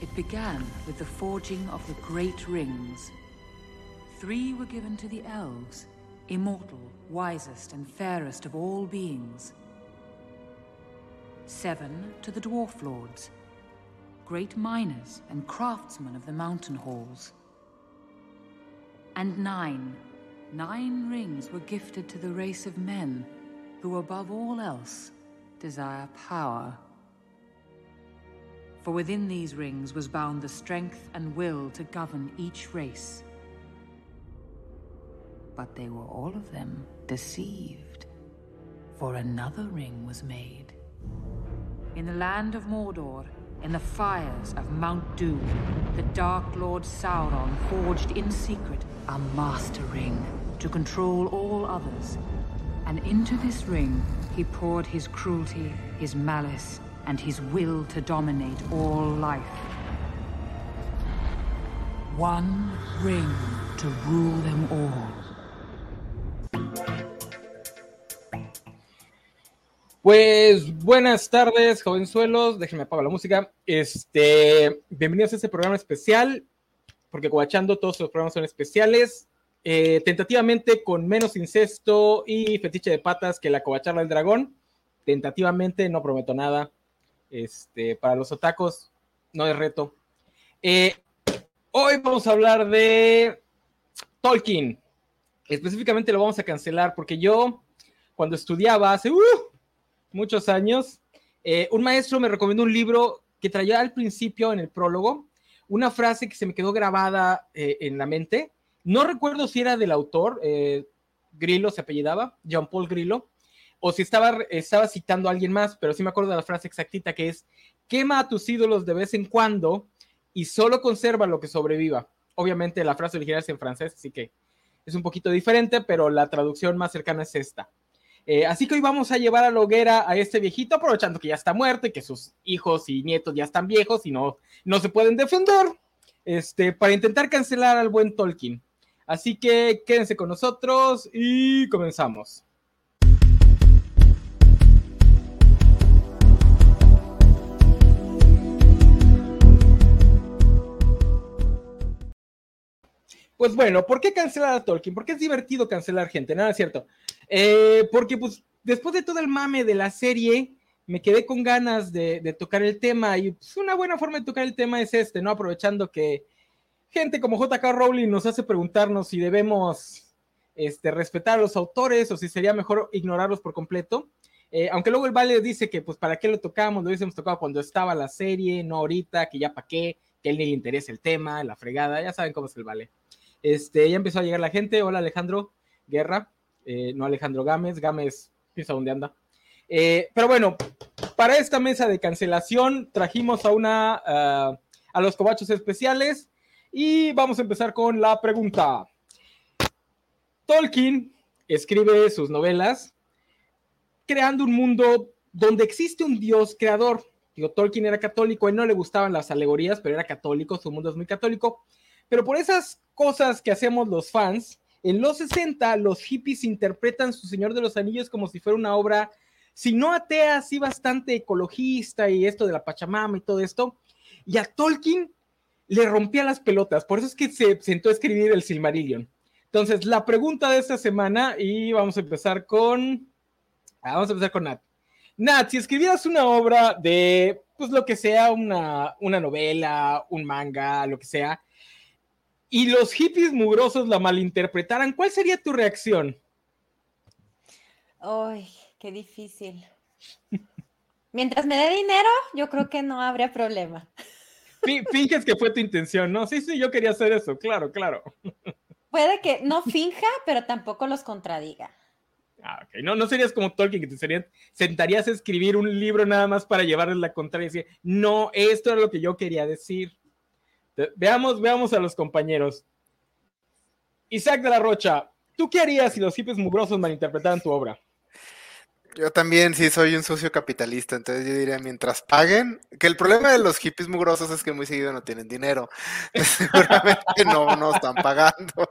It began with the forging of the Great Rings. Three were given to the elves, immortal, wisest, and fairest of all beings. Seven to the Dwarf Lords, great miners and craftsmen of the mountain halls. And nine, nine rings were gifted to the race of men who, above all else, desire power. For within these rings was bound the strength and will to govern each race. But they were all of them deceived, for another ring was made. In the land of Mordor, in the fires of Mount Doom, the Dark Lord Sauron forged in secret a master ring to control all others. And into this ring he poured his cruelty, his malice, and his will to dominate all life. One ring to rule them all. Pues buenas tardes, jovenzuelos. Déjenme apagar la música. Este, bienvenidos a este programa especial, porque coachando todos los programas son especiales. Eh, tentativamente con menos incesto y fetiche de patas que la covacharla del dragón. Tentativamente, no prometo nada. Este, para los otacos, no es reto. Eh, hoy vamos a hablar de Tolkien. Específicamente lo vamos a cancelar porque yo, cuando estudiaba hace uh, muchos años, eh, un maestro me recomendó un libro que traía al principio en el prólogo una frase que se me quedó grabada eh, en la mente. No recuerdo si era del autor, Grillo se apellidaba, Jean Paul Grillo, o si estaba, citando a alguien más, pero sí me acuerdo de la frase exactita que es, quema a tus ídolos de vez en cuando y solo conserva lo que sobreviva. Obviamente la frase original es en francés, así que es un poquito diferente, pero la traducción más cercana es esta. Eh, así que hoy vamos a llevar a la hoguera a este viejito, aprovechando que ya está muerto y que sus hijos y nietos ya están viejos y no, no se pueden defender, este, para intentar cancelar al buen Tolkien. Así que quédense con nosotros y comenzamos. Pues bueno, ¿por qué cancelar a Tolkien? Porque es divertido cancelar gente, nada es cierto. Eh, porque pues después de todo el mame de la serie, me quedé con ganas de, de tocar el tema y pues, una buena forma de tocar el tema es este, ¿no? Aprovechando que gente como JK Rowling nos hace preguntarnos si debemos este, respetar a los autores o si sería mejor ignorarlos por completo. Eh, aunque luego el Vale dice que pues para qué lo tocamos, lo hubiésemos tocado cuando estaba la serie, no ahorita, que ya para qué, que a él ni le interesa el tema, la fregada, ya saben cómo es el Vale. Este, ya empezó a llegar la gente. Hola Alejandro Guerra, eh, no Alejandro Gámez. Gámez, piensa dónde anda. Eh, pero bueno, para esta mesa de cancelación trajimos a una uh, a los cobachos especiales y vamos a empezar con la pregunta. Tolkien escribe sus novelas creando un mundo donde existe un dios creador. Digo, Tolkien era católico, a él no le gustaban las alegorías, pero era católico, su mundo es muy católico. Pero por esas cosas que hacemos los fans, en los 60 los hippies interpretan Su Señor de los Anillos como si fuera una obra, si no atea, sí bastante ecologista y esto de la Pachamama y todo esto. Y a Tolkien le rompía las pelotas, por eso es que se sentó a escribir el Silmarillion. Entonces, la pregunta de esta semana, y vamos a empezar con. Ah, vamos a empezar con Nat. Nat, si escribieras una obra de, pues lo que sea, una, una novela, un manga, lo que sea, y los hippies mugrosos la malinterpretaran, ¿cuál sería tu reacción? Ay, qué difícil. Mientras me dé dinero, yo creo que no habría problema. Finges que fue tu intención, ¿no? Sí, sí, yo quería hacer eso, claro, claro. Puede que no finja, pero tampoco los contradiga. Ah, ok. No, no serías como Tolkien, que te serían, sentarías a escribir un libro nada más para llevarles la contraria y decir, no, esto era lo que yo quería decir. Veamos, veamos a los compañeros. Isaac de la Rocha, ¿tú qué harías si los hippies mugrosos malinterpretaran tu obra? Yo también sí soy un socio capitalista, entonces yo diría mientras paguen, que el problema de los hippies mugrosos es que muy seguido no tienen dinero, seguramente no, no están pagando.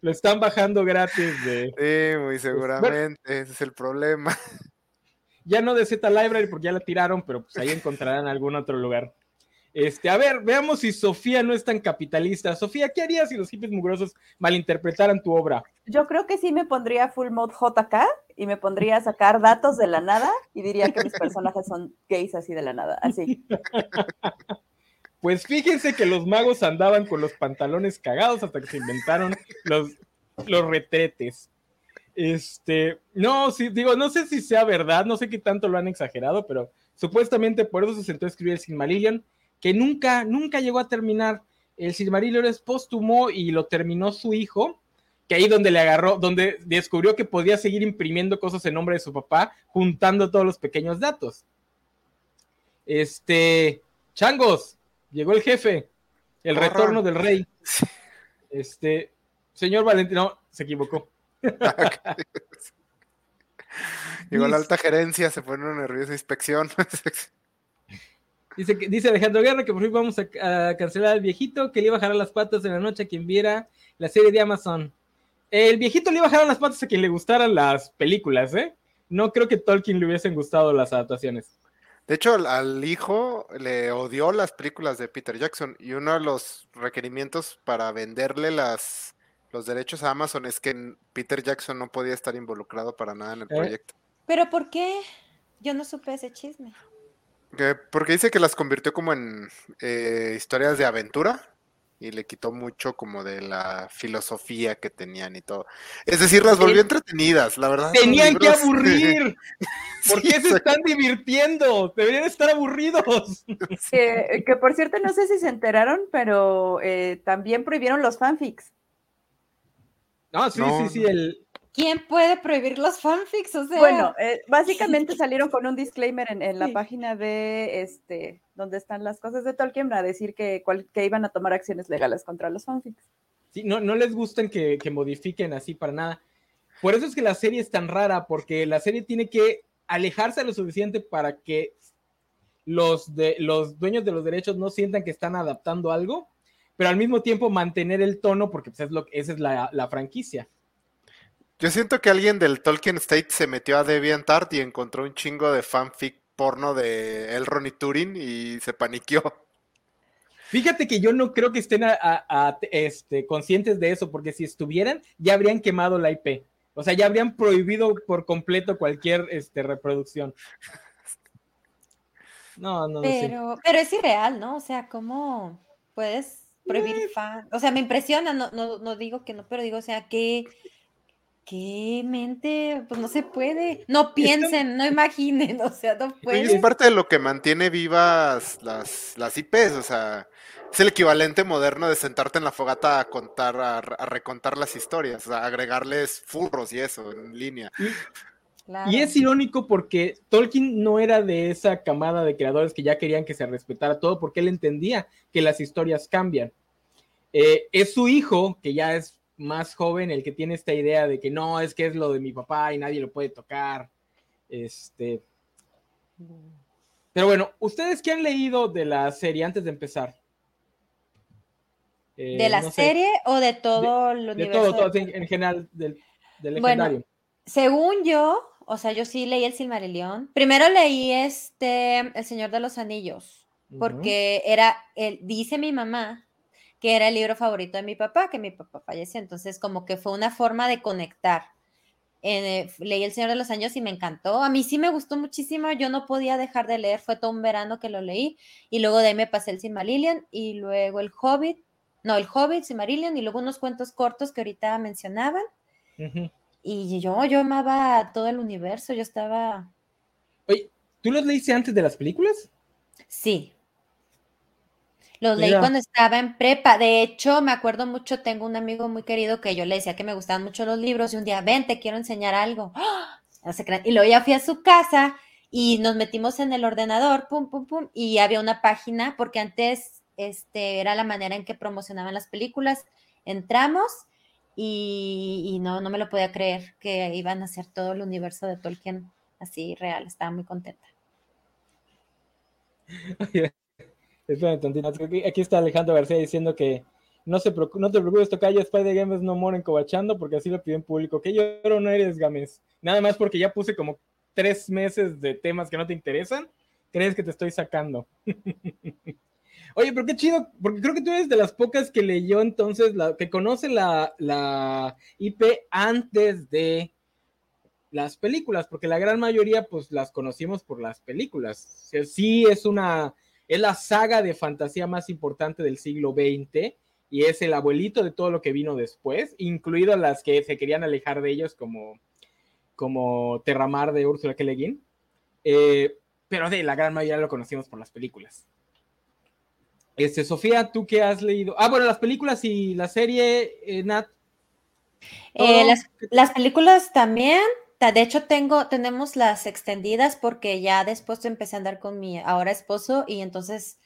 Lo están bajando gratis de... Sí, muy seguramente, bueno, ese es el problema. Ya no de Z Library porque ya la tiraron, pero pues ahí encontrarán algún otro lugar. Este, a ver, veamos si Sofía no es tan capitalista. Sofía, ¿qué harías si los hippies mugrosos malinterpretaran tu obra? Yo creo que sí me pondría full mode JK y me pondría a sacar datos de la nada y diría que mis personajes son gays así de la nada, así. Pues fíjense que los magos andaban con los pantalones cagados hasta que se inventaron los, los retretes. Este, no, sí, digo, no sé si sea verdad, no sé qué tanto lo han exagerado, pero supuestamente por eso se sentó a escribir el Silmarillion, que nunca, nunca llegó a terminar. El Silmarillion es póstumo y lo terminó su hijo, que ahí donde le agarró, donde descubrió que podía seguir imprimiendo cosas en nombre de su papá, juntando todos los pequeños datos. Este, changos, llegó el jefe, el Corran. retorno del rey. Este, señor Valentino, se equivocó. Llegó la alta gerencia, se en una nerviosa inspección. Dice, que- dice Alejandro Guerra que por fin vamos a, a cancelar al viejito que le iba a jalar las patas en la noche a quien viera la serie de Amazon. El viejito le iba a jalar las patas a quien le gustaran las películas, ¿eh? No creo que Tolkien le hubiesen gustado las adaptaciones. De hecho, al, hijo le odió las películas de Peter Jackson y uno de los requerimientos para venderle las, los derechos a Amazon es que Peter Jackson no podía estar involucrado para nada en el ¿Eh? proyecto. ¿Pero por qué? Yo no supe ese chisme. Que- porque dice que las convirtió como en eh, historias de aventura y le quitó mucho como de la filosofía que tenían y todo. Es decir, las volvió entretenidas, la verdad. Tenían que aburrir. ¿Por Sí, qué se están divirtiendo? Deberían estar aburridos. Que, que, por cierto, no sé si se enteraron, pero eh, también prohibieron los fanfics. No, sí, No, sí, sí. no. El, ¿Quién puede prohibir los fanfics? O sea, Bueno, eh, básicamente salieron con un disclaimer en, en la Sí. página de este donde están las cosas de Tolkien a decir que, cual- que iban a tomar acciones legales contra los fanfics. Sí, no, no les gustan que, que modifiquen así para nada. Por eso es que la serie es tan rara, porque la serie tiene que alejarse lo suficiente para que los, de, los dueños de los derechos no sientan que están adaptando algo, pero al mismo tiempo mantener el tono, porque pues, es lo, esa es la, la franquicia. Yo siento que alguien del Tolkien State se metió a DeviantArt y encontró un chingo de fanfic porno de Elrond y Turing y se paniqueó. Fíjate que yo no creo que estén a- a- a- este, conscientes de eso, porque si estuvieran, ya habrían quemado la IP. O sea, ya habrían prohibido por completo cualquier este, reproducción. No, no, sé. pero, pero es irreal, ¿no? O sea, ¿cómo puedes prohibir fan? O sea, me impresiona, no, no, no digo que no, pero digo, o sea, que qué mente, pues no se puede. No piensen, no imaginen, o sea, no Oye, es pueden. parte de lo que mantiene vivas las, las IPs, o sea, es el equivalente moderno de sentarte en la fogata a contar, a, a recontar las historias, o sea, agregarles furros y eso en línea. Claro. Y es irónico porque Tolkien no era de esa camada de creadores que ya querían que se respetara todo, porque él entendía que las historias cambian. Eh, es su hijo, que ya es más joven, el que tiene esta idea de que no, es que es lo de mi papá y nadie lo puede tocar. Este. Pero bueno, ¿ustedes qué han leído de la serie antes de empezar? Eh, ¿De la no sé, serie o de todo de todo, de todo, en, en general, del, del Bueno, legendario. Según yo, o sea, yo sí leí el Silmarillion. Primero leí este El Señor de los Anillos, porque era, el, dice mi mamá que era el libro favorito de mi papá, que mi papá falleció, entonces como que fue una forma de conectar. Eh, leí El Señor de los Anillos y me encantó. A mí sí me gustó muchísimo, yo no podía dejar de leer, fue todo un verano que lo leí, y luego de ahí me pasé el Silmarillion, y luego el Hobbit, no, el Hobbit, Silmarillion, y luego unos cuentos cortos que ahorita mencionaban. Y yo, yo amaba todo el universo, yo estaba, Oye, ¿tú los leíste antes de las películas? sí. Los leí cuando estaba en prepa. De hecho, me acuerdo mucho, tengo un amigo muy querido que yo le decía que me gustaban mucho los libros y un día, ven, te quiero enseñar algo. Y luego ya fui a su casa y nos metimos en el ordenador, pum, pum, pum, y había una página, porque antes este, era la manera en que promocionaban las películas. Entramos y, y no, no me lo podía creer que iban a hacer todo el universo de Tolkien así real. Estaba muy contenta. Oye, Aquí, está Alejandro García diciendo que no, te preocupes, Tocayo, Spider Games no mueren cobachando porque así lo pidió en público. Que lloro no eres, Games. Nada más porque ya puse como tres meses de temas que no te interesan. ¿Crees que te estoy sacando? Oye, pero qué chido, porque creo que tú eres de las pocas que leyó entonces, que conoce la, IP antes de las películas, porque la gran mayoría pues las conocimos por las películas. O sí es una, es la saga de fantasía más importante del siglo XX y es el abuelito de todo lo que vino después, incluido las que se querían alejar de ellos como, como Terramar de Ursula K. Le Guin. Eh, pero de la gran mayoría lo conocimos por las películas. Este, Sofía, ¿tú qué has leído? Ah, bueno, las películas y la serie, eh, Nat. Eh, las, las, películas también. De hecho, tengo, tenemos las extendidas porque ya después empecé a andar con mi ahora esposo y entonces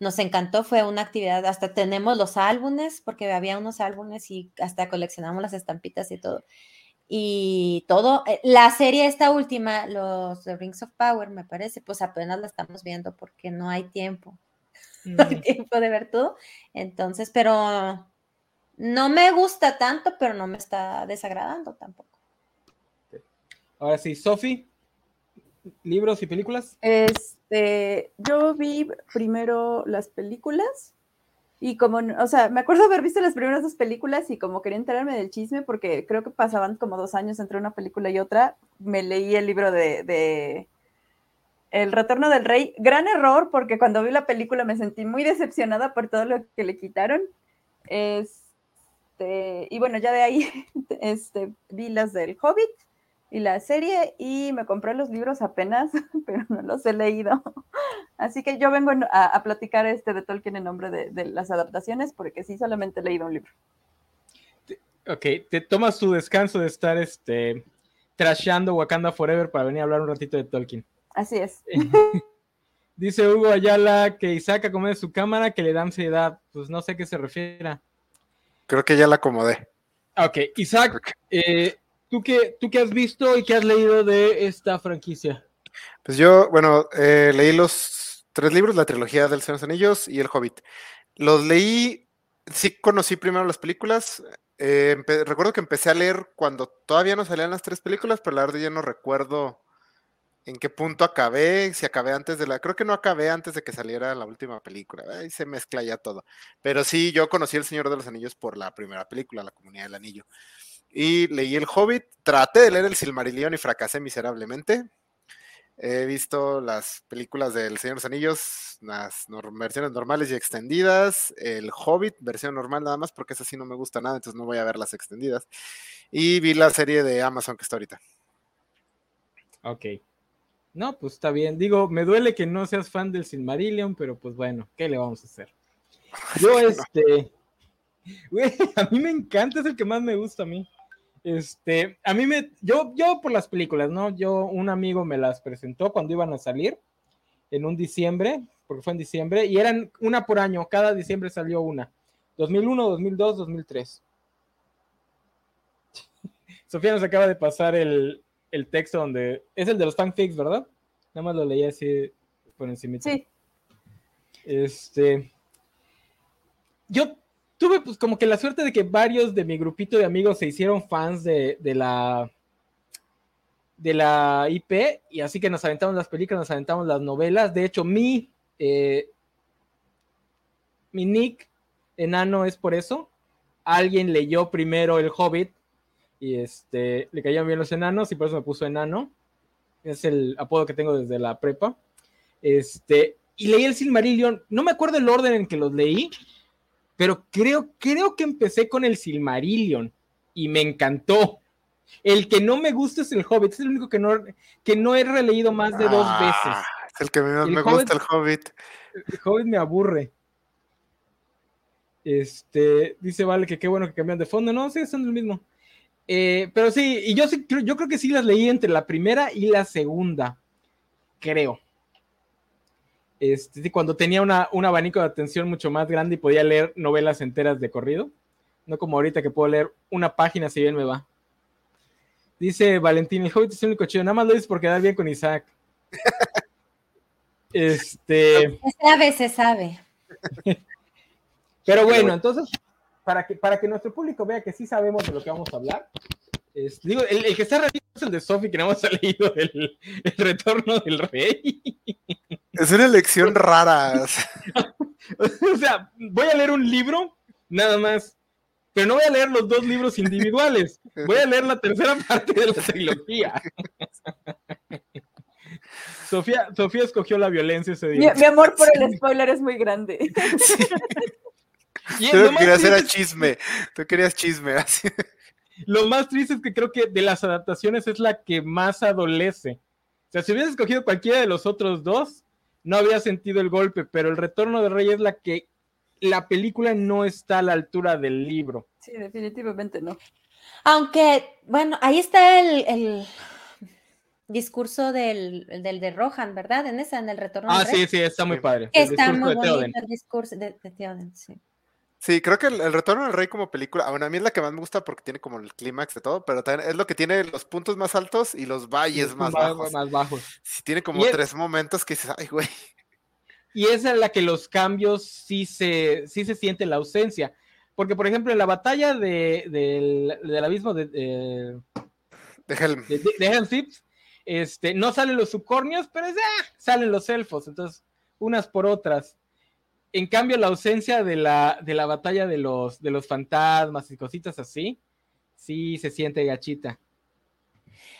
nos encantó. Fue una actividad, hasta tenemos los álbumes porque había unos álbumes y hasta coleccionamos las estampitas y todo. Y todo, eh, la serie esta última, los The Rings of Power, me parece, pues apenas la estamos viendo porque no hay tiempo. tiempo de ver todo. Entonces, pero no me gusta tanto, pero no me está desagradando tampoco. Ahora sí, Sofi, libros y películas. Este, yo vi primero las películas y como, o sea, me acuerdo haber visto las primeras dos películas y como quería enterarme del chisme porque creo que pasaban como dos años entre una película y otra, me leí el libro de el Retorno del Rey, gran error porque cuando vi la película me sentí muy decepcionada por todo lo que le quitaron. Este, y bueno, ya de ahí este, vi las del Hobbit y la serie y me compré los libros apenas, pero no los he leído. Así que yo vengo a, platicar este de Tolkien en nombre de, las adaptaciones porque sí, solamente he leído un libro. Ok, te tomas tu descanso de estar este, trasheando Wakanda Forever para venir a hablar un ratito de Tolkien. Así es. Dice Hugo Ayala que Isaac acomode su cámara, que le da ansiedad. Pues no sé a qué se refiere. Creo que ya la acomodé. Ok, Isaac, eh, ¿tú, qué, ¿tú qué has visto y qué has leído de esta franquicia? Pues yo, bueno, eh, leí los tres libros, la trilogía del Señor de los Anillos y El Hobbit. Los leí, sí conocí primero las películas. Eh, recuerdo que empecé a leer cuando todavía no salían las tres películas, pero la verdad ya no recuerdo en qué punto acabé, si acabé antes de la, creo que no acabé antes de que saliera la última película, ahí se mezcla ya todo. Pero sí, yo conocí El Señor de los Anillos por la primera película, La Comunidad del Anillo. Y leí El Hobbit, traté de leer El Silmarillion y fracasé miserablemente. He visto las películas del Señor de los Anillos, las versiones normales y extendidas, El Hobbit, versión normal nada más, porque esa sí no me gusta nada, entonces no voy a ver las extendidas. Y vi la serie de Amazon que está ahorita. Ok. No, pues está bien. Digo, me duele que no seas fan del Silmarillion, pero pues bueno, ¿qué le vamos a hacer? Yo, este, güey, a mí me encanta, es el que más me gusta a mí. Este, a mí me, yo, yo por las películas, ¿no? Yo, un amigo me las presentó cuando iban a salir, en un diciembre, porque fue en diciembre, y eran una por año, cada diciembre salió una. 2001, 2002, 2003. Sofía nos acaba de pasar el, el texto donde. Es el de los fanfics, ¿verdad? Nada más lo leí así por encima. Sí. Este. Yo tuve pues como que la suerte de que varios de mi grupito de amigos se hicieron fans de, de la de la IP y así que nos aventamos las películas, nos aventamos las novelas. De hecho, mi eh, mi nick enano es por eso. Alguien leyó primero El Hobbit y este, le caían bien los enanos y por eso me puso enano. Es el apodo que tengo desde la prepa. Este, y leí el Silmarillion. No me acuerdo el orden en que los leí, pero creo, creo que empecé con el Silmarillion y me encantó. El que no me gusta es el Hobbit, es el único que no, que no he releído más de dos veces. Ah, es el que más me gusta, el Hobbit. El Hobbit me aburre. Este, dice Vale que qué bueno que cambian de fondo. No, sí, son el mismo. Eh, pero sí, y yo, sí, yo creo que sí las leí entre la primera y la segunda, creo. Este, cuando tenía una, un abanico de atención mucho más grande y podía leer novelas enteras de corrido. No como ahorita que puedo leer una página si bien me va. Dice Valentín, el Hobbit es el único chido. Nada más lo dices por quedar bien con Isaac. este. Se sabe, se sabe. Pero bueno, entonces, para que, para que nuestro público vea que sí sabemos de lo que vamos a hablar. digo, el, que está realizando es el de Sophie, que no hemos leído el, el, retorno del rey. Es una elección rara. o sea, voy a leer un libro, nada más. Pero no voy a leer los dos libros individuales. Voy a leer la tercera parte de la trilogía. Sofía, Sofía escogió la violencia ese Mi, día. mi amor por el spoiler es muy grande. Y Tú lo querías era chisme. Tú querías chisme. Así. Lo más triste es que creo que de las adaptaciones es la que más adolece. O sea, si hubieras escogido cualquiera de los otros dos, no habría sentido el golpe, pero el Retorno del Rey es la que la película no está a la altura del libro. Sí, definitivamente no. Aunque, bueno, ahí está el, el discurso del, del de Rohan, ¿verdad? En esa, en el retorno. Ah, del Rey. sí, sí, está muy padre. Está muy de bonito el discurso de, de Theoden, sí. Sí, creo que el, el Retorno del Rey como película, bueno, a mí es la que más me gusta porque tiene como el clímax de todo, pero también es lo que tiene los puntos más altos y los valles más bajos. más bajos. Sí, tiene como Y es- tres momentos que dices, ay, güey. Y es la que los cambios sí se, sí se siente la ausencia. Porque, por ejemplo, en la batalla de, del, del abismo de, de, De Helm. de, Deep, este, no salen los subcornios, pero es, ah, salen los elfos. Entonces, unas por otras. En cambio, la ausencia de la, de la batalla de los, de los fantasmas y cositas así, sí se siente gachita.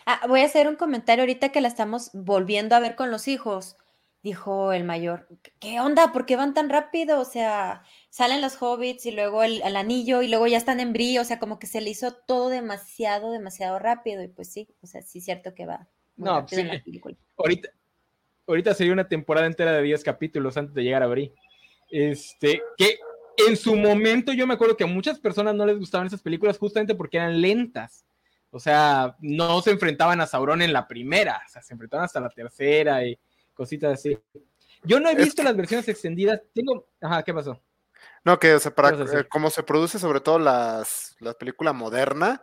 Ah, voy a hacer un comentario ahorita que la estamos volviendo a ver con los hijos. Dijo el mayor, ¿qué onda? ¿Por qué van tan rápido? O sea, salen los hobbits y luego el, el anillo y luego ya están en brío, o sea, como que se le hizo todo demasiado, demasiado rápido y pues sí, o sea, sí es cierto que va muy No, rápido en sí. la película. ahorita, ahorita sería una temporada entera de 10 capítulos antes de llegar a Brie. Este, que en su momento yo me acuerdo que a muchas personas no les gustaban esas películas justamente porque eran lentas. O sea, no se enfrentaban a Sauron en la primera, o sea, se enfrentaban hasta la tercera y cositas así. Yo no he Es visto que- las versiones extendidas. Tengo. Ajá, ¿qué pasó? No, que, o sea, para eh, cómo se produce sobre todo las, la película moderna,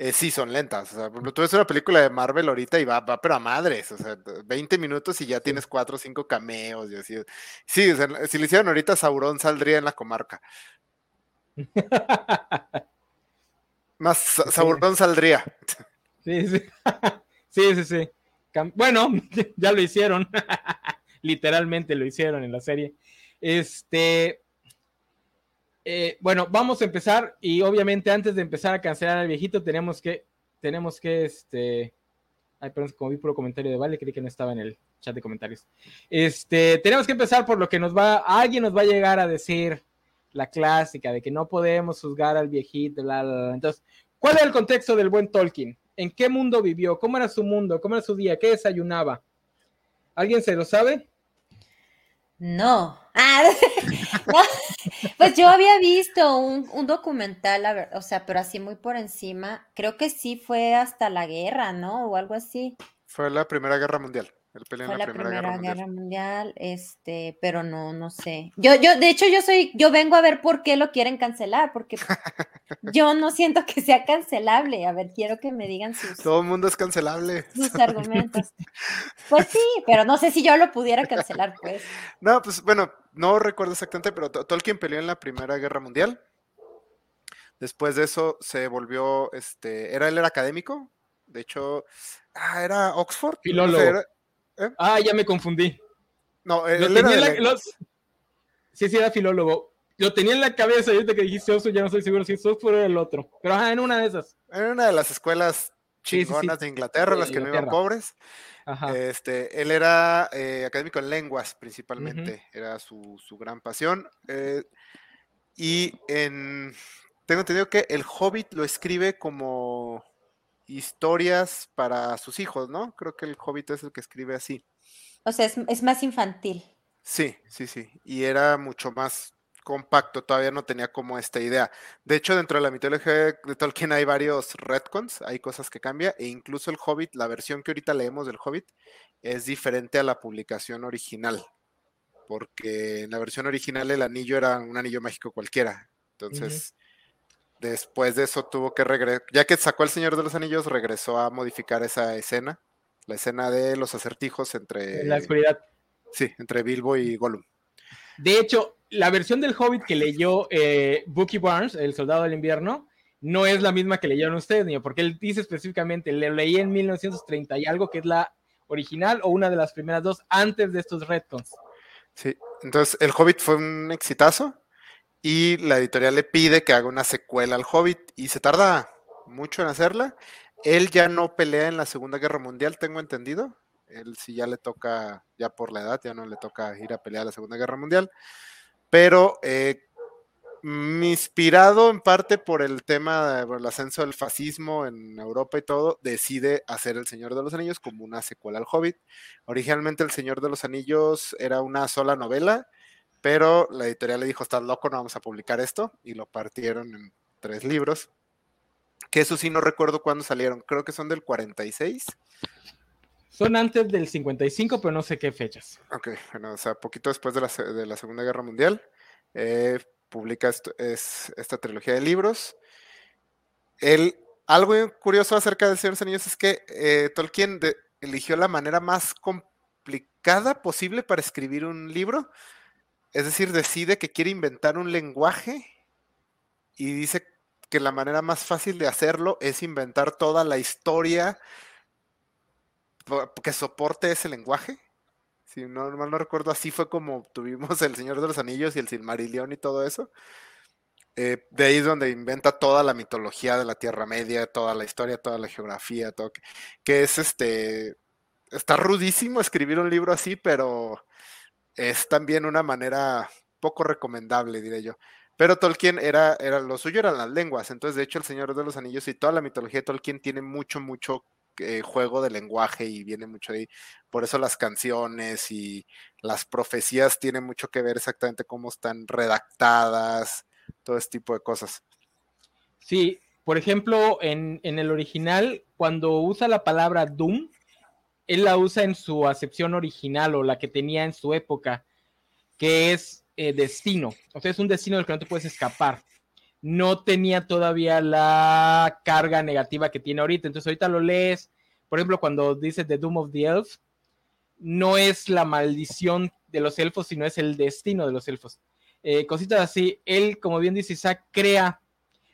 eh, sí son lentas. O sea, por ejemplo, tú ves una película de Marvel ahorita y va, va pero a madres. O sea, 20 minutos y ya tienes cuatro o cinco cameos y así. Sí, o sea, si lo hicieran ahorita, Sauron saldría en la comarca. Más Sa- Sauron saldría. Sí, sí. sí, sí, sí. Bueno, ya lo hicieron. Literalmente lo hicieron en la serie. Este. Eh, bueno, vamos a empezar. Y obviamente, antes de empezar a cancelar al viejito, tenemos que. Tenemos que este. Ay, perdón, como vi puro comentario de Vale, creí que no estaba en el chat de comentarios. Este, tenemos que empezar por lo que nos va. Alguien nos va a llegar a decir la clásica de que no podemos juzgar al viejito, bla, bla, bla. Entonces, ¿cuál era el contexto del buen Tolkien? ¿En qué mundo vivió? ¿Cómo era su mundo? ¿Cómo era su día? ¿Qué desayunaba? ¿Alguien se lo sabe? No. Ah. Pues yo había visto un, un documental, a ver, o sea, pero así muy por encima. Creo que sí fue hasta la guerra, ¿no? O algo así. Fue la Primera Guerra Mundial. Él peleó en Fue la, la Primera, Guerra Mundial. Mundial, este, pero no, no sé. Yo, yo, de hecho, yo soy, yo vengo a ver por qué lo quieren cancelar, porque yo no siento que sea cancelable. A ver, quiero que me digan sus, Todo el mundo es cancelable. sus argumentos. Pues sí, pero no sé si yo lo pudiera cancelar, pues. No, pues bueno, no recuerdo exactamente, pero To- Tolkien peleó en la Primera Guerra Mundial. Después de eso se volvió, este, era él era académico. De hecho, ah, era Oxford. no sé, Filólogo. Era- Ah, ya me confundí. no, él tenía era en de la- lenguas. lo- Sí, sí, era filólogo. Lo tenía en la cabeza ahorita que dijiste Oxford, ya no estoy seguro si es Oxford o el otro. Pero ajá, en una de esas. Era una de las escuelas Sí, sí, sí. chingonas de Inglaterra, las que no iban Inglaterra. pobres. Ajá. Este, él era eh, académico en lenguas principalmente, era su, su gran pasión. eh, y en, tengo entendido que el Hobbit lo escribe como historias para sus hijos, ¿no? Creo que el Hobbit es el que escribe así. O sea, es, es más infantil. Sí, sí, sí. Y era mucho más compacto, todavía no tenía como esta idea. De hecho, dentro de la mitología de Tolkien hay varios retcons, hay cosas que cambian, e incluso el Hobbit, la versión que ahorita leemos del Hobbit, es diferente a la publicación original. Porque en la versión original el anillo era un anillo mágico cualquiera. Entonces, después de eso tuvo que regresar, ya que sacó el Señor de los Anillos, regresó a modificar esa escena, la escena de los acertijos entre, En la oscuridad. sí, entre Bilbo y Gollum. De hecho, la versión del Hobbit que leyó eh, Bucky Barnes, el soldado del invierno, no es la misma que leyeron ustedes, niño, porque él dice específicamente, le leí en 1930 y algo que es la original o una de las primeras dos antes de estos retcons. Sí, entonces el Hobbit fue un exitazo y la editorial le pide que haga una secuela al Hobbit y se tarda mucho en hacerla. Él ya no pelea en la Segunda Guerra Mundial, tengo entendido. Él sí ya le toca, ya por la edad, ya no le toca ir a pelear a la Segunda Guerra Mundial. Pero eh, inspirado en parte por el tema del ascenso del fascismo en Europa y todo, decide hacer El Señor de los Anillos como una secuela al Hobbit. Originalmente El Señor de los Anillos era una sola novela, pero la editorial le dijo, estás loco, no vamos a publicar esto, y lo partieron en tres libros, que eso sí no recuerdo cuándo salieron, creo que son del 46. Son antes del 55, pero no sé qué fechas. Ok, bueno, o sea, poquito después de la, de la Segunda Guerra Mundial. Eh, publica esto, es, esta trilogía de libros. El, algo curioso acerca de Señor de los Anillos es que eh, Tolkien de, eligió la manera más complicada posible para escribir un libro. Es decir, decide que quiere inventar un lenguaje y dice que la manera más fácil de hacerlo es inventar toda la historia que soporte ese lenguaje si no mal no recuerdo, así fue como tuvimos El Señor de los Anillos y el Silmarillion y todo eso. Eh, de ahí es donde inventa toda la mitología de la Tierra Media, toda la historia, toda la geografía, todo que, es este. Está rudísimo escribir un libro así, pero es también una manera poco recomendable, diré yo. Pero Tolkien era, era lo suyo eran las lenguas. Entonces, de hecho, El Señor de los Anillos y toda la mitología de Tolkien tiene mucho, mucho eh, juego de lenguaje y viene mucho ahí. Por eso las canciones y las profecías tienen mucho que ver exactamente cómo están redactadas, todo este tipo de cosas. Sí, por ejemplo, en, el original, cuando usa la palabra Doom, él la usa en su acepción original o la que tenía en su época, que es eh, destino. O sea, es un destino del que no te puedes escapar no tenía todavía la carga negativa que tiene ahorita. Entonces ahorita lo lees, por ejemplo, cuando dice The Doom of the Elves, no es la maldición de los elfos, sino es el destino de los elfos. Eh, cositas así, él, como bien dice Isaac, crea,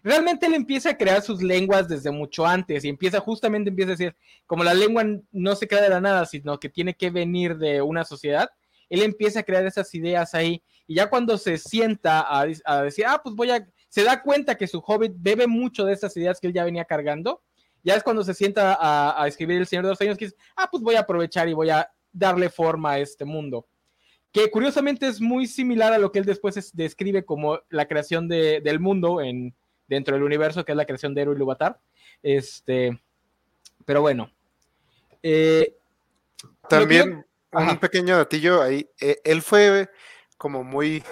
realmente él empieza a crear sus lenguas desde mucho antes y empieza, justamente empieza a decir, como la lengua no se crea de la nada, sino que tiene que venir de una sociedad, él empieza a crear esas ideas ahí y ya cuando se sienta a, decir, ah, pues voy a se da cuenta que su hobbit bebe mucho de esas ideas que él ya venía cargando. Ya es cuando se sienta a, escribir El Señor de los Años que dice, ah, pues voy a aprovechar y voy a darle forma a este mundo. Que curiosamente es muy similar a lo que él después describe como la creación del mundo en, dentro del universo, que es la creación de Eru y Lubatar. Este, pero bueno. Eh, También un pequeño datillo ahí. Eh, él fue como muy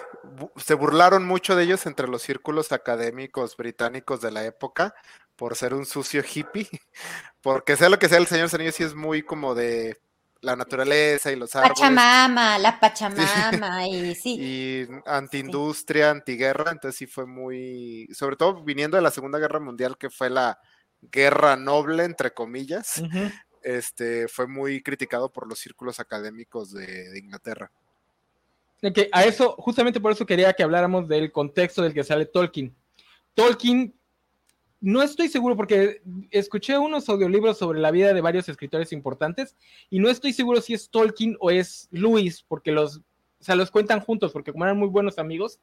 se burlaron mucho de ellos entre los círculos académicos británicos de la época por ser un sucio hippie, porque sea lo que sea, el señor Anillos sí es muy como de la naturaleza y los árboles. Pachamama, la Pachamama y sí. Y antiindustria, antiguerra, entonces sí fue muy, sobre todo viniendo de la Segunda Guerra Mundial, que fue la guerra noble, entre comillas, este, fue muy criticado por los círculos académicos de Inglaterra que a eso, justamente por eso quería que habláramos del contexto del que sale Tolkien. Tolkien, no estoy seguro porque escuché unos audiolibros sobre la vida de varios escritores importantes y no estoy seguro si es Tolkien o es Lewis, porque los, o los cuentan juntos, porque como eran muy buenos amigos.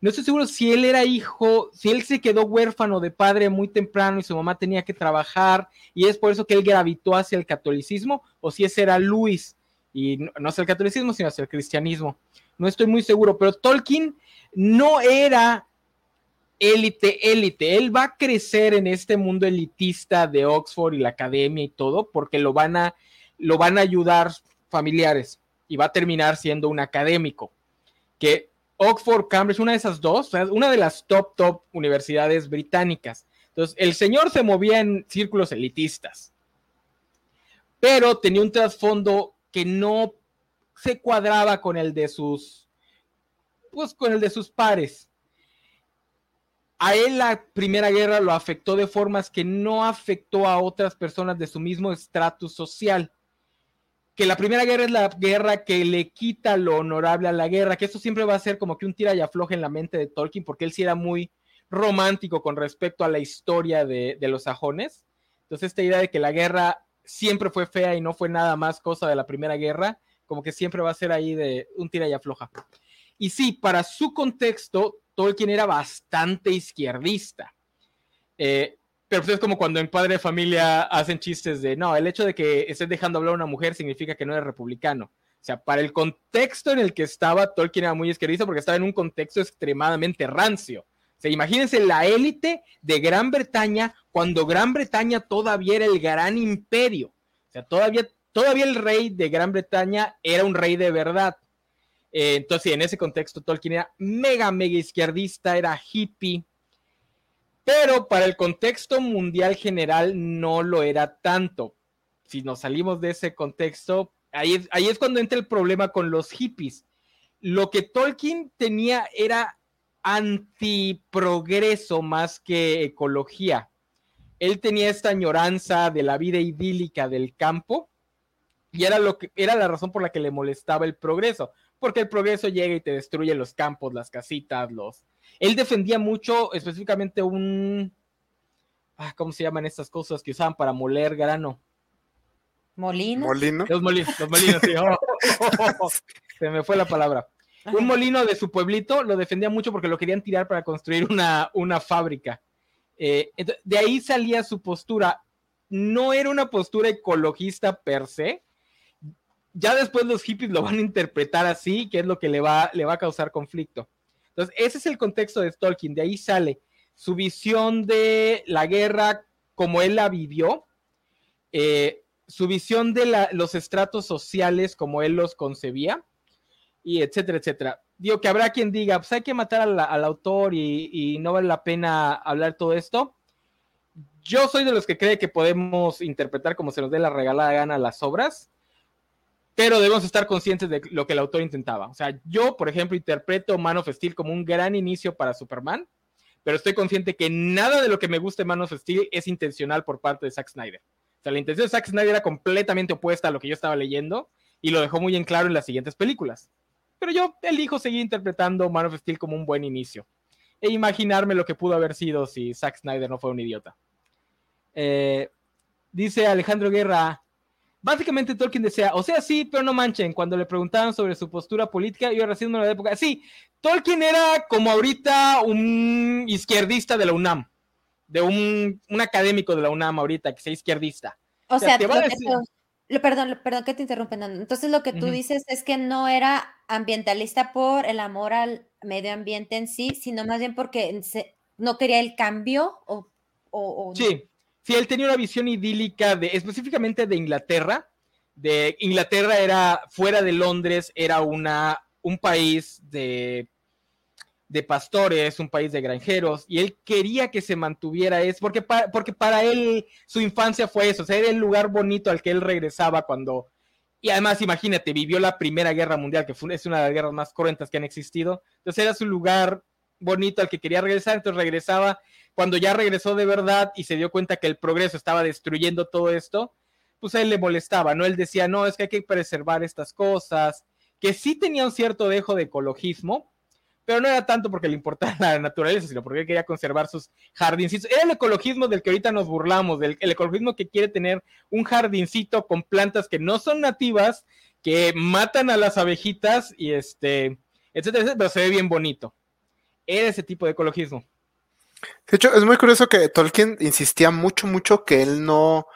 No estoy seguro si él era hijo, si él se quedó huérfano de padre muy temprano y su mamá tenía que trabajar y es por eso que él gravitó hacia el catolicismo o si ese era Lewis y no hacia el catolicismo sino hacia el cristianismo no estoy muy seguro, pero Tolkien no era élite, élite. Él va a crecer en este mundo elitista de Oxford y la academia y todo, porque lo van a, lo van a ayudar familiares y va a terminar siendo un académico. Que Oxford, Cambridge, una de esas dos, una de las top, top universidades británicas. Entonces, el señor se movía en círculos elitistas, pero tenía un trasfondo que no se cuadraba con el de sus, pues con el de sus pares. A él la Primera Guerra lo afectó de formas que no afectó a otras personas de su mismo estratus social. Que la Primera Guerra es la guerra que le quita lo honorable a la guerra, que eso siempre va a ser como que un tira y afloje en la mente de Tolkien, porque él sí era muy romántico con respecto a la historia de, de los sajones. Entonces, esta idea de que la guerra siempre fue fea y no fue nada más cosa de la Primera Guerra, como que siempre va a ser ahí de un tira y afloja. Y sí, para su contexto, Tolkien era bastante izquierdista. Eh, pero pues es como cuando en Padre de Familia hacen chistes de, no, el hecho de que estés dejando hablar a una mujer significa que no eres republicano. O sea, para el contexto en el que estaba, Tolkien era muy izquierdista porque estaba en un contexto extremadamente rancio. O sea, imagínense la élite de Gran Bretaña cuando Gran Bretaña todavía era el gran imperio. O sea, todavía, todavía el rey de Gran Bretaña era un rey de verdad. Eh, entonces, en ese contexto, Tolkien era mega, mega izquierdista, era hippie, pero para el contexto mundial general no lo era tanto. Si nos salimos de ese contexto, ahí es, cuando entra el problema con los hippies. Lo que Tolkien tenía era antiprogreso más que ecología. Él tenía esta añoranza de la vida idílica del campo y era lo que era la razón por la que le molestaba el progreso, porque el progreso llega y te destruye los campos, las casitas, los él defendía mucho específicamente un ah, ¿cómo se llaman estas cosas que usaban para moler grano? ¿Molino? Molino. Los molinos, los molinos, sí. Oh, oh, oh, se me fue la palabra. Un molino de su pueblito lo defendía mucho porque lo querían tirar para construir una, una fábrica. Eh, de ahí salía su postura. No era una postura ecologista per se. Ya después los hippies lo van a interpretar así, que es lo que le va, le va a causar conflicto. Entonces, ese es el contexto de Tolkien. De ahí sale su visión de la guerra como él la vivió. Eh, su visión de los estratos sociales como él los concebía, y etcétera, etcétera. Digo que habrá quien diga, pues hay que matar al, al autor y, y, no vale la pena hablar todo esto. Yo soy de los que cree que podemos interpretar como se nos dé la regalada gana las obras, pero debemos estar conscientes de lo que el autor intentaba. O sea, yo, por ejemplo, interpreto Man of Steel como un gran inicio para Superman, pero estoy consciente que nada de lo que me guste de Man of Steel es intencional por parte de Zack Snyder sea, la intención de Zack Snyder era completamente opuesta a lo que yo estaba leyendo y lo dejó muy en claro en las siguientes películas. Pero yo elijo seguir interpretando Man of Steel como un buen inicio e imaginarme lo que pudo haber sido si Zack Snyder no fue un idiota. Eh, dice Alejandro Guerra, básicamente Tolkien decía, o sea, sí, pero no manchen, cuando le preguntaban sobre su postura política, yo recién en la época, sí, Tolkien era como ahorita un izquierdista de la UNAM de un, un, académico de la UNAM ahorita que sea izquierdista. O, o sea, sea decir... lo, perdón, perdón que te interrumpen. Entonces lo que tú uh -huh. dices es que no era ambientalista por el amor al medio ambiente en sí, sino más bien porque se, no quería el cambio o, o, o... Sí, sí, él tenía una visión idílica de específicamente de Inglaterra. De Inglaterra era fuera de Londres, era una, un país de de pastores, un país de granjeros, y él quería que se mantuviera eso, porque, porque para él su infancia fue eso, o sea, era el lugar bonito al que él regresaba cuando, y además imagínate, vivió la Primera Guerra Mundial, que es una de las guerras más cruentas que han existido, entonces era su lugar bonito al que quería regresar, entonces regresaba, cuando ya regresó de verdad y se dio cuenta que el progreso estaba destruyendo todo esto, pues a él le molestaba, ¿no? Él decía, no, es que hay que preservar estas cosas, que sí tenía un cierto dejo de ecologismo, pero no era tanto porque le importaba la naturaleza, sino porque quería conservar sus jardincitos. Era el ecologismo del que ahorita nos burlamos, del el ecologismo que quiere tener un jardincito con plantas que no son nativas, que matan a las abejitas y este, etcétera, etcétera pero se ve bien bonito. Era ese tipo de ecologismo. De hecho, es muy curioso que Tolkien insistía mucho, mucho que él no,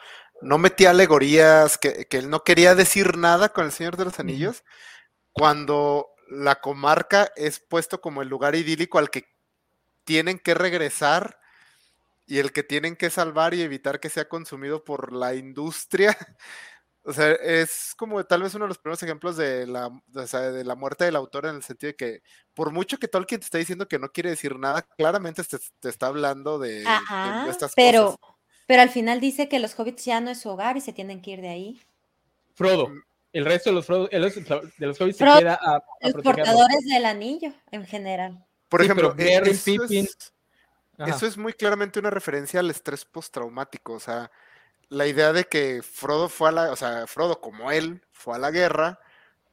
no metía alegorías, que, que él no quería decir nada con el Señor de los Anillos, cuando la comarca es puesto como el lugar idílico al que tienen que regresar y el que tienen que salvar y evitar que sea consumido por la industria. O sea, es como tal vez uno de los primeros ejemplos de la, o sea, de la muerte del autor en el sentido de que por mucho que Tolkien te está diciendo que no quiere decir nada, claramente te, te está hablando de, Ajá, de estas pero, cosas. Pero al final dice que los hobbits ya no es su hogar y se tienen que ir de ahí. Frodo. El resto de los, de los hobbits Frodo, se queda a, a Los portadores del anillo, en general. Por Sí, ejemplo, pero eh, Merry, eso, Pippin, es, eso es muy claramente una referencia al estrés postraumático. O sea, la idea de que Frodo fue a la, o sea, Frodo como él fue a la guerra,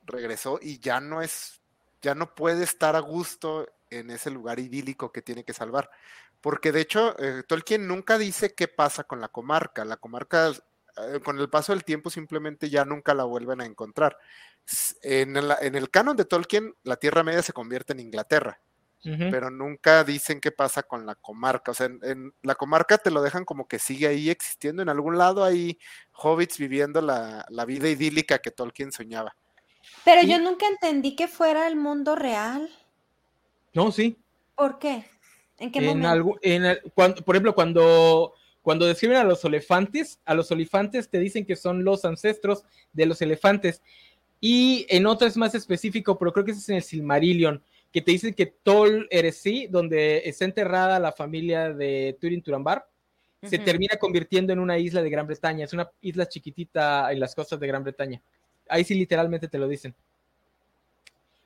regresó y ya no es, ya no puede estar a gusto en ese lugar idílico que tiene que salvar. Porque de hecho, eh, Tolkien nunca dice qué pasa con la comarca. La comarca, eh, con el paso del tiempo, simplemente ya nunca la vuelven a encontrar. en, en el canon de Tolkien, la Tierra Media se convierte en Inglaterra pero nunca dicen qué pasa con la comarca. O sea, en, la comarca te lo dejan como que sigue ahí existiendo. En algún lado hay hobbits viviendo la, vida idílica que Tolkien soñaba. Pero yo nunca entendí que fuera el mundo real. No, sí. ¿Por qué? ¿En qué momento? cuando, por ejemplo, cuando, cuando describen a los elefantes, a los olifantes te dicen que son los ancestros de los elefantes. Y en otro es más específico, pero creo que ese es en el Silmarillion que te dice que Tol Eresi, donde está enterrada la familia de Turin Turambar, se termina convirtiendo en una isla de Gran Bretaña. Es una isla chiquitita en las costas de Gran Bretaña. Ahí sí literalmente te lo dicen.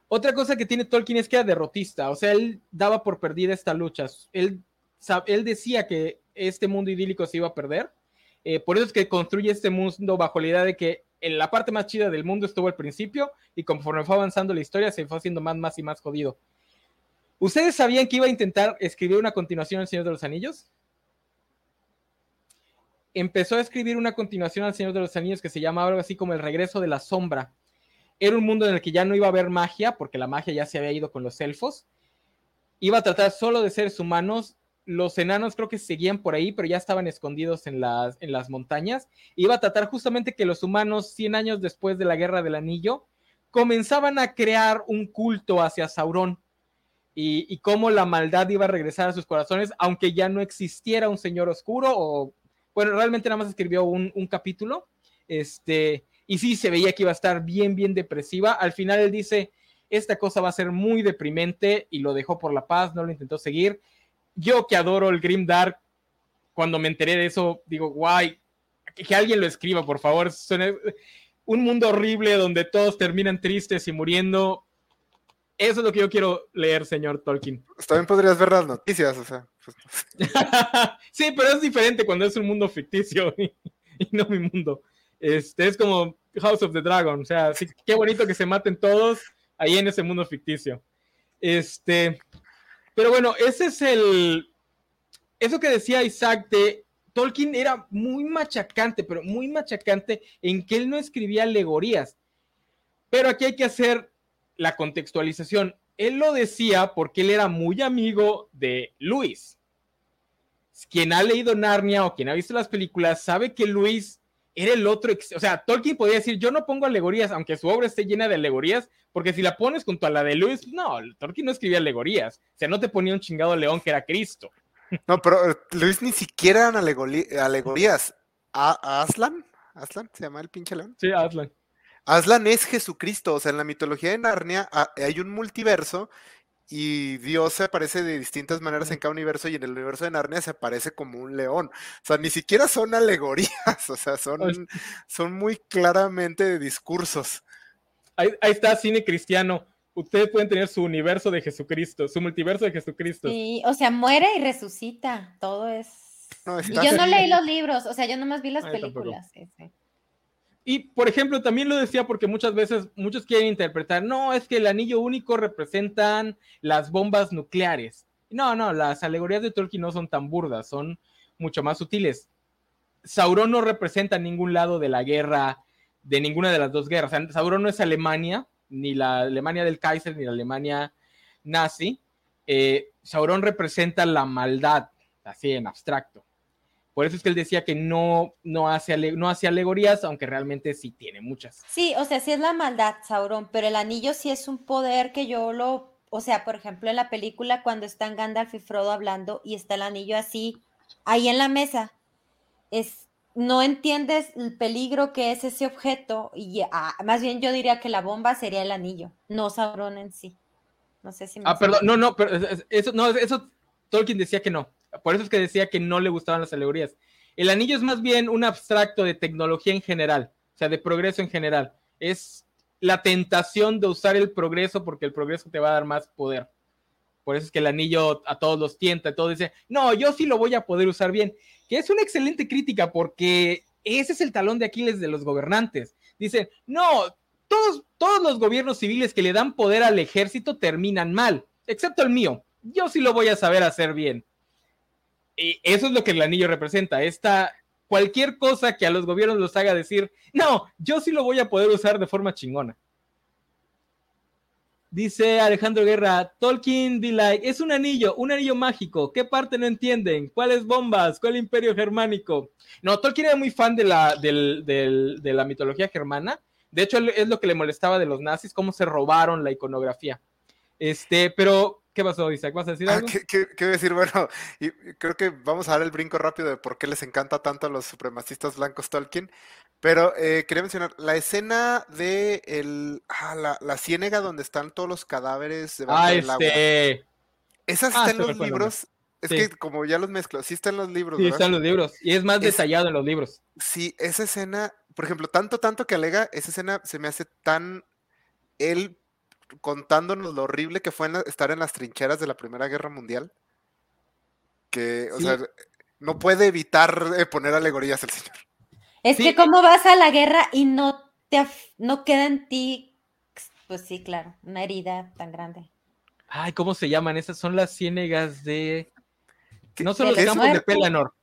Otra cosa que tiene Tolkien es que era derrotista, o sea, él daba por perdida esta lucha. Él, él decía que este mundo idílico se iba a perder. Eh, por eso es que construye este mundo bajo la idea de que en la parte más chida del mundo estuvo al principio y conforme fue avanzando la historia se fue haciendo más, más y más jodido. ¿Ustedes sabían que iba a intentar escribir una continuación al Señor de los Anillos? Empezó a escribir una continuación al Señor de los Anillos que se llamaba algo así como El regreso de la sombra. Era un mundo en el que ya no iba a haber magia, porque la magia ya se había ido con los elfos. Iba a tratar solo de seres humanos los enanos creo que seguían por ahí, pero ya estaban escondidos en las, en las montañas. Iba a tratar justamente que los humanos, 100 años después de la Guerra del Anillo, comenzaban a crear un culto hacia Sauron y, cómo la maldad iba a regresar a sus corazones, aunque ya no existiera un señor oscuro o, bueno, realmente nada más escribió un, un capítulo, este, y sí se veía que iba a estar bien, bien depresiva. Al final él dice, esta cosa va a ser muy deprimente y lo dejó por la paz, no lo intentó seguir yo que adoro el Grim Dark, cuando me enteré de eso, digo, guay, que, alguien lo escriba, por favor. un mundo horrible donde todos terminan tristes y muriendo. Eso es lo que yo quiero leer, señor Tolkien. Pues también podrías ver las noticias, o sea. Pues, sí, pero es diferente cuando es un mundo ficticio y, no mi mundo. Este es como House of the Dragon, o sea, sí, qué bonito que se maten todos ahí en ese mundo ficticio. Este, pero bueno, ese es el. Eso que decía Isaac de Tolkien era muy machacante, pero muy machacante en que él no escribía alegorías. Pero aquí hay que hacer la contextualización. Él lo decía porque él era muy amigo de Luis. Quien ha leído Narnia o quien ha visto las películas sabe que Luis era el otro, o sea, Tolkien podía decir, yo no pongo alegorías, aunque su obra esté llena de alegorías, porque si la pones junto a la de Luis, no, Tolkien no escribía alegorías, o sea, no te ponía un chingado león que era Cristo. No, pero eh, Luis ni siquiera eran alegorías. ¿Aslan? ¿Aslan se llama el pinche león? Sí, Aslan. Aslan es Jesucristo, o sea, en la mitología de Narnia ah, hay un multiverso y Dios se aparece de distintas maneras en cada universo y en el universo de Narnia se aparece como un león. O sea, ni siquiera son alegorías, o sea, son, son muy claramente de discursos. Ahí, está cine cristiano. Ustedes pueden tener su universo de Jesucristo, su multiverso de Jesucristo. Sí, o sea, muere y resucita. Todo es. y yo no leí los libros, o sea, yo nomás vi las películas. Y, por ejemplo, también lo decía porque muchas veces muchos quieren interpretar, no, es que el anillo único representan las bombas nucleares. No, no, las alegorías de Tolkien no son tan burdas, son mucho más sutiles. Sauron no representa ningún lado de la guerra, de ninguna de las dos guerras. Sauron no es Alemania, ni la Alemania del Kaiser, ni la Alemania nazi. Eh, Sauron representa la maldad, así en abstracto. Por eso es que él decía que no, no, hace, no hace alegorías, aunque realmente sí tiene muchas. Sí, o sea, sí es la maldad, Sauron, pero el anillo sí es un poder que yo lo, o sea, por ejemplo, en la película cuando están Gandalf y Frodo hablando y está el anillo así, ahí en la mesa, es, no entiendes el peligro que es ese objeto y ah, más bien yo diría que la bomba sería el anillo, no Sauron en sí. No sé si me... Ah, perdón, no, no, pero eso, no, eso Tolkien decía que no. Por eso es que decía que no le gustaban las alegorías. El anillo es más bien un abstracto de tecnología en general, o sea, de progreso en general. Es la tentación de usar el progreso porque el progreso te va a dar más poder. Por eso es que el anillo a todos los tienta, todos dicen, no, yo sí lo voy a poder usar bien. Que es una excelente crítica porque ese es el talón de Aquiles de los gobernantes. Dicen, no, todos, todos los gobiernos civiles que le dan poder al ejército terminan mal, excepto el mío. Yo sí lo voy a saber hacer bien. Eso es lo que el anillo representa, esta cualquier cosa que a los gobiernos los haga decir, no, yo sí lo voy a poder usar de forma chingona. Dice Alejandro Guerra, Tolkien be like, es un anillo, un anillo mágico. ¿Qué parte no entienden? ¿Cuáles bombas? ¿Cuál imperio germánico? No, Tolkien era muy fan de la, de la mitología germana. De hecho, es lo que le molestaba de los nazis, cómo se robaron la iconografía. Este, pero, ¿qué pasó, Isaac? ¿Vas a decir ah, algo? ¿qué, qué, decir? Bueno, y creo que vamos a dar el brinco rápido de por qué les encanta tanto a los supremacistas blancos Tolkien. Pero eh, quería mencionar la escena de el, ah, la, ciénega donde están todos los cadáveres debajo ah, del agua. Este... Esa ah, está en los libros. Es que como ya los mezclo, sí está en los libros. Sí, está en los libros. Y es más detallado en los libros. Sí, esa escena, por ejemplo, tanto, tanto que alega, esa escena se me hace tan él contándonos lo horrible que fue estar en las trincheras de la Primera Guerra Mundial. Que, o sea, no puede evitar eh, poner alegorías el señor. Es que cómo vas a la guerra y no te no queda en ti, pues sí, claro, una herida tan grande. Ay, ¿cómo se llaman? Esas son las ciénegas de. No son los campos de Pelennor.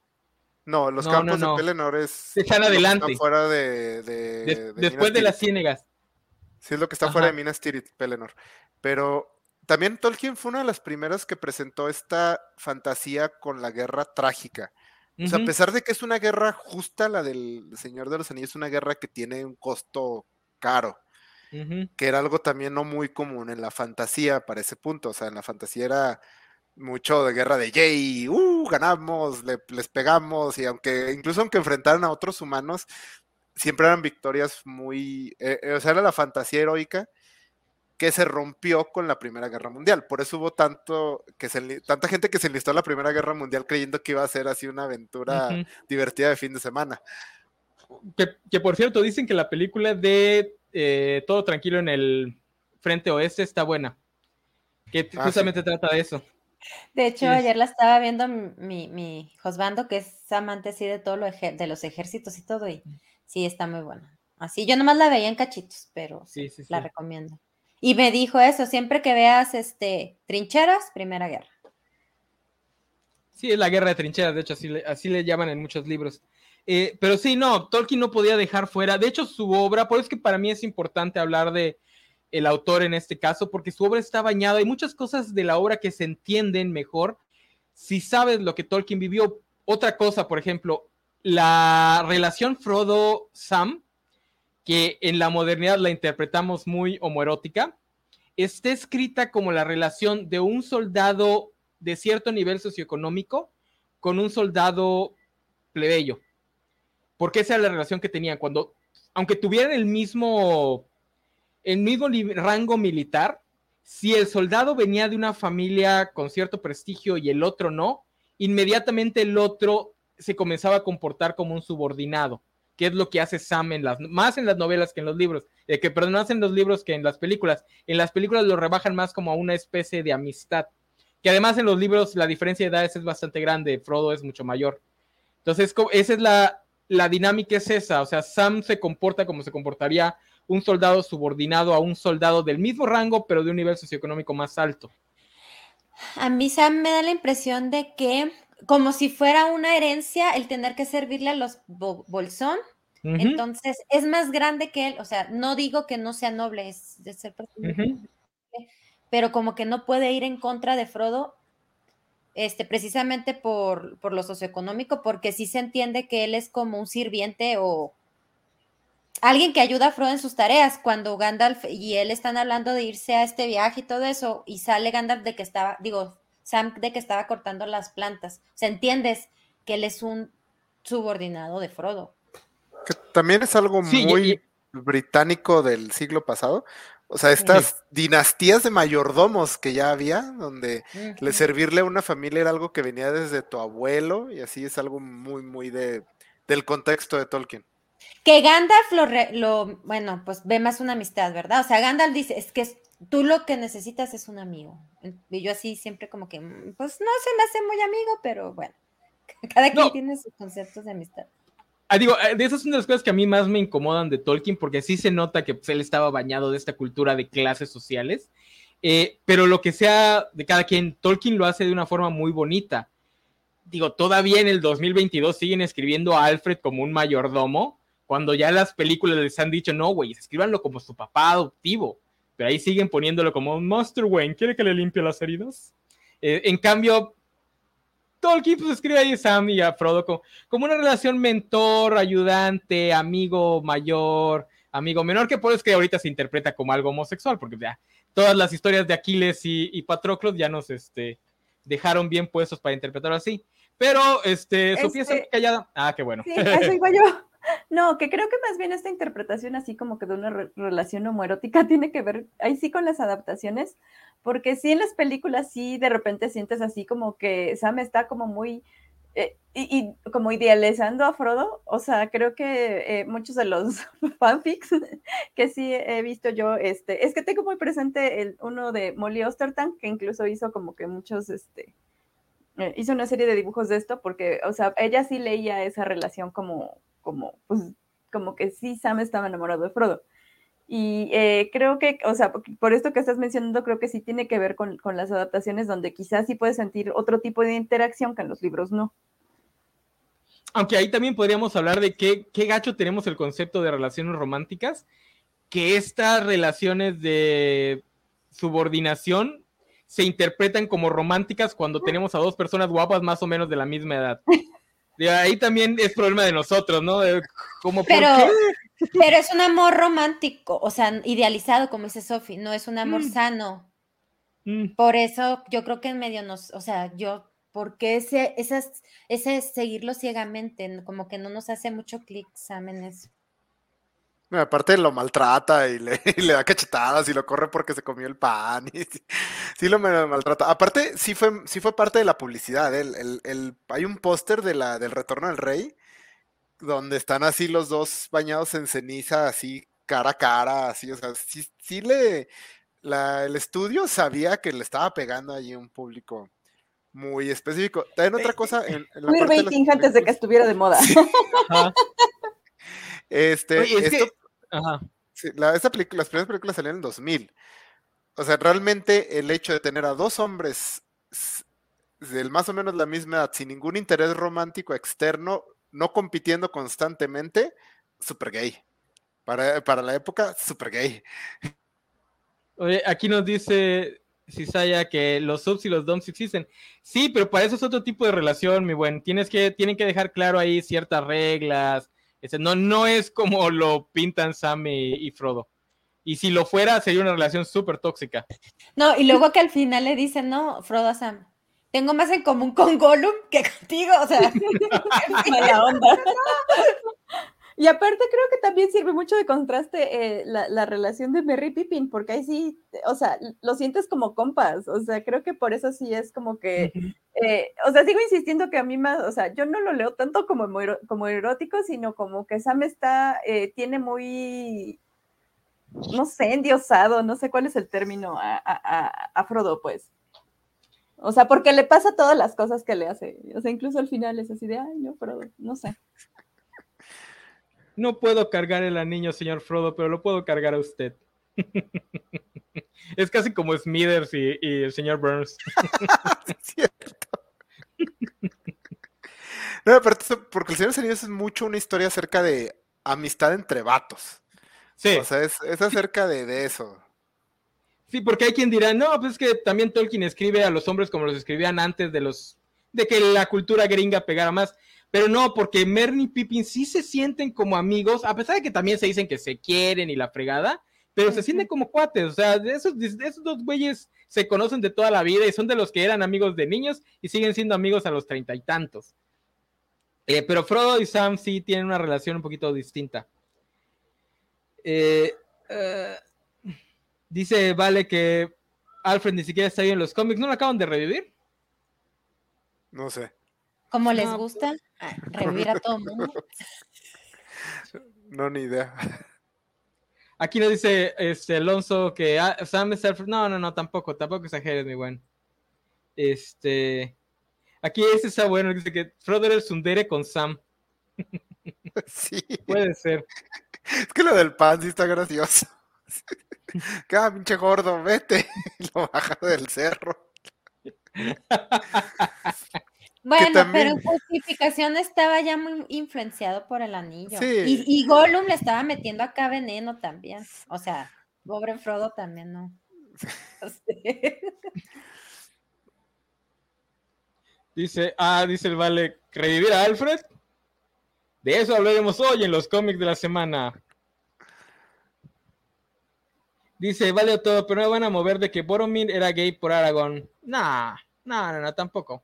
No, los campos de Pelennor es. Están adelante. fuera de. después de las ciénegas. Sí, es lo que está fuera de Minas Tirith, Pelennor. Pero también Tolkien fue una de las primeras que presentó esta fantasía con la guerra trágica. O sea, a pesar de que es una guerra justa, la del Señor de los Anillos es una guerra que tiene un costo caro, que era algo también no muy común en la fantasía para ese punto. O sea, en la fantasía era mucho de guerra de yay, uh, ganamos, les pegamos, y aunque, incluso aunque enfrentaran a otros humanos, siempre eran victorias muy, eh, eh, o sea, era la fantasía heroica que se rompió con la Primera Guerra Mundial. Por eso hubo tanto que se, tanta gente que se enlistó a la Primera Guerra Mundial creyendo que iba a ser así una aventura divertida de fin de semana. Que, por cierto, dicen que la película de eh, Todo Tranquilo en el Frente Oeste está buena. Que ah, justamente trata de eso. De hecho, ayer la estaba viendo mi, mi Josbando, que es amante así de todo lo de los ejércitos y todo, y sí, está muy buena. Así, yo nomás la veía en cachitos, pero sí, la recomiendo. Y me dijo eso, siempre que veas este trincheras, Primera Guerra. Sí, es la guerra de trincheras, de hecho, así le, así le llaman en muchos libros. Eh, pero sí, no, Tolkien no podía dejar fuera, de hecho, su obra, por eso es que para mí es importante hablar de el autor en este caso, porque su obra está bañada, hay muchas cosas de la obra que se entienden mejor si sabes lo que Tolkien vivió. Otra cosa, por ejemplo, la relación Frodo-Sam que en la modernidad la interpretamos muy homoerótica, está escrita como la relación de un soldado de cierto nivel socioeconómico con un soldado plebeyo. Porque esa es la relación que tenían cuando, aunque tuvieran el mismo, el mismo rango militar, si el soldado venía de una familia con cierto prestigio y el otro no, inmediatamente el otro se comenzaba a comportar como un subordinado qué es lo que hace Sam en las, más en las novelas que en los libros, eh, que perdón, más en los libros que en las películas. En las películas lo rebajan más como a una especie de amistad, que además en los libros la diferencia de edades es bastante grande, Frodo es mucho mayor. Entonces, esa es la, la dinámica es esa, o sea, Sam se comporta como se comportaría un soldado subordinado a un soldado del mismo rango, pero de un nivel socioeconómico más alto. A mí Sam me da la impresión de que como si fuera una herencia el tener que servirle a los bolsón. Entonces, es más grande que él, o sea, no digo que no sea noble, es de ser pero como que no puede ir en contra de Frodo, este, precisamente por, por lo socioeconómico, porque sí se entiende que él es como un sirviente o alguien que ayuda a Frodo en sus tareas. Cuando Gandalf y él están hablando de irse a este viaje y todo eso, y sale Gandalf de que estaba, digo, Sam de que estaba cortando las plantas. O sea, entiendes que él es un subordinado de Frodo. Que también es algo muy británico del siglo pasado. O sea, estas dinastías de mayordomos que ya había, donde le servirle a una familia era algo que venía desde tu abuelo, y así es algo muy, muy de, del contexto de Tolkien. Que Gandalf lo, lo, bueno, pues ve más una amistad, ¿verdad? O sea, Gandalf dice, es que tú lo que necesitas es un amigo. Y yo así siempre como que, mm, pues no se me hace muy amigo, pero bueno, cada quien tiene sus conceptos de amistad. Ah, digo, eh, de esas son de las cosas que a mí más me incomodan de Tolkien, porque sí se nota que pues, él estaba bañado de esta cultura de clases sociales, eh, pero lo que sea de cada quien, Tolkien lo hace de una forma muy bonita. Digo, todavía en el 2022 siguen escribiendo a Alfred como un mayordomo, cuando ya las películas les han dicho, no, güey, escríbanlo como su papá adoptivo pero ahí siguen poniéndolo como Master Wayne, ¿quiere que le limpie las heridas? Eh, en cambio, Tolkien pues escribe ahí a Sam y a Frodo como, como, una relación mentor, ayudante, amigo mayor, amigo menor, que por eso es que ahorita se interpreta como algo homosexual, porque ya todas las historias de Aquiles y, y Patroclos ya nos este, dejaron bien puestos para interpretarlo así. Pero, este, Sofía está Este- callada. Ah, qué bueno. Sí, eso iba yo. No, que creo que más bien esta interpretación así como que de una re- relación homoerótica tiene que ver ahí sí con las adaptaciones, porque sí en las películas sí de repente sientes así como que Sam está como muy eh, y, como idealizando a Frodo, o sea, creo que eh, muchos de los fanfics que sí he visto yo, este, es que tengo muy presente el uno de Molly Ostertag, que incluso hizo como que muchos, este, eh, hizo una serie de dibujos de esto, porque, o sea, ella sí leía esa relación como, como, pues, como que sí Sam estaba enamorado de Frodo. Y eh, creo que, o sea, por- esto que estás mencionando, creo que sí tiene que ver con, con las adaptaciones donde quizás sí puedes sentir otro tipo de interacción que en los libros no. Aunque ahí también podríamos hablar de qué, qué gacho tenemos el concepto de relaciones románticas, que estas relaciones de subordinación se interpretan como románticas cuando tenemos a dos personas guapas más o menos de la misma edad. De ahí también es problema de nosotros, ¿no? Como, ¿por Pero, qué? pero es un amor romántico, o sea, idealizado, como dice Sofi, no es un amor Mm. sano. Mm, Por eso yo creo que en medio nos, o sea, yo, porque ese, esas, ese seguirlo ciegamente, como que no nos hace mucho clic, Sam, en eso. No, aparte lo maltrata y le, y le da cachetadas y lo corre porque se comió el pan. Y sí, sí lo maltrata. Aparte, sí fue, sí fue parte de la publicidad. El, el- el- hay un póster de la, del Retorno del Rey donde están así los dos bañados en ceniza, así cara a cara, así. O sea, sí, sí le. la- el estudio sabía que le estaba pegando allí un público muy específico. También otra cosa. En, en la parte de las Queerbaiting antes de que estuviera de moda. ajá. Este, Oye, es que- esto- Ajá. Sí, la, esa película, las primeras películas salieron en el 2000. O sea, realmente el hecho de tener a dos hombres s- de más o menos la misma edad, sin ningún interés romántico externo, no compitiendo constantemente, súper gay. Para, para la época, súper gay. Oye, aquí nos dice Cisaya que los subs y los doms existen. Sí, pero para eso es otro tipo de relación, mi buen. Tienes que, tienen que dejar claro ahí ciertas reglas. Ese, no, no es como lo pintan Sam y, y Frodo. Y si lo fuera, sería una relación súper tóxica. No, y luego que al final le dicen, no, Frodo a Sam, tengo más en común con Gollum que contigo, o sea, mala onda. Y aparte creo que también sirve mucho de contraste eh, la, la relación de Merry y Pippin, porque ahí sí, o sea, lo sientes como compas, o sea, creo que por eso sí es como que, eh, o sea, sigo insistiendo que a mí más, o sea, yo no lo leo tanto como, como erótico, sino como que Sam está, eh, tiene muy, no sé, endiosado, no sé cuál es el término a, a- a- a Frodo, pues. O sea, porque le pasa todas las cosas que le hace, o sea, incluso al final es así de, ay, no, Frodo, no sé. No puedo cargar el anillo, señor Frodo, pero lo puedo cargar a usted. es casi como Smithers y, y el señor Burns. Cierto. No, aparte, porque el Señor de es mucho una historia acerca de amistad entre vatos. Sí. O sea, es, es acerca de, de eso. Sí, porque hay quien dirá, no, pues es que también Tolkien escribe a los hombres como los escribían antes de los de que la cultura gringa pegara más. Pero no, porque Merny y Pippin sí se sienten como amigos, a pesar de que también se dicen que se quieren y la fregada, pero se sienten como cuates. O sea, de esos, de esos dos güeyes se conocen de toda la vida y son de los que eran amigos de niños y siguen siendo amigos a los treinta y tantos. Eh, pero Frodo y Sam sí tienen una relación un poquito distinta. Eh, eh, Dice Vale que Alfred ni siquiera está ahí en los cómics. ¿No lo acaban de revivir? No sé. Como les No, gusta, ah, revivir a todo mundo. No, ni idea. Aquí nos dice este, Alonso que ah, Sam es Alfred. No, no, no, tampoco, tampoco exageres, mi buen. Este. Aquí ese está bueno, dice que Frodo era el Sundere con Sam. Sí. Puede ser. Es que lo del pan sí está gracioso. Cada pinche gordo, vete. Lo baja del cerro. Bueno, pero también- en justificación estaba ya muy influenciado por el anillo. Sí. Y, y Gollum le estaba metiendo acá veneno también. O sea, pobre Frodo también, ¿no? Dice, ah, dice el Vale, ¿revivir a Alfred? De eso hablaremos hoy en los cómics de la semana. Dice, vale todo, pero no van a mover de que Boromir era gay por Aragón. Nah, nah, no, no, tampoco.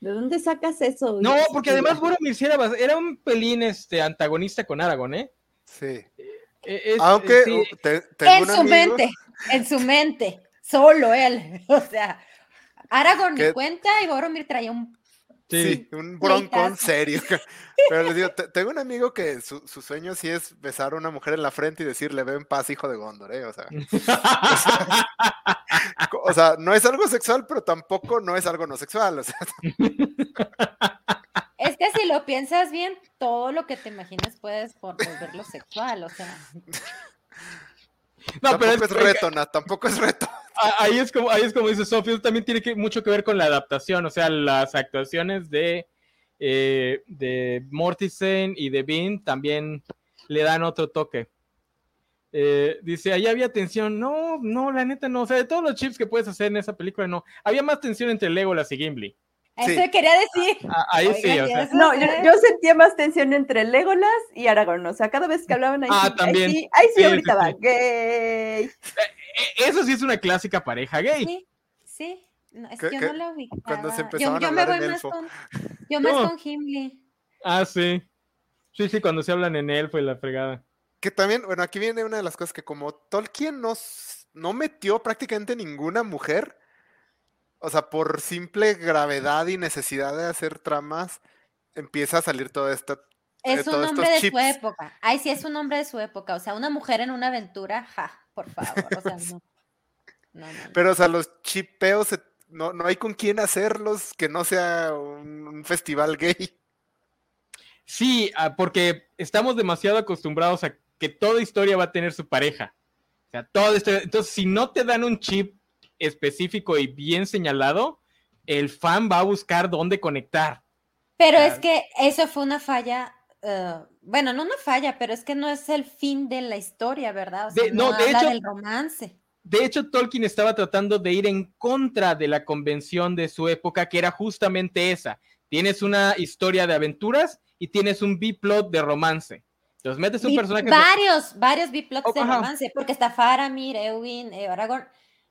¿De dónde sacas eso? No, porque además Boromir sí era, era un pelín este, antagonista con Aragón, ¿eh? Sí. Eh, es- Aunque sí. uh, te- tengo En un su amigo- mente, en su mente, solo él. O sea, Aragorn ni ¿Qué? cuenta y Boromir traía un Sí, un broncón serio. Pero les digo, te- tengo un amigo que su, su sueño sí es besar a una mujer en la frente y decirle, ven paz, hijo de Gondor, ¿eh? O sea, co- o sea, no es algo sexual, pero tampoco no es algo no sexual. O sea, Es que si lo piensas bien, todo lo que te imagines puedes por volverlo sexual, o sea. no, pero es, reto, Nat, tampoco es reto. Ah, ahí es como ahí es como dice Sofía también tiene mucho que ver con la adaptación o sea las actuaciones de eh, de Mortisen y de Bean también le dan otro toque. Eh, dice ahí había tensión no no la neta no o sea de todos los chips que puedes hacer en esa película no había más tensión entre Legolas y Gimli Eso Sí. quería decir. Ah, ahí sí o sea eso No, yo, yo sentía más tensión entre Legolas y Aragorn. O sea, cada vez que hablaban ahí, Ah, sí, ahí también. sí, ahí sí, Sí, sí, gritaba, sí. gay. e- eso sí es una clásica pareja gay Sí, sí. No, es ¿Qué- que yo qué? no la ubicaba. Cuando se yo, empezaban a yo me voy en más elfo. con, yo más No. con Gimli. ah sí sí sí cuando se hablan en elfo y la fregada Que también, bueno, aquí viene una de las cosas que como Tolkien no, no metió prácticamente ninguna mujer, o sea, por simple gravedad y necesidad de hacer tramas, empieza a salir toda esta... Es un hombre de su época. Ay, sí, es un hombre de su época. O sea, una mujer en una aventura, ja, por favor. O sea, no. No, no, no. Pero, o sea, los chipeos, se- no, no hay con quién hacerlos que no sea un, un festival gay. Sí, ah, porque estamos demasiado acostumbrados a que toda historia va a tener su pareja. O sea, toda historia- Entonces, si no te dan un chip específico y bien señalado, el fan va a buscar dónde conectar. Pero es que eso fue una falla. eh, bueno, no una falla, pero es que no es el fin de la historia, ¿verdad? O sea, De- no, no, de habla hecho- del romance. De hecho, Tolkien estaba tratando de ir en contra de la convención de su época, que era justamente esa. Tienes una historia de aventuras y tienes un B-plot de romance. Entonces metes un Vi- personaje... varios, varios biplots Oh, de romance, porque está Faramir, Eowyn, eh, Aragorn.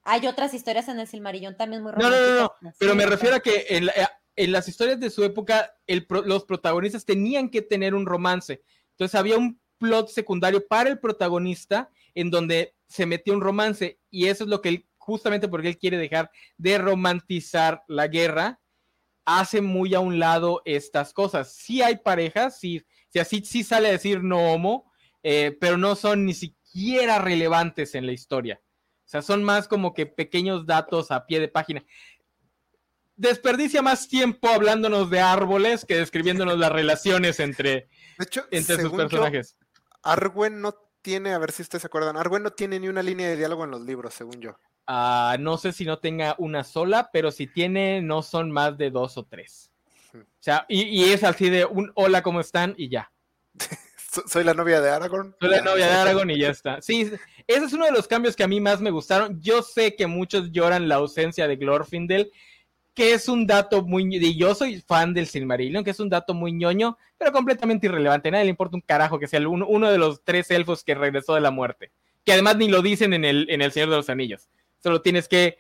Hay otras historias en el Silmarillón también muy No, no, no, románticas. no, Pero me refiero a que en, la- en las historias de su época, el los protagonistas tenían que tener un romance. Entonces había un plot secundario para el protagonista en donde se metió un romance y eso es lo que él, justamente porque él quiere dejar de romantizar la guerra, hace muy a un lado estas cosas. Sí hay parejas, sí, sí así sí sale a decir no homo, eh, pero no son ni siquiera relevantes en la historia. O sea, son más como que pequeños datos a pie de página desperdicia más tiempo hablándonos de árboles que describiéndonos las relaciones entre, De hecho, entre sus yo, personajes. Arwen no tiene, a ver si ustedes se acuerdan, Arwen no tiene ni una línea de diálogo en los libros, según yo. Ah, no sé si no tenga una sola, pero si tiene, no son más de dos o tres. O sea, y, y es así de un hola, ¿cómo están? Y ya. So- Soy la novia de Aragorn. Soy la novia de Aragorn y ya está. Sí, ese es uno de los cambios que a mí más me gustaron. Yo sé que muchos lloran la ausencia de Glorfindel, que es un dato muy... Y yo soy fan del Silmarillion, que es un dato muy ñoño, pero completamente irrelevante. Nadie le importa un carajo que sea uno, uno de los tres elfos que regresó de la muerte. Que además ni lo dicen en el, en el Señor de los Anillos. Solo tienes que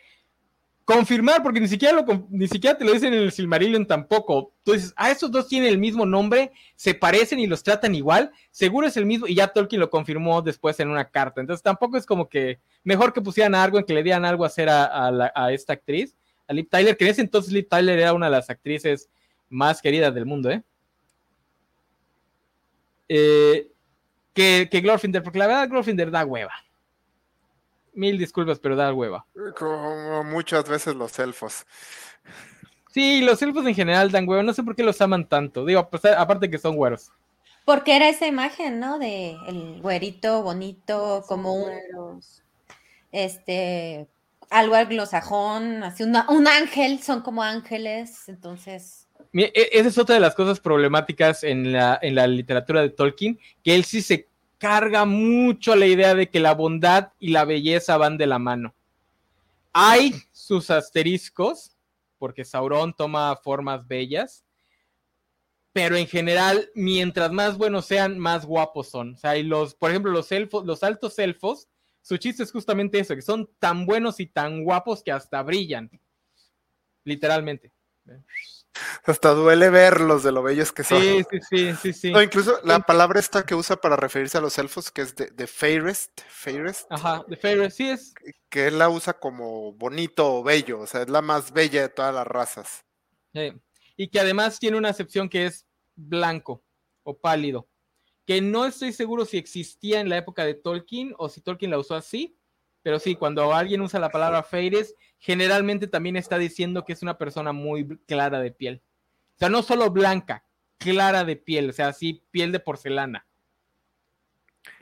confirmar, porque ni siquiera, lo, ni siquiera te lo dicen en el Silmarillion tampoco. Tú dices, ah, estos dos tienen el mismo nombre, se parecen y los tratan igual, seguro es el mismo, y ya Tolkien lo confirmó después en una carta. Entonces tampoco es como que mejor que pusieran algo en que le dieran algo a hacer a, a la- a esta actriz, a Liv Tyler, que en ese entonces Liv Tyler era una de las actrices más queridas del mundo, ¿eh? Eh, que, que Glorfindel, porque la verdad Glorfindel da hueva. Mil disculpas, pero da hueva. Como muchas veces los elfos. Sí, los elfos en general dan hueva, no sé por qué los aman tanto. Digo, pues, aparte que son güeros. Porque era esa imagen, ¿no? De el güerito bonito, como un, Güeros. este, algo anglosajón, así una- un ángel, son como ángeles, entonces, e- Esa es otra de las cosas problemáticas en la, en la literatura de Tolkien, que él sí se carga mucho la idea de que la bondad y la belleza van de la mano. Hay sus asteriscos, porque Sauron toma formas bellas, pero en general, mientras más buenos sean, más guapos son. O sea, y los, por ejemplo, los elfos, los altos elfos, su chiste es justamente eso, que son tan buenos y tan guapos que hasta brillan. Literalmente. Hasta duele verlos de lo bellos que son. Sí, sí, sí, sí, sí. No, incluso la palabra esta que usa para referirse a los elfos, que es de, de fairest, fairest, Ajá, de Fairest, sí es. que él la usa como bonito o bello, o sea, es la más bella de todas las razas. Sí. Y que además tiene una acepción que es blanco o pálido. Que no estoy seguro si existía en la época de Tolkien o si Tolkien la usó así. Pero sí, cuando alguien usa la palabra Feires, generalmente también está diciendo que es una persona muy clara de piel. O sea, no solo blanca, clara de piel, o sea, así piel de porcelana.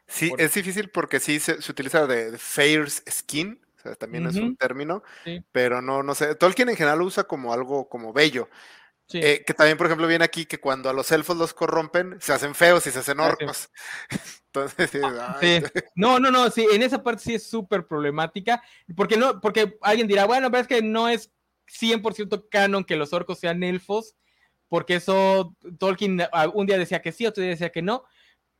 Sí, Por- es difícil porque sí se, se utiliza de, fair skin, o sea, también es un término, Sí. pero no, no sé. Tolkien en general lo usa como algo como bello. Sí. Eh, que también, por ejemplo, viene aquí que cuando a los elfos los corrompen, se hacen feos y se hacen orcos. Entonces, Sí. ay, No, no, no, sí, en esa parte sí es súper problemática, porque no, porque alguien dirá, bueno, pero es que no es 100% canon que los orcos sean elfos, porque eso Tolkien ah, un día decía que sí, otro día decía que no,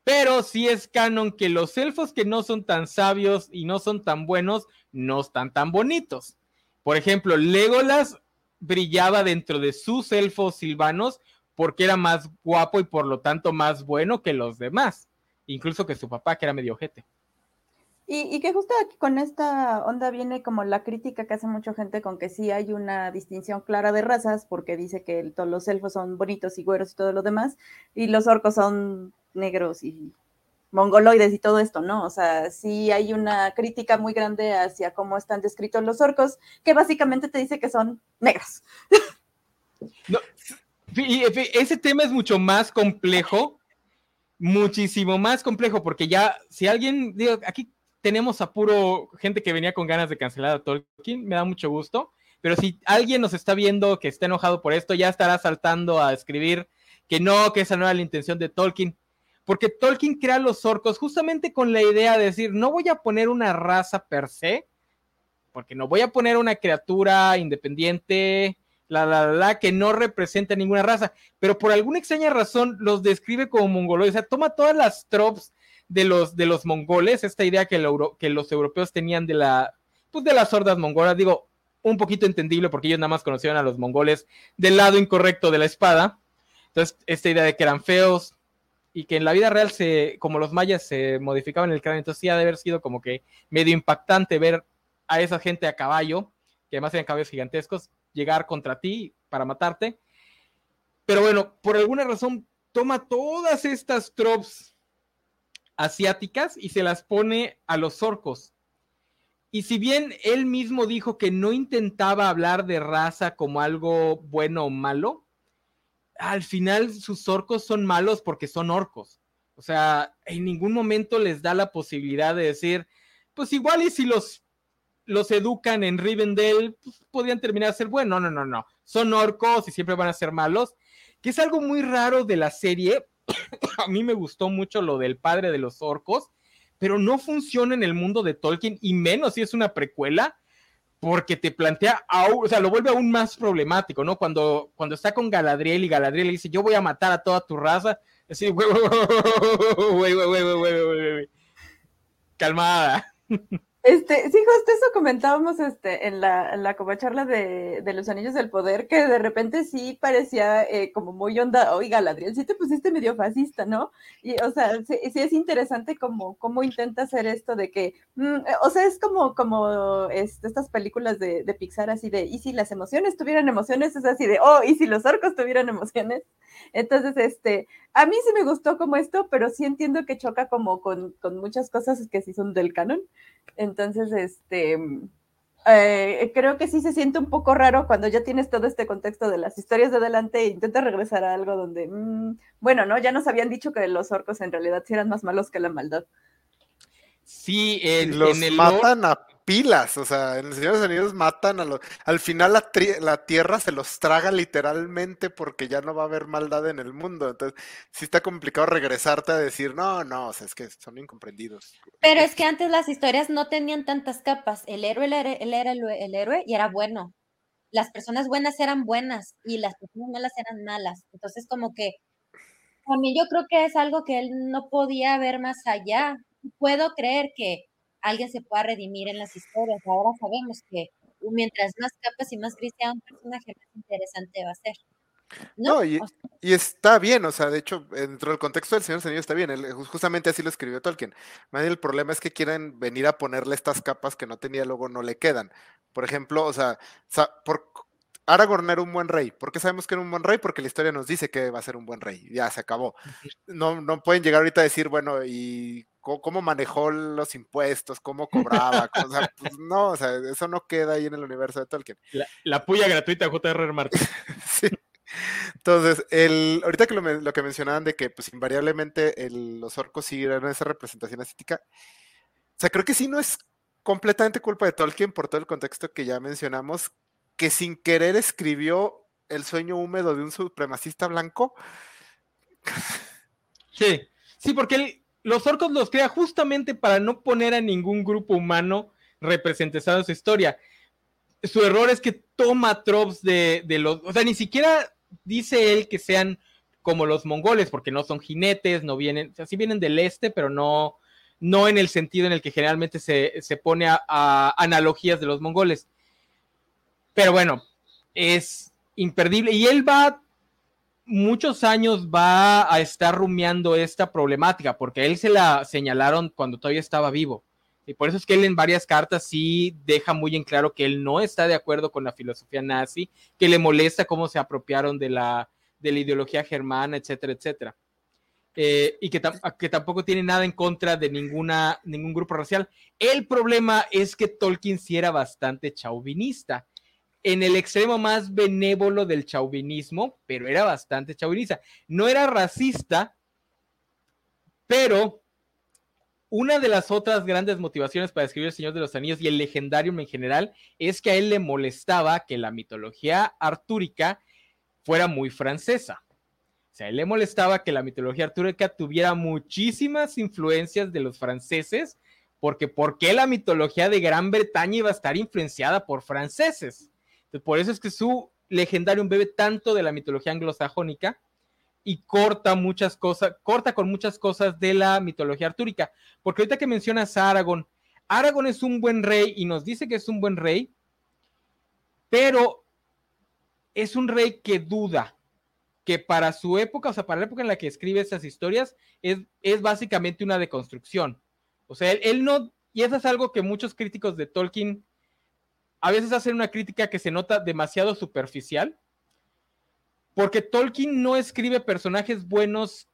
pero sí es canon que los elfos que no son tan sabios y no son tan buenos, no están tan bonitos. Por ejemplo, Legolas brillaba dentro de sus elfos silvanos porque era más guapo y por lo tanto más bueno que los demás, incluso que su papá, que era medio ojete. Y, y que justo aquí con esta onda viene como la crítica que hace mucha gente con que sí hay una distinción clara de razas, porque dice que todos los elfos son bonitos y güeros y todo lo demás, y los orcos son negros y mongoloides y todo esto, ¿no? O sea, sí hay una crítica muy grande hacia cómo están descritos los orcos, que básicamente te dice que son negros. Y ese tema es mucho más complejo, muchísimo más complejo, porque ya, si alguien, digo, aquí tenemos a puro gente que venía con ganas de cancelar a Tolkien, me da mucho gusto, pero si alguien nos está viendo que está enojado por esto, ya estará saltando a escribir que no, que esa no era la intención de Tolkien, porque Tolkien crea los orcos justamente con la idea de decir, no voy a poner una raza per se, porque no voy a poner una criatura independiente, la, la, la, que no representa ninguna raza, pero por alguna extraña razón los describe como mongoloides, o sea, toma todas las tropes de los, de los mongoles, esta idea que los europeos tenían de la, pues de las hordas mongolas, digo, un poquito entendible porque ellos nada más conocían a los mongoles del lado incorrecto de la espada, entonces esta idea de que eran feos y que en la vida real se, como los mayas se modificaban el cráneo, entonces sí ha de haber sido como que medio impactante ver a esa gente a caballo, que además eran caballos gigantescos, llegar contra ti para matarte. Pero bueno, por alguna razón toma todas estas tropes asiáticas y se las pone a los orcos. Y si bien él mismo dijo que no intentaba hablar de raza como algo bueno o malo, al final sus orcos son malos porque son orcos. O sea, en ningún momento les da la posibilidad de decir, pues igual y si los los educan en Rivendell, pues, podrían terminar a ser buenos. No, no, no, no. Son orcos y siempre van a ser malos. Que es algo muy raro de la serie. a mí me gustó mucho lo del padre de los orcos, pero no funciona en el mundo de Tolkien, y menos si es una precuela, porque te plantea, aún, o sea, lo vuelve aún más problemático, ¿no? Cuando, cuando está con Galadriel y Galadriel le dice, yo voy a matar a toda tu raza, así, güey, güey, güey, güey, güey, güey, calmada. Este, sí, justo eso comentábamos este, en la, charla de, los anillos del poder, que de repente sí parecía eh, como muy onda, oiga, Ladriel, sí te pusiste medio fascista, ¿no? Y, o sea, sí, sí es interesante como, cómo intenta hacer esto de que, mm, o sea, es como, este, estas películas de, Pixar así de, y si las emociones tuvieran emociones, es así de, oh, y si los orcos tuvieran emociones. Entonces, este, a mí sí me gustó como esto, pero sí entiendo que choca como con, muchas cosas que sí son del canon. Este, eh, creo que sí se siente un poco raro cuando ya tienes todo este contexto de las historias de adelante e intentas regresar a algo donde, mmm, bueno, ¿no? Ya nos habían dicho que los orcos en realidad sí eran más malos que la maldad. Sí, en, los en el matan a pilas, o sea, en el Señor de los Anillos matan a los... Al final la, la, Tierra se los traga literalmente porque ya no va a haber maldad en el mundo, entonces sí está complicado regresarte a decir, no, no, o sea, es que son incomprendidos. Pero es que antes las historias no tenían tantas capas, el héroe, él era el, el héroe y era bueno, las personas buenas eran buenas y las personas malas eran malas, entonces como que a mí yo creo que es algo que él no podía ver más allá. Puedo creer que alguien se pueda redimir en las historias. Ahora sabemos que mientras más capas y más gris sea un personaje, más interesante va a ser. No, y, está bien, o sea, de hecho, dentro del contexto del Señor Señor está bien, justamente así lo escribió Tolkien. el problema es que quieren venir a ponerle estas capas que no tenía, luego no le quedan. Por ejemplo, o sea, por, Aragorn era un buen rey. ¿Por qué sabemos que era un buen rey? Porque la historia nos dice que va a ser un buen rey. Ya se acabó. No, no pueden llegar ahorita a decir, bueno, ¿y cómo, manejó los impuestos? ¿Cómo cobraba? pues no, o sea, eso no queda ahí en el universo de Tolkien. La, puya gratuita J.R.R. Martin. sí. Entonces, el, ahorita que lo, que mencionaban de que pues invariablemente los orcos siguen esa representación estética, o sea, creo que sí no es completamente culpa de Tolkien por todo el contexto que ya mencionamos, que sin querer escribió El sueño húmedo de un supremacista blanco. Sí, sí, porque los orcos los crea justamente para no poner a ningún grupo humano representado en su historia. Su error es que toma tropes de, de los, o sea, ni siquiera dice él que sean como los mongoles, porque no son jinetes, no vienen, o sea, sí vienen del este, pero no, no en el sentido en el que generalmente se, pone a, analogías de los mongoles. Pero bueno, es imperdible. Y él va, muchos años va a estar rumiando esta problemática, porque él se la señalaron cuando todavía estaba vivo. Y por eso es que él en varias cartas sí deja muy en claro que él no está de acuerdo con la filosofía nazi, que le molesta cómo se apropiaron de la, de la ideología germana, etcétera, etcétera. Eh, y que, que, tampoco tiene nada en contra de ninguna, ningún grupo racial. El problema es que Tolkien sí era bastante chauvinista en el extremo más benévolo del chauvinismo, pero era bastante chauvinista. No era racista, pero una de las otras grandes motivaciones para escribir El Señor de los Anillos y el legendario en general es que a él le molestaba que la mitología artúrica fuera muy francesa. O sea, a él le molestaba que la mitología artúrica tuviera muchísimas influencias de los franceses, porque ¿por qué la mitología de Gran Bretaña iba a estar influenciada por franceses? Por eso es que su legendario bebe tanto de la mitología anglosajónica y corta muchas cosas, corta con muchas cosas de la mitología artúrica. Porque ahorita que mencionas a Aragón, Aragón es un buen rey y nos dice que es un buen rey, pero es un rey que duda, que para su época, o sea, para la época en la que escribe esas historias, es, es básicamente una deconstrucción. O sea, él, él no, y eso es algo que muchos críticos de Tolkien a veces hacen una crítica que se nota demasiado superficial, porque Tolkien no escribe personajes buenos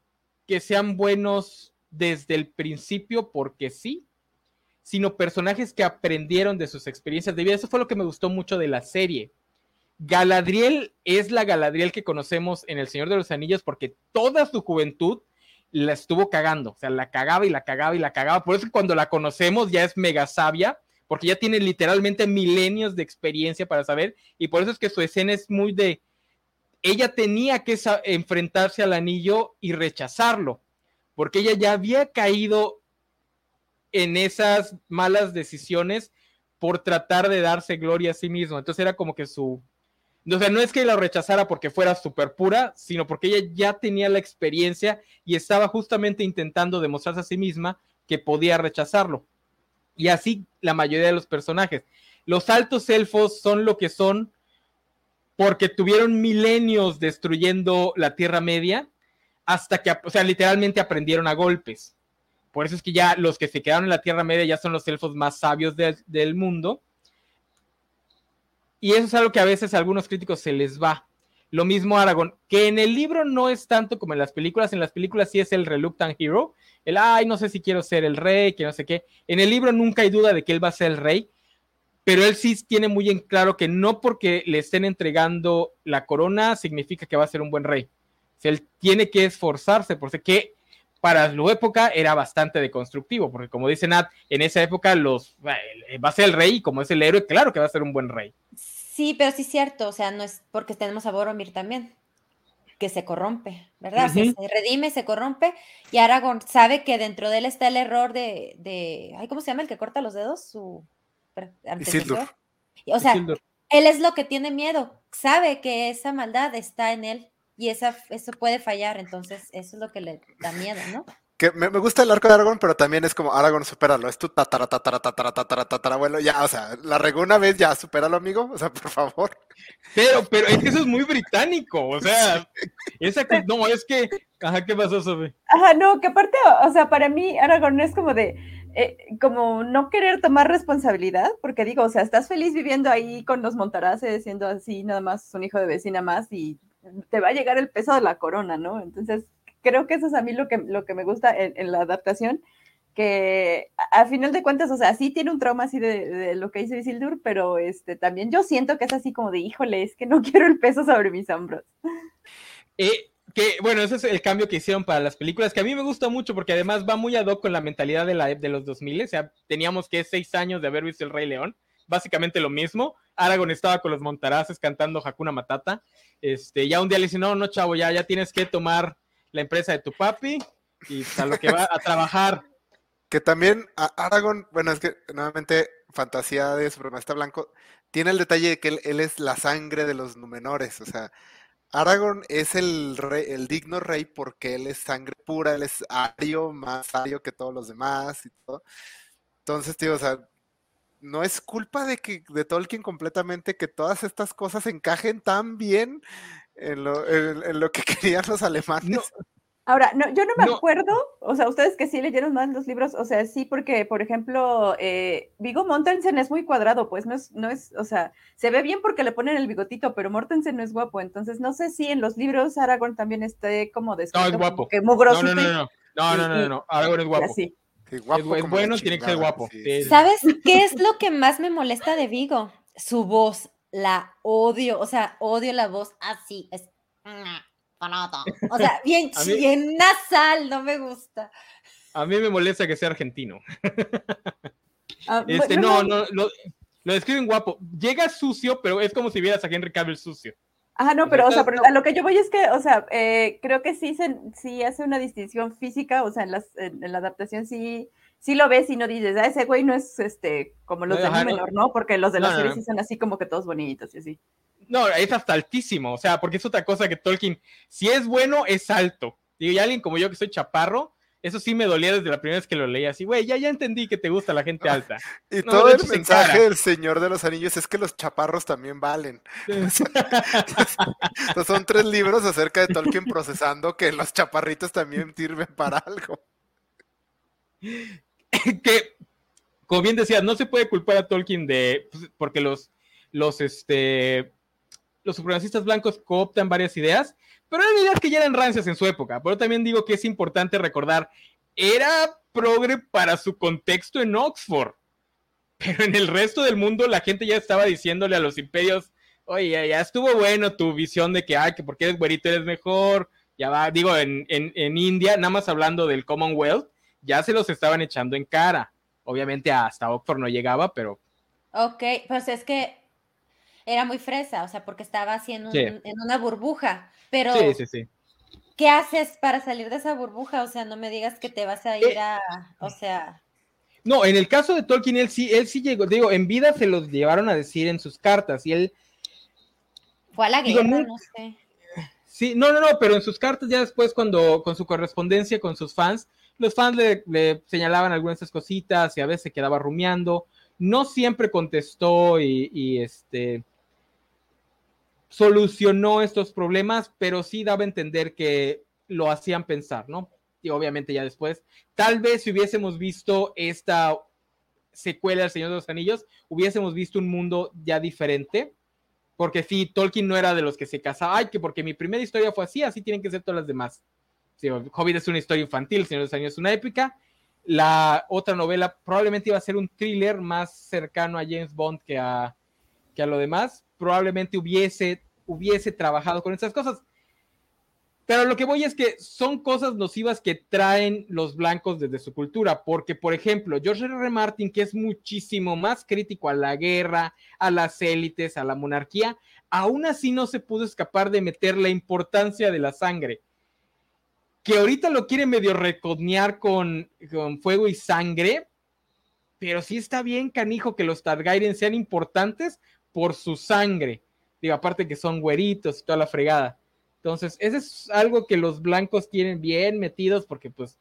que sean buenos desde el principio porque sí, sino personajes que aprendieron de sus experiencias de vida. Eso fue lo que me gustó mucho de la serie. Galadriel es la Galadriel que conocemos en El Señor de los Anillos porque toda su juventud la estuvo cagando, o sea, la cagaba y la cagaba y la cagaba. Por eso cuando la conocemos ya es mega sabia porque ya tiene literalmente milenios de experiencia para saber, y por eso es que su escena es muy de, ella tenía que enfrentarse al anillo y rechazarlo, porque ella ya había caído en esas malas decisiones por tratar de darse gloria a sí mismo. Entonces era como que su... No es que la rechazara porque fuera súper pura, sino porque ella ya tenía la experiencia y estaba justamente intentando demostrarse a sí misma que podía rechazarlo. Y así la mayoría de los personajes. Los altos elfos son lo que son porque tuvieron milenios destruyendo la Tierra Media hasta que, o sea, literalmente aprendieron a golpes. Por eso es que ya los que se quedaron en la Tierra Media ya son los elfos más sabios del mundo. Y eso es algo que a veces a algunos críticos se les va. Lo mismo Aragorn, que en el libro no es tanto como en las películas, en las películas sí es el reluctant hero, el, ay, no sé si quiero ser el rey, que no sé qué. En el libro nunca hay duda de que él va a ser el rey, pero él sí tiene muy en claro que no porque le estén entregando la corona significa que va a ser un buen rey. O él tiene que esforzarse, porque que para su época era bastante deconstructivo, porque como dice Nat, en esa época los eh, va a ser el rey, como es el héroe, claro que va a ser un buen rey. Sí, pero sí es cierto, o sea, no es porque tenemos a Boromir también, que se corrompe, ¿verdad? O sea, se redime, se corrompe, y Aragorn sabe que dentro de él está el error de, de ay, ¿cómo se llama el que corta los dedos? Su Isildur. O sea, Isildur. él es lo que tiene miedo, sabe que esa maldad está en él y esa, eso puede fallar, entonces eso es lo que le da miedo, ¿no? Que me, me gusta el arco de Aragorn, pero también es como Aragorn, supéralo, es tu tatara, tatara, tatara, tatara, tatarabuelo, ya, o sea, la regó una vez, ya, supéralo, amigo, o sea, por favor. Pero, pero es que eso es muy británico, o sea, esa que, no, es que, ajá, ¿qué pasó, Sofi? Ajá, no, que aparte, o sea, para mí Aragorn es como de, eh, como no querer tomar responsabilidad, porque digo, o sea, estás feliz viviendo ahí con los Montaraces, siendo así nada más un hijo de vecina más y te va a llegar el peso de la corona, ¿no? Entonces, creo que eso es a mí lo que, lo que me gusta en, en la adaptación, que a, final de cuentas, o sea, sí tiene un trauma así de, de lo que hizo Isildur, pero este, también yo siento que es así como de, híjole, es que no quiero el peso sobre mis hombros. Eh, que, bueno, ese es el cambio que hicieron para las películas, que a mí me gusta mucho porque además va muy ad hoc con la mentalidad de, la, de los 2000, o sea, teníamos que seis años de haber visto El Rey León, básicamente lo mismo, Aragorn estaba con los Montaraces cantando Hakuna Matata, este, ya un día le dice, no, no, chavo, ya, ya tienes que tomar la empresa de tu papi y a lo que va a trabajar. Que también a- Aragorn, bueno, es que nuevamente fantasía de supremacista blanco, tiene el detalle de que él, es la sangre de los Númenores, o sea, Aragorn es el rey, el digno rey porque él es sangre pura, él es ario, más ario que todos los demás y todo. Entonces, tío, o sea, no es culpa de que de Tolkien completamente que todas estas cosas encajen tan bien en lo, en- en lo que querían los alemanes. No, Ahora, no, yo no me No. acuerdo, o sea, ustedes que sí leyeron más los libros, o sea, sí, porque, por ejemplo, eh, Vigo Mortensen es muy cuadrado, pues no es, no es, o sea, se ve bien porque le ponen el bigotito, pero Mortensen no es guapo, entonces no sé si en los libros Aragorn también esté como descrito como guapo. que no, no, no, no, no, no, no, no, no, Aragorn es guapo. así. Sí, guapo Es es como bueno, tiene que ser guapo. Sí. ¿Sabes qué es lo que más me molesta de Vigo? Su voz, la odio, o sea, odio la voz así, es... O sea, bien, mí- bien nasal, no me gusta. A mí me molesta que sea argentino. Ah, Este, bueno, no, no, lo, lo describen guapo. Llega sucio, pero es como si vieras a Henry Cavill sucio. Ajá, no, pero, o sea, pero a lo que yo voy es que, o sea, eh, creo que sí, se, sí hace una distinción física, o sea, en, las, en, en la adaptación sí, sí lo ves y no dices, ah, ese güey no es este como los de Ajá, no. Númenor, ¿no? Porque los de No, la no, serie no. sí son así como que todos bonitos y así. No, es hasta altísimo, o sea, porque es otra cosa que Tolkien, si es bueno, es alto. Digo, y alguien como yo que soy chaparro, eso sí me dolía desde la primera vez que lo leí, así, güey, ya, ya entendí que te gusta la gente alta. Y No, todo el mensaje del Señor de los Anillos es que los chaparros también valen. Entonces, son tres libros acerca de Tolkien procesando que los chaparritos también sirven para algo. que, como bien decías, no se puede culpar a Tolkien de, pues, porque los, los, este, los supremacistas blancos cooptan varias ideas, pero eran ideas que ya eran rancias en su época. Pero también digo que es importante recordar, era progre para su contexto en Oxford, pero en el resto del mundo la gente ya estaba diciéndole a los imperios, oye, ya, ya estuvo bueno tu visión de que, ay, que porque eres güerito eres mejor, ya va, digo, en, en, en India, nada más hablando del Commonwealth, ya se los estaban echando en cara. Obviamente hasta Oxford no llegaba, pero Ok, pues es que era muy fresa, o sea, porque estaba así en, un- Sí. en una burbuja, pero sí, sí, sí. ¿qué haces para salir de esa burbuja? O sea, no me digas que te vas a ir a, o sea, No, en el caso de Tolkien, él sí, él sí llegó, digo, en vida se los llevaron a decir en sus cartas y él, fue a la digo, guerra, no- no sé. sí, no, no, no, pero en sus cartas ya después cuando, con su correspondencia con sus fans, los fans le, señalaban algunas de esas cositas y a veces se quedaba rumiando, no siempre contestó y, y, este solucionó estos problemas, pero sí daba a entender que lo hacían pensar, ¿no? Y obviamente ya después, tal vez si hubiésemos visto esta secuela del Señor de los Anillos, hubiésemos visto un mundo ya diferente, porque sí, Tolkien no era de los que se casaba, ay, que porque mi primera historia fue así, así tienen que ser todas las demás. Sí, Hobbit es una historia infantil, Señor de los Anillos es una épica. La otra novela probablemente iba a ser un thriller más cercano a James Bond que a, que a lo demás. Probablemente hubiese, hubiese trabajado con esas cosas. Pero lo que voy es que son cosas nocivas que traen los blancos desde su cultura, porque por ejemplo, George R. R. Martin, que es muchísimo más crítico a la guerra, a las élites, a la monarquía, aún así no se pudo escapar de meter la importancia de la sangre. Que ahorita lo quiere medio recognear con, con fuego y sangre, pero sí está bien, canijo, que los Targaryen sean importantes por su sangre. Digo, aparte que son güeritos y toda la fregada. Entonces, eso es algo que los blancos tienen bien metidos, porque pues,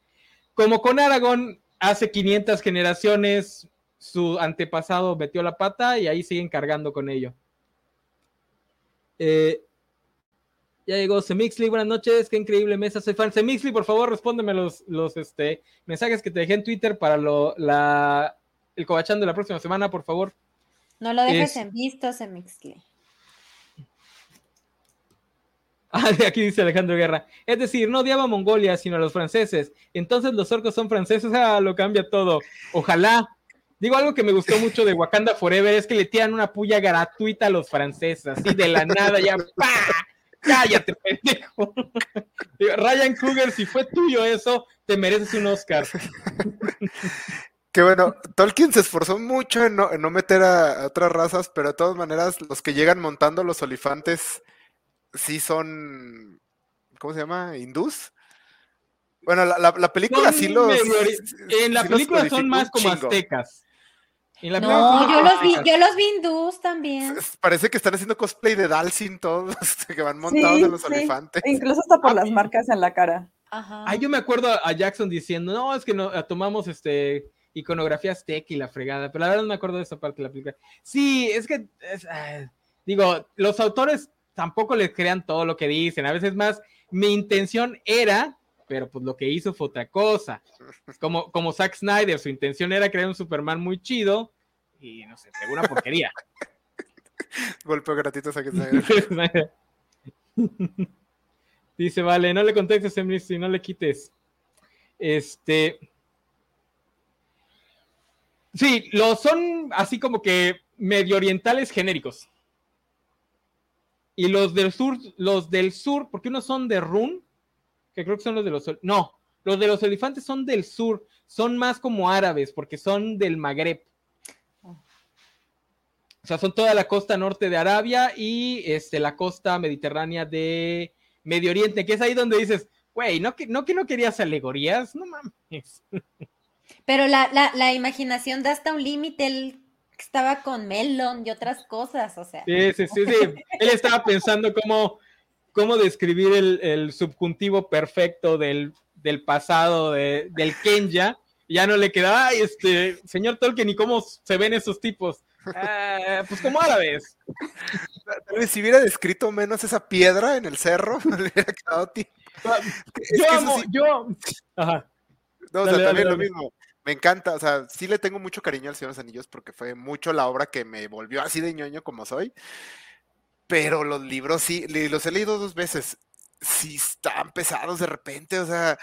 como con Aragón, hace 500 generaciones su antepasado metió la pata y ahí siguen cargando con ello. Eh, ya llegó Semixly, buenas noches, qué increíble mesa, soy fan. Semixly, por favor, respóndeme los, los este, mensajes que te dejé en Twitter para lo, la, el cobachán de la próxima semana, por favor. No lo dejes Es- en visto, Semixli. Ah, aquí dice Alejandro Guerra. Es decir, no odiaba a Mongolia, sino a los franceses. Entonces los orcos son franceses, ah, lo cambia todo. Ojalá. Digo, algo que me gustó mucho de Wakanda Forever es que le tiran una puya gratuita a los franceses, así de la nada, ya, ¡pa! Cállate, pendejo. Ryan Kruger, si fue tuyo eso, te mereces un Oscar. Que bueno, Tolkien se esforzó mucho en no, en no meter a, a otras razas, pero de todas maneras, los que llegan montando los olifantes sí son. ¿Cómo se llama? ¿Hindús? Bueno, la, la- la película Son sí los. En la sí película son más como aztecas. La No, yo los vi, yo los vi hindús también. Parece que están haciendo cosplay de Dalsin todos los que van montados Sí, en los sí. olifantes. Incluso hasta por Ah, las marcas en la cara. Ajá. Ah, yo me acuerdo a Jackson diciendo, no, es que no, ah, tomamos este iconografía azteca y la fregada, pero la verdad no me acuerdo de esa parte de la película. Sí, es que, es, ah, digo, los autores tampoco les crean todo lo que dicen, a veces más, mi intención era, pero pues lo que hizo fue otra cosa. Como, como Zack Snyder, su intención era crear un Superman muy chido y no sé, fue una porquería. Golpeo gratuito a Zack Snyder. Dice, vale, no le contestes, Emily, no le quites. Este. Sí, los son así como que medio orientales genéricos. Y los del sur, los del sur, porque unos son de Run, que creo que son los de los. No, los de los elefantes son del sur, son más como árabes, porque son del Magreb. O sea, son toda la costa norte de Arabia y este, la costa mediterránea de Medio Oriente, que es ahí donde dices, güey, ¿no que, no que no querías alegorías? No mames. Pero la, la, la imaginación da hasta un límite. Él estaba con Melon y otras cosas, o sea. Sí, sí, sí, sí. Él estaba pensando cómo, cómo describir el, el subjuntivo perfecto del, del pasado de, del Kenya. Ya no le quedaba, ay, este, señor Tolkien, ¿y cómo se ven esos tipos? "Ah, pues como árabes. Tal vez si hubiera descrito menos esa piedra en el cerro, le hubiera quedado ti- Es Yo amo, sí- yo. Ajá. No, o sea, dale, también lo mismo. Me encanta, o sea, sí le tengo mucho cariño al Señor de los Anillos porque fue mucho la obra que me volvió así de ñoño como soy. Pero los libros sí, los he leído dos veces. Sí están pesados de repente, o sea,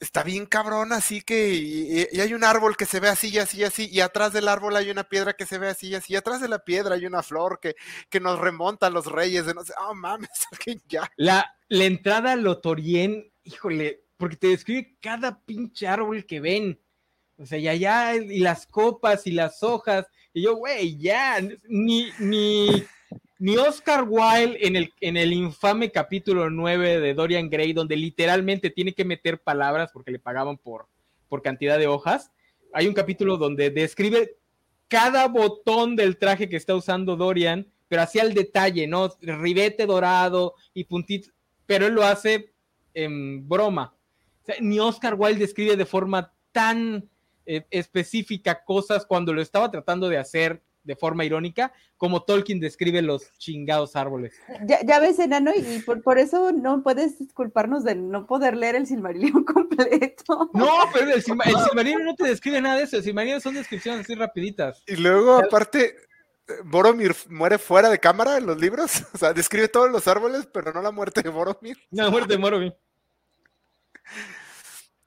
está bien cabrón, así que y, y- y hay un árbol que se ve así y así y así, y atrás del árbol hay una piedra que se ve así y así, y atrás de la piedra hay una flor que, que nos remonta a los reyes, de no sé, oh mames, ya. La, la entrada a Lotorien, híjole, porque te describe cada pinche árbol que ven. O sea, ya, ya, y las copas y las hojas. Y yo, güey, ya, ni, ni, ni Oscar Wilde en el, en el infame capítulo 9 de Dorian Gray, donde literalmente tiene que meter palabras porque le pagaban por, por cantidad de hojas. Hay un capítulo donde describe cada botón del traje que está usando Dorian, pero así al detalle, ¿no? Ribete dorado y puntito, pero él lo hace en broma. Ni Oscar Wilde describe de forma tan eh, específica cosas cuando lo estaba tratando de hacer de forma irónica, como Tolkien describe los chingados árboles. Ya, ya ves, enano, y, y por, por eso no puedes disculparnos de no poder leer el Silmarillion completo. No, pero el, Silma- el Silmarillion no te describe nada de eso. El Silmarillion son descripciones así rapiditas. Y luego, aparte, Boromir muere fuera de cámara en los libros. O sea, describe todos los árboles, pero no la muerte de Boromir. No, muerte de Morrowind.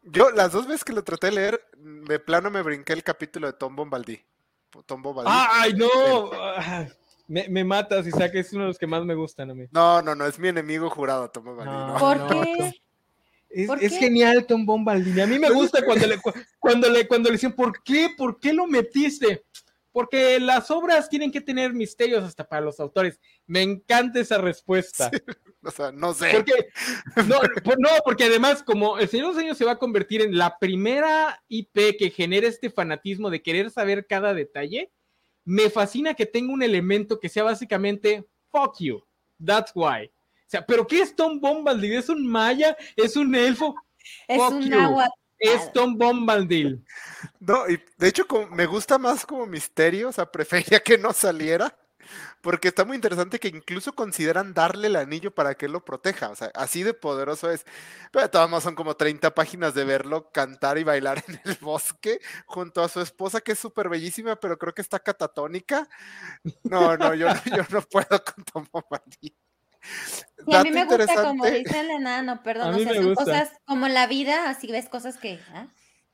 Yo, las dos veces que lo traté de leer, de plano me brinqué el capítulo de Tom Bombadil. Tom Bombadil. ¡Ay, no! Me, me matas, Isaac, es uno de los que más me gustan a mí. No, no, no, es mi enemigo jurado, Tom Bombadil. No. no. ¿Por no, qué? Es, ¿Por es qué? genial Tom Bombadil. A mí me gusta cuando le, cu- cuando le, cuando le dicen, ¿por qué? ¿Por qué lo metiste? Porque las obras tienen que tener misterios hasta para los autores. Me encanta esa respuesta. O sea, no sé. Porque, no, por- no, porque además, como El Señor de los Años se va a convertir en la primera IP que genera este fanatismo de querer saber cada detalle, me fascina que tenga un elemento que sea básicamente fuck you. That's why. O sea, ¿pero qué es Tom Bombadil? ¿Es un maya? ¿Es un elfo? Es Fuck un you. Es Tom Bombadil. No, y de hecho como- me gusta más como misterio, o sea, prefería que no saliera, porque está muy interesante que incluso consideran darle el anillo para que él lo proteja, o sea, así de poderoso es. Pero de todas son como 30 páginas de verlo cantar y bailar en el bosque junto a su esposa, que es súper bellísima, pero creo que está catatónica. No, no, yo, no- yo no puedo con Tom Bombadil. Y a mí me gusta como dice el enano, perdón, o sea, son gusta. cosas como la vida, así ves cosas que, ¿ah?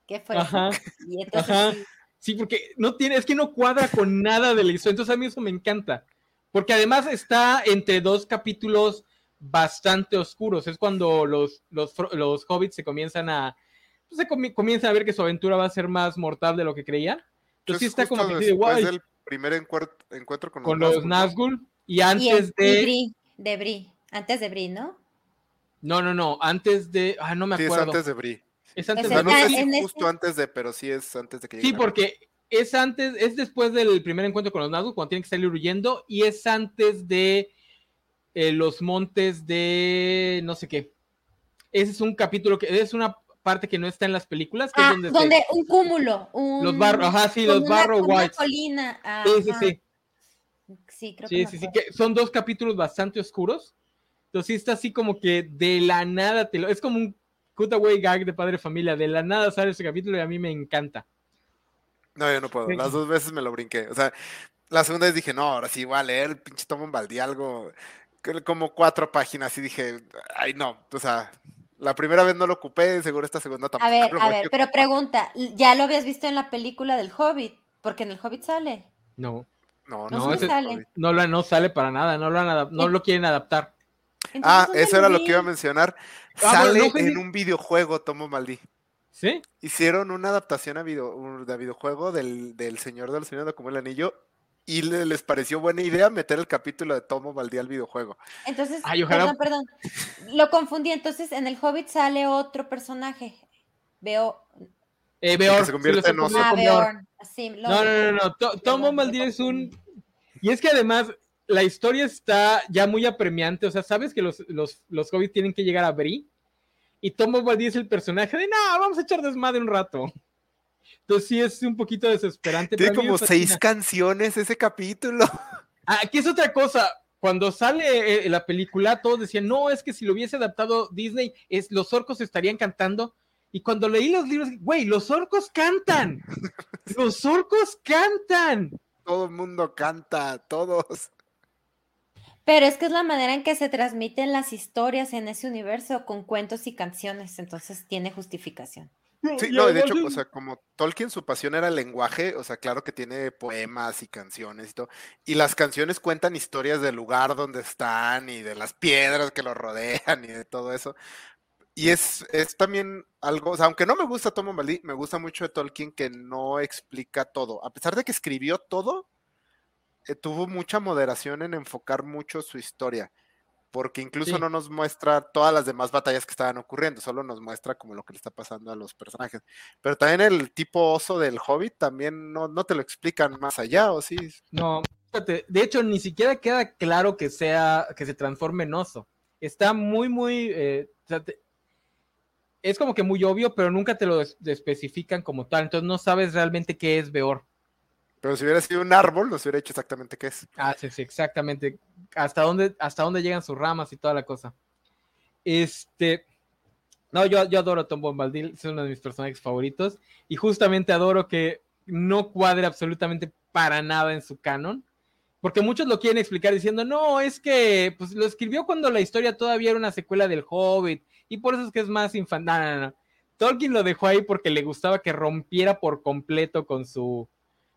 ¿Qué fue? Ajá. Y entonces Ajá. sí, Sí, porque no tiene, es que no cuadra con nada de la historia. Entonces a mí eso me encanta. Porque además está entre dos capítulos bastante oscuros. Es cuando los, los, los hobbits se comienzan a. pues, se comi- comienzan a ver que su aventura va a ser más mortal de lo que creían. Entonces sí es está como que del primer encuer- encuentro con, con los los. Y antes de. De Bri, antes de Bri, ¿no? No, no, no. Antes de. Ah, no me Sí, es acuerdo. antes de Bri. Es antes Es O sea, de. no sé si justo este- antes de, pero sí es antes de que Sí, llegue la- porque es antes, es después del primer encuentro con los Nazgûl, cuando tienen que salir huyendo, y es antes de eh, los montes de no sé qué. Ese es un capítulo que es una parte que no está en las películas, que es Ah, donde, se- donde un cúmulo, un, los barros, ajá, sí, los una- barro como una whites. colina. Sí, sí, ajá. sí. Sí, creo que Sí, me sí, sí, que son dos capítulos bastante oscuros. Entonces sí está así como que de la nada te lo, es como un cutaway gag de padre familia, de la nada sale ese capítulo y a mí me encanta. No, yo no puedo. Las dos veces me lo brinqué. O sea, la segunda vez dije, no, ahora sí voy a leer el pinche Tom Bombadil algo. que- Como cuatro páginas y dije, ay, no. O sea, la primera vez no lo ocupé, seguro esta segunda tampoco. A ver, lo a ver, pero pregunta, ¿ya lo habías visto en la película del Hobbit? Porque en el Hobbit sale. No, No, No, no, ese- sale. no, lo, no sale para nada, no lo, han adap- no lo quieren adaptar. Entonces, Ah, ¿dónde eso era lo que iba a mencionar. Ah, Sale no, en un videojuego, Tom Bombadil. ¿Sí? Hicieron una adaptación a video, un- de videojuego del, del Señor del Señor de como el Anillo y le- les pareció buena idea meter el capítulo de Tom Bombadil al videojuego. Entonces, Ay, ojalá- perdón, perdón. Lo confundí. Entonces, en el Hobbit sale otro personaje. Veo. Eh, que Beor, se convierte en oso. Ah, No, no, no, no. To- Tom Bombadil es un. Y es que además la historia está ya muy apremiante. O sea, sabes que los, los, los hobbits tienen que llegar a Bri. Y Tom Bombadil es el personaje de, no, vamos a echar desmadre un rato. Entonces sí es un poquito desesperante. Tiene como seis canciones ese capítulo. Ah, Aquí es otra cosa. Cuando sale eh, la película, todos decían, no, es que si lo hubiese adaptado Disney, es, los orcos estarían cantando. Y cuando leí los libros, güey, los orcos cantan. Los orcos cantan. Todo el mundo canta, todos. Pero es que es la manera en que se transmiten las historias en ese universo con cuentos y canciones. Entonces, tiene justificación. Sí, Y no, de hecho, o sea, como Tolkien su pasión era el lenguaje, o sea, claro que tiene poemas y canciones y todo, y las canciones cuentan historias del lugar donde están y de las piedras que lo rodean y de todo eso. Y es, es también algo, o sea, aunque no me gusta Tom Bombadil, me gusta mucho de Tolkien que no explica todo. A pesar de que escribió todo, eh, tuvo mucha moderación en enfocar mucho su historia, porque incluso Sí. no nos muestra todas las demás batallas que estaban ocurriendo, solo nos muestra como lo que le está pasando a los personajes. Pero también el tipo oso del Hobbit también no, no te lo explican más allá, ¿o sí? No, fíjate, de hecho, ni siquiera queda claro que sea, que se transforme en oso. Está muy, muy. eh, o sea, te- es como que muy obvio, pero nunca te lo es- especifican como tal. Entonces no sabes realmente qué es Beor. Pero si hubiera sido un árbol, nos hubiera dicho exactamente qué es. Ah, sí, sí, exactamente. Hasta dónde, hasta dónde llegan sus ramas y toda la cosa. Este. No, yo, yo adoro a Tom Bombadil, es uno de mis personajes favoritos. Y justamente adoro que no cuadre absolutamente para nada en su canon. Porque muchos lo quieren explicar diciendo, no, es que pues, lo escribió cuando la historia todavía era una secuela del Hobbit. Y por eso es que es más infantil. Tolkien lo dejó ahí porque le gustaba que rompiera por completo con su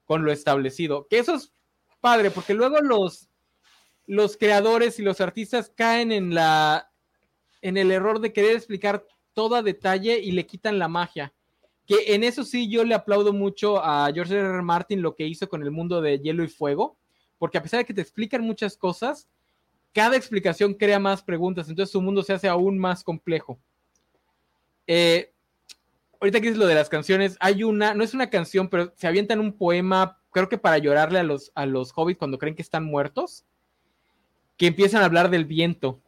con lo establecido. Que eso es padre, porque luego los, los creadores y los artistas caen en la en el error de querer explicar todo detalle y le quitan la magia. Que en eso sí yo le aplaudo mucho a George R. R. Martin lo que hizo con el mundo de hielo y fuego, porque a pesar de que te explican muchas cosas, cada explicación crea más preguntas, entonces su mundo se hace aún más complejo. Eh, ahorita que es lo de las canciones, hay una, no es una canción, pero se avientan un poema, creo que para llorarle a los, a los hobbits cuando creen que están muertos, que empiezan a hablar del viento.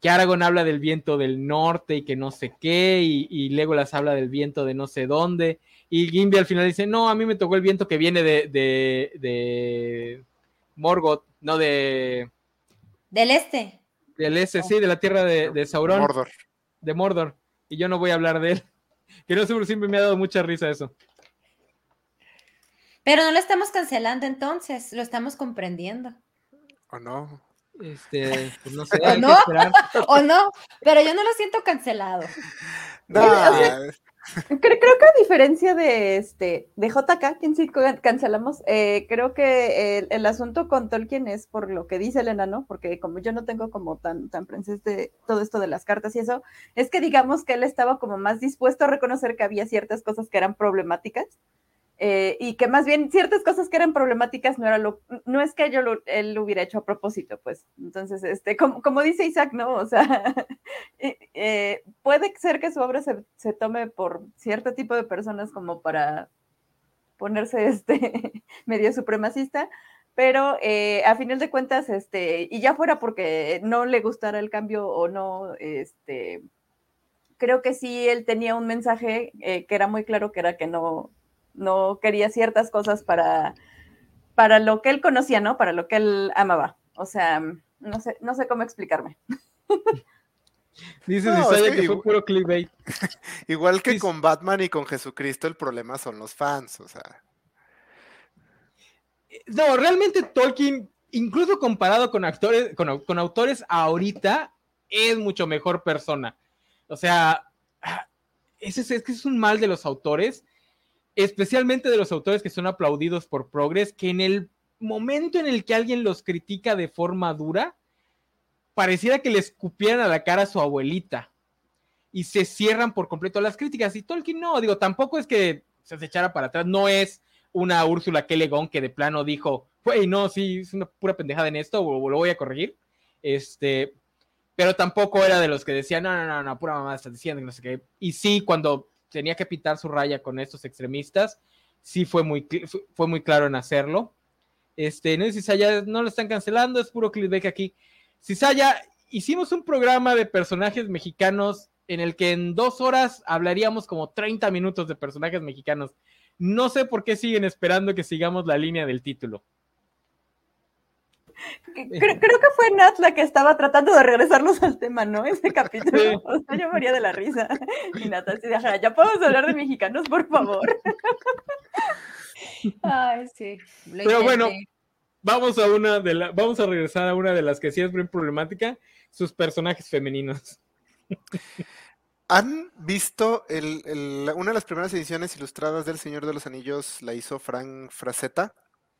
Que Aragorn habla del viento del norte y que no sé qué, y, y Legolas habla del viento de no sé dónde, y Gimby al final dice, no, a mí me tocó el viento que viene de, de Morgoth, no de... Del este. Del este, sí, de la tierra de, de Sauron. Mordor. De Mordor. Y yo no voy a hablar de él. Que no sé, siempre me ha dado mucha risa eso. Pero no lo estamos cancelando entonces, lo estamos comprendiendo. ¿O no? Este, pues no sé, ¿O no? O no, pero yo no lo siento cancelado. No, Creo, creo que a diferencia de este de JK, quien sí can- cancelamos, eh, creo que el, el asunto con Tolkien es por lo que dice Elena, ¿no? Porque como yo no tengo como tan, tan presente todo esto de las cartas y eso, es que digamos que él estaba como más dispuesto a reconocer que había ciertas cosas que eran problemáticas. Eh, y que más bien ciertas cosas que eran problemáticas no era lo, no es que yo lo, él lo hubiera hecho a propósito, pues. Entonces, este, como, como dice Isaac, ¿no? O sea, eh, puede ser que su obra se, se tome por cierto tipo de personas como para ponerse este medio supremacista, pero eh, a final de cuentas, este, y ya fuera porque no le gustara el cambio o no, este, creo que sí él tenía un mensaje que era muy claro que era que no, no quería ciertas cosas para, para lo que él conocía, ¿no? Para lo que él amaba. O sea, no sé, no sé cómo explicarme. Dice No, es que que fue igual- puro clickbait. Igual que Sí. con Batman y con Jesucristo, el problema son los fans, o sea. No, realmente Tolkien, incluso comparado con actores, con, con autores ahorita, es mucho mejor persona. O sea, ese es, es que es un mal de los autores, especialmente de los autores que son aplaudidos por Progress, que en el momento en el que alguien los critica de forma dura, pareciera que le escupieran a la cara a su abuelita y se cierran por completo las críticas. Y Tolkien no, digo, tampoco es que se echara para atrás, no es una Úrsula K. Le Guin que de plano dijo, güey, no, sí, es una pura pendejada en esto, o, lo voy a corregir. Este, pero tampoco era de los que decían, no, no, no, no, pura mamá estás diciendo, no sé qué. Y sí, cuando tenía que pitar su raya con estos extremistas, sí fue muy, fue- muy claro en hacerlo. Este, no sé si no lo están cancelando, es puro clickbait aquí. Si Saya, hicimos un programa de personajes mexicanos en el que en dos horas hablaríamos como 30 minutos de personajes mexicanos. No sé por qué siguen esperando que sigamos la línea del título. Creo, creo que fue Nat la que estaba tratando de regresarnos al tema, ¿no? Ese capítulo. Sí. O sea, yo moría de la risa. Y Nat así de, "Ajá, ya podemos hablar de mexicanos, por favor. Ay, sí. lo Pero bueno. Vamos a una de la, vamos a regresar a una de las que sí es bien problemática, sus personajes femeninos. ¿Han visto el, el- una de las primeras ediciones ilustradas del Señor de los Anillos? La hizo Frank Frazetta.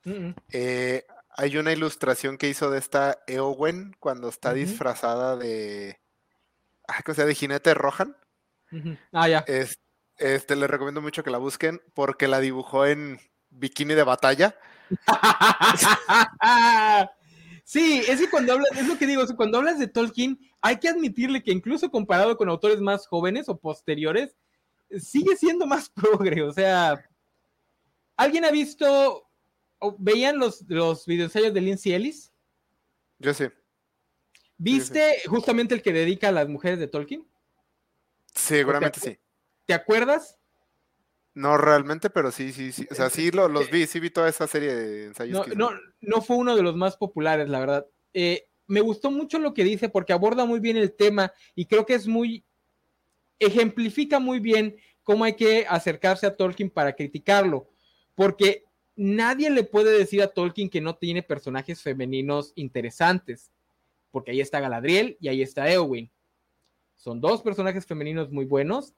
Mm, mm. Eh, hay una ilustración que hizo de esta Eowyn cuando está disfrazada de. Ah, ¿cómo se llama? De jinete Rohan. Ah, ya. Es- este, les recomiendo mucho que la busquen porque la dibujó en bikini de batalla. sí, es que cuando hablas, es lo que digo, es que cuando hablas de Tolkien, hay que admitirle que incluso comparado con autores más jóvenes o posteriores, sigue siendo más progre. O sea, ¿alguien ha visto veían los, los videoensayos de Lindsay Ellis? Yo sé. ¿Viste justamente el que dedica a las mujeres de Tolkien? Seguramente sí. ¿Te acuerdas? No realmente, pero sí, sí, sí. O sea, sí lo- los vi, sí vi toda esa serie de ensayos. No, que no, no fue uno de los más populares, la verdad. Eh, me gustó mucho lo que dice porque aborda muy bien el tema y creo que es muy, ejemplifica muy bien cómo hay que acercarse a Tolkien para criticarlo, porque nadie le puede decir a Tolkien que no tiene personajes femeninos interesantes, porque ahí está Galadriel y ahí está Eowyn. Son dos personajes femeninos muy buenos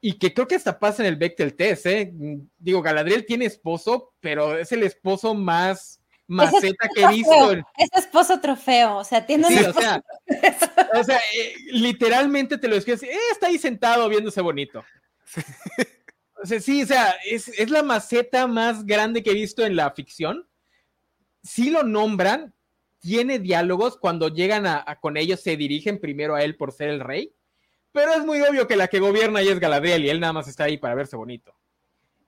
y que creo que hasta pasa en el Bechtel test, ¿eh? Digo, Galadriel tiene esposo, pero es el esposo más maceta que he visto. Es esposo trofeo, o sea, tiene sí, o sea, o sea eh, literalmente te lo escribes, eh, está ahí sentado viéndose bonito. O sea, sí, o sea, es, es, la maceta más grande que he visto en la ficción. Sí lo nombran, tiene diálogos, cuando llegan a, con ellos se dirigen primero a él por ser el rey, pero es muy obvio que la que gobierna ahí es Galadriel y él nada más está ahí para verse bonito.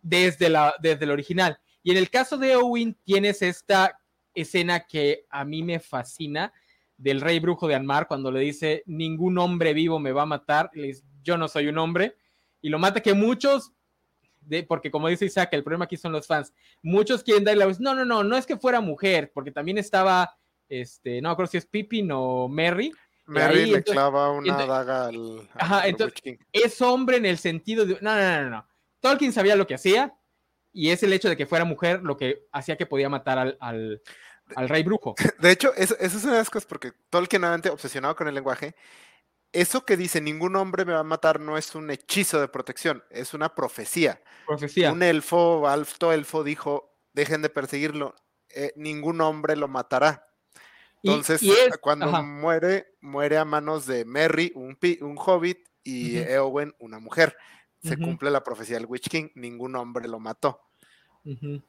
Desde, la, desde el original. Y en el caso de Owen tienes esta escena que a mí me fascina del rey brujo de Anmar cuando le dice ningún hombre vivo me va a matar, yo no soy un hombre y lo mata que muchos de, porque como dice Isaac, el problema aquí son los fans. Muchos quieren darle la no, no, no, no es que fuera mujer, porque también estaba, este, no acuerdo si es Pippin o Merry. Merry le clava una daga al, Ajá, entonces, es hombre en el sentido de, no, no, no, no. Tolkien sabía lo que hacía, y es el hecho de que fuera mujer lo que hacía que podía matar al, al, al rey brujo. De hecho, eso, eso, es una de las cosas porque Tolkien, obsesionado con el lenguaje, eso que dice ningún hombre me va a matar no es un hechizo de protección, es una profecía. Profecía. Un elfo, alto elfo, dijo: dejen de perseguirlo, eh, ningún hombre lo matará. Entonces, y, es, cuando ajá. muere, muere a manos de Merry, un, un hobbit, y uh -huh. Eowyn, una mujer. Se uh -huh. cumple la profecía del Witch King, ningún hombre lo mató. Uh -huh.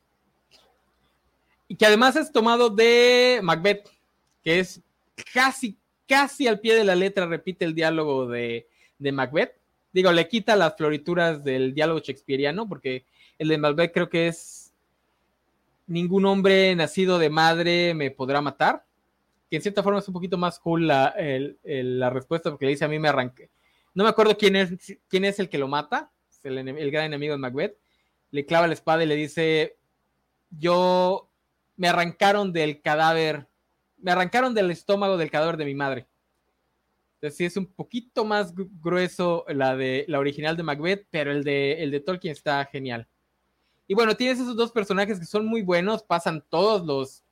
Y que además es tomado de Macbeth, que es casi, casi al pie de la letra, repite el diálogo de, Macbeth. Digo, le quita las florituras del diálogo shakespeariano, porque el de Macbeth creo que es ningún hombre nacido de madre me podrá matar. Que en cierta forma es un poquito más cool la, la respuesta, porque le dice a mí me arranqué. No me acuerdo quién es, quién es el que lo mata, el, el gran enemigo de Macbeth. Le clava la espada y le dice: Yo me arrancaron del cadáver, me arrancaron del estómago del cadáver de mi madre. Entonces sí es un poquito más grueso la de la original de Macbeth, pero el de, el de Tolkien está genial. Y bueno, tienes esos dos personajes que son muy buenos, pasan todos los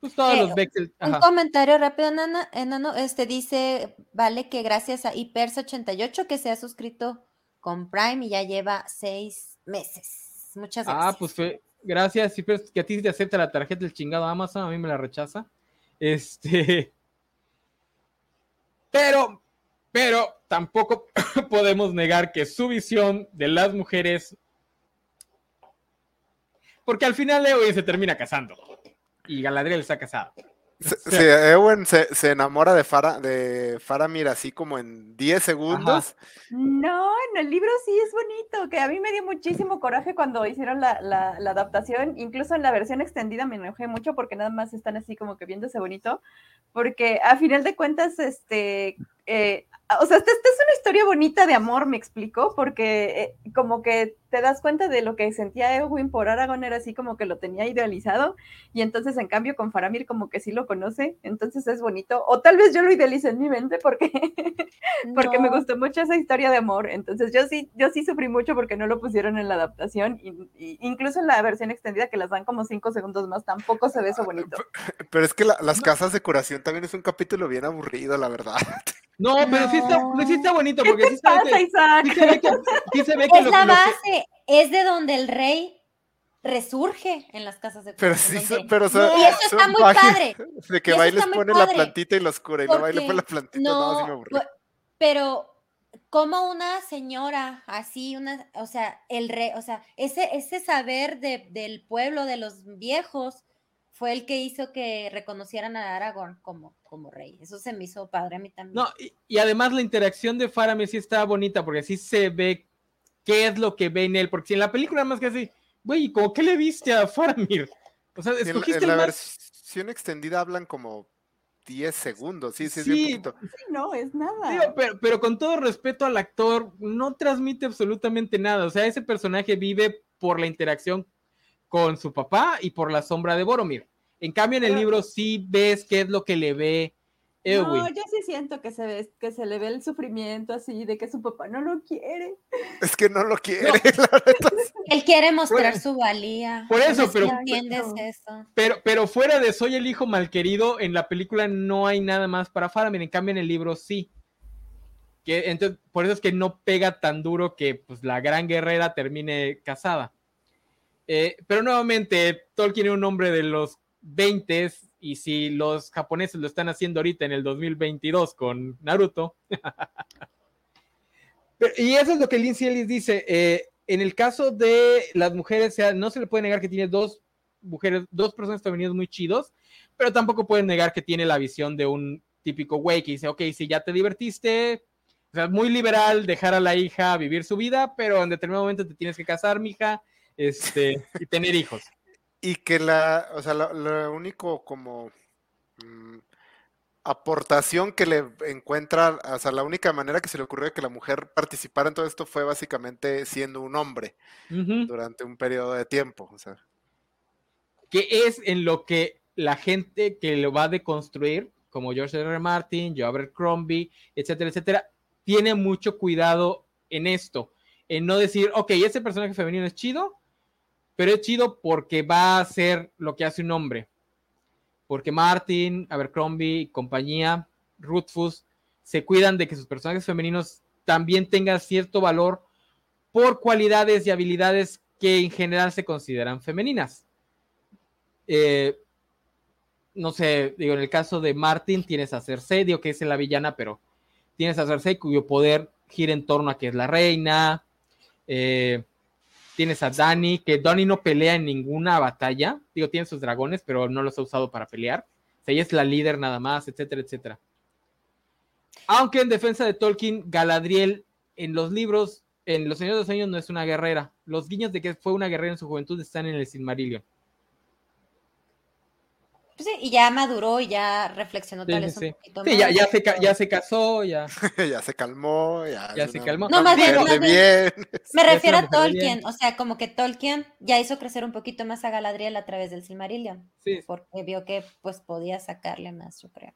pues todos eh, los Bexel. Un comentario rápido, Nana, enano, este dice, vale que gracias a Hypers88 que se ha suscrito con Prime y ya lleva seis meses. Muchas gracias. Ah, pues gracias, Hypers, que a ti te acepta la tarjeta del chingado Amazon, a mí me la rechaza. Este. Pero, pero tampoco podemos negar que su visión de las mujeres. Porque al final Eowyn se termina casando. Y Galadriel está casado. Sí Ewen se, se, enamora de, Fara, de Faramir así como en 10 segundos. Ajá. No, en el libro sí es bonito, que a mí me dio muchísimo coraje cuando hicieron la, la, la, adaptación, incluso en la versión extendida me enojé mucho porque nada más están así como que viéndose bonito, porque a final de cuentas, este, eh, o sea, esta, esta, es una historia bonita de amor, me explico, porque eh, como que te das cuenta de lo que sentía Eowyn por Aragorn, era así como que lo tenía idealizado, y entonces en cambio con Faramir como que sí lo conoce, entonces es bonito, o tal vez yo lo idealicé en mi mente porque, no. porque me gustó mucho esa historia de amor, entonces yo sí, yo sí sufrí mucho porque no lo pusieron en la adaptación, y, y incluso en la versión extendida que las dan como cinco segundos más, tampoco se ve eso bonito. Pero es que la, las casas de curación también es un capítulo bien aburrido, la verdad. No, pero no. Sí, está, sí está bonito porque ¿Qué sí, pasa, que, Isaac? sí, se ve que, sí se ve que es lo, la lo base, que... es de donde el rey resurge en las casas de Pero sí, donde... pero son, y eso está muy padre. De que va y les pone la plantita y los cura y no baile por la plantita, no, no, sí me aburrí. Pero como una señora así, una, o sea, el rey, o sea, ese, ese saber de, del pueblo, de los viejos, fue el que hizo que reconocieran a Aragorn como, como rey. Eso se me hizo padre a mí también. No, y, y además la interacción de Faramir sí está bonita, porque así se ve qué es lo que ve en él, porque si en la película más que así, güey, ¿cómo qué le viste a Faramir? O sea, escogiste en, en la más... versión extendida hablan como 10 segundos, sí, sí, sí, es bien poquito. Sí, no, es nada. Pero, pero con todo respeto al actor, no transmite absolutamente nada. O sea, ese personaje vive por la interacción con su papá y por la sombra de Boromir. En cambio, en el libro sí ves qué es lo que le ve No, yo sí siento que se, ve, que se le ve el sufrimiento así, de que su papá no lo quiere. Es que no lo quiere. No. Él quiere mostrar su valía. Por eso, pero, entiendes eso. pero, pero fuera de Soy el hijo malquerido, en la película no hay nada más para Faramir. En cambio, en el libro sí. Que, entonces, por eso es que no pega tan duro que pues, la gran guerrera termine casada. Eh, pero nuevamente, Tolkien es un hombre de los 20 y si los japoneses lo están haciendo ahorita en el 2022 con Naruto. y eso es lo que Lindsay Ellis dice. Eh, en el caso de las mujeres, sea, no se le puede negar que tiene dos mujeres, dos personas femeninas muy chidos, pero tampoco pueden negar que tiene la visión de un típico güey que dice, ok, si ya te divertiste, o sea, muy liberal, dejar a la hija vivir su vida, pero en determinado momento te tienes que casar, mija, este, y tener hijos. Y que la, o sea, lo, único como mm, aportación que le encuentra, o sea, la única manera que se le ocurrió que la mujer participara en todo esto fue básicamente siendo un hombre durante un periodo de tiempo, o sea. Que es en lo que la gente que lo va a deconstruir, como George R. R. Martin, Joe Abercrombie, etcétera, etcétera, tiene mucho cuidado en esto, en no decir, ok, ese personaje femenino es chido, pero es chido porque va a ser lo que hace un hombre. Porque Martin, Abercrombie compañía, Rutfus, se cuidan de que sus personajes femeninos también tengan cierto valor por cualidades y habilidades que en general se consideran femeninas. Eh, no sé, digo, en el caso de Martin tienes a Cersei, digo que es la villana, pero tienes a Cersei cuyo poder gira en torno a que es la reina. Eh, tienes a Dani, que Dani no pelea en ninguna batalla. Digo, tiene sus dragones, pero no los ha usado para pelear. O ella es la líder nada más, etcétera, etcétera. Aunque en defensa de Tolkien, Galadriel en los libros, en Los Señores de los Años no es una guerrera. Los guiños de que fue una guerrera en su juventud están en el Silmarillion. Pues sí, y ya maduró y ya reflexionó tal vez un poquito sí, Ya, ya, se, ya se casó, ya. ya se calmó, ya. Ya se calmó. No, más bien, bien. Me refiero a Tolkien, o sea, como que Tolkien ya hizo crecer un poquito más a Galadriel a través del Silmarillion. Sí. Porque vio que pues podía sacarle más, yo creo.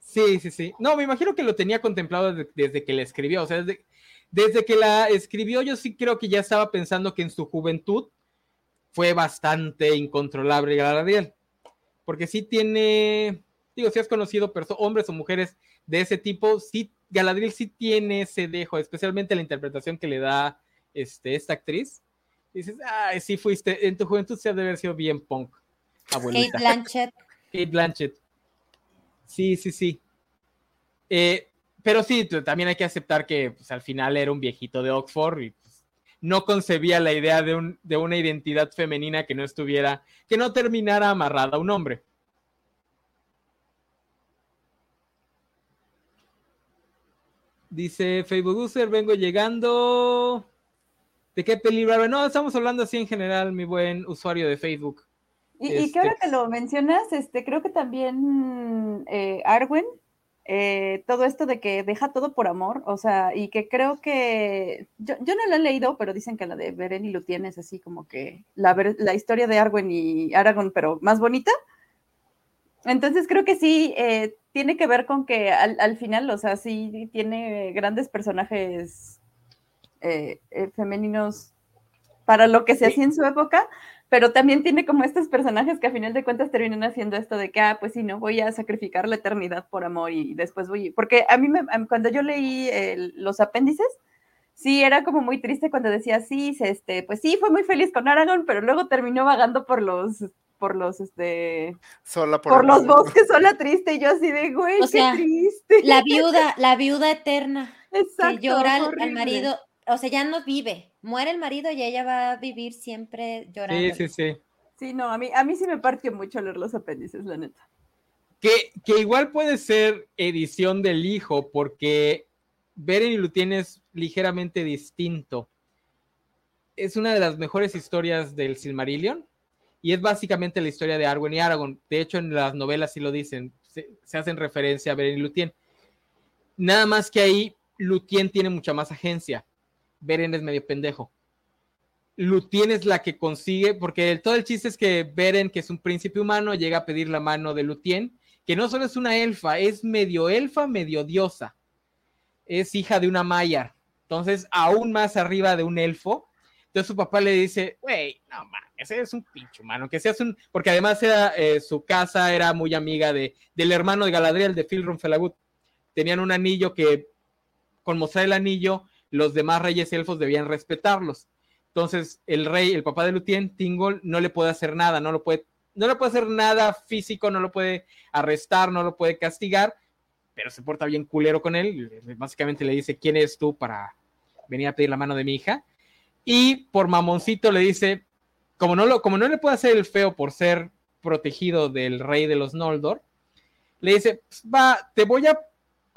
Sí, sí, sí. No, me imagino que lo tenía contemplado desde, que la escribió. O sea, desde, desde que la escribió, yo sí creo que ya estaba pensando que en su juventud fue bastante incontrolable Galadriel porque sí tiene, digo, si has conocido hombres o mujeres de ese tipo, sí, Galadriel sí tiene ese dejo, especialmente la interpretación que le da este, esta actriz. dices, ay, sí fuiste, en tu juventud se ha de haber sido bien punk, abuelita. Kate Blanchett. Kate Blanchett. Sí, sí, sí. Eh, pero sí, también hay que aceptar que pues, al final era un viejito de Oxford y no concebía la idea de, un, de una identidad femenina que no estuviera, que no terminara amarrada a un hombre. Dice Facebook User, vengo llegando. ¿De qué peligro? No, estamos hablando así en general, mi buen usuario de Facebook. Y, y que ahora este que lo mencionas, este, creo que también eh, Arwen eh, todo esto de que deja todo por amor, o sea, y que creo que yo, no lo he leído, pero dicen que la de Beren y Lutien es así como que la, la historia de Arwen y Aragorn, pero más bonita. Entonces creo que sí, eh, tiene que ver con que al, final, o sea, sí tiene grandes personajes eh, femeninos para lo que se hacía en su época, pero también tiene como estos personajes que a final de cuentas terminan haciendo esto de que, ah, pues sí, no, voy a sacrificar la eternidad por amor y después voy, porque a mí me, cuando yo leí los apéndices, sí, era como muy triste cuando decía, sí, este, pues sí, fue muy feliz con Aragorn, pero luego terminó vagando por los, por los, este, sola por, los bosques, sola triste, y yo así de, güey, qué triste. La viuda, la viuda eterna, Exacto, que llora al marido, o sea, ya no vive, muere el marido y ella va a vivir siempre llorando. Sí, sí, sí. Sí, no, a mí, a mí sí me partió mucho leer los apéndices, la neta. Que, que igual puede ser edición del hijo, porque Beren y Lutien es ligeramente distinto. Es una de las mejores historias del Silmarillion y es básicamente la historia de Arwen y Aragorn. De hecho, en las novelas sí lo dicen, se, se hacen referencia a Beren y Lutien. Nada más que ahí Lutien tiene mucha más agencia. Beren es medio pendejo. Lutien es la que consigue, porque todo el chiste es que Beren, que es un príncipe humano, llega a pedir la mano de Lutien, que no solo es una elfa, es medio elfa, medio diosa. Es hija de una Maya. Entonces, aún más arriba de un elfo. Entonces su papá le dice, güey, no mames, ese es un pinche humano, que seas un, porque además era, eh, su casa era muy amiga de, del hermano de Galadriel, de Philrum Felagut. Tenían un anillo que, con mostrar el anillo, los demás reyes elfos debían respetarlos. Entonces, el rey, el papá de Lutien, Tingol, no le puede hacer nada, no lo puede, no le puede hacer nada físico, no lo puede arrestar, no lo puede castigar, pero se porta bien culero con él. Básicamente le dice, ¿quién eres tú para venir a pedir la mano de mi hija? Y por mamoncito le dice, como no, lo, como no le puede hacer el feo por ser protegido del rey de los Noldor, le dice, pues, va, te voy a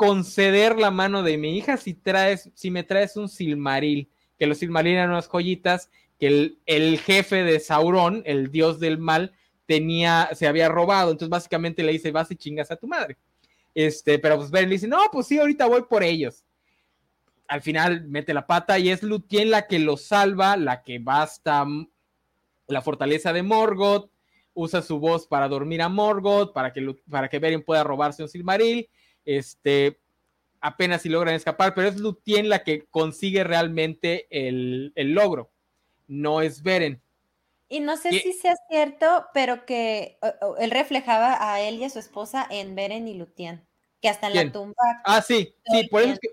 conceder la mano de mi hija si traes, si me traes un silmaril, que los silmaril eran unas joyitas que el, el, jefe de Sauron, el dios del mal, tenía, se había robado. Entonces, básicamente le dice, vas y chingas a tu madre. Este, pero pues Ben le dice, no, pues sí, ahorita voy por ellos. Al final mete la pata y es Lutien la que lo salva, la que va hasta la fortaleza de Morgoth, usa su voz para dormir a Morgoth, para que, para que Beren pueda robarse un Silmaril, este, apenas si logran escapar, pero es Lutien la que consigue realmente el, el logro, no es Beren. Y no sé y, si sea cierto, pero que él reflejaba a él y a su esposa en Beren y Lutien, que hasta en ¿Quién? la tumba. Ah, sí, sí, por eso es que,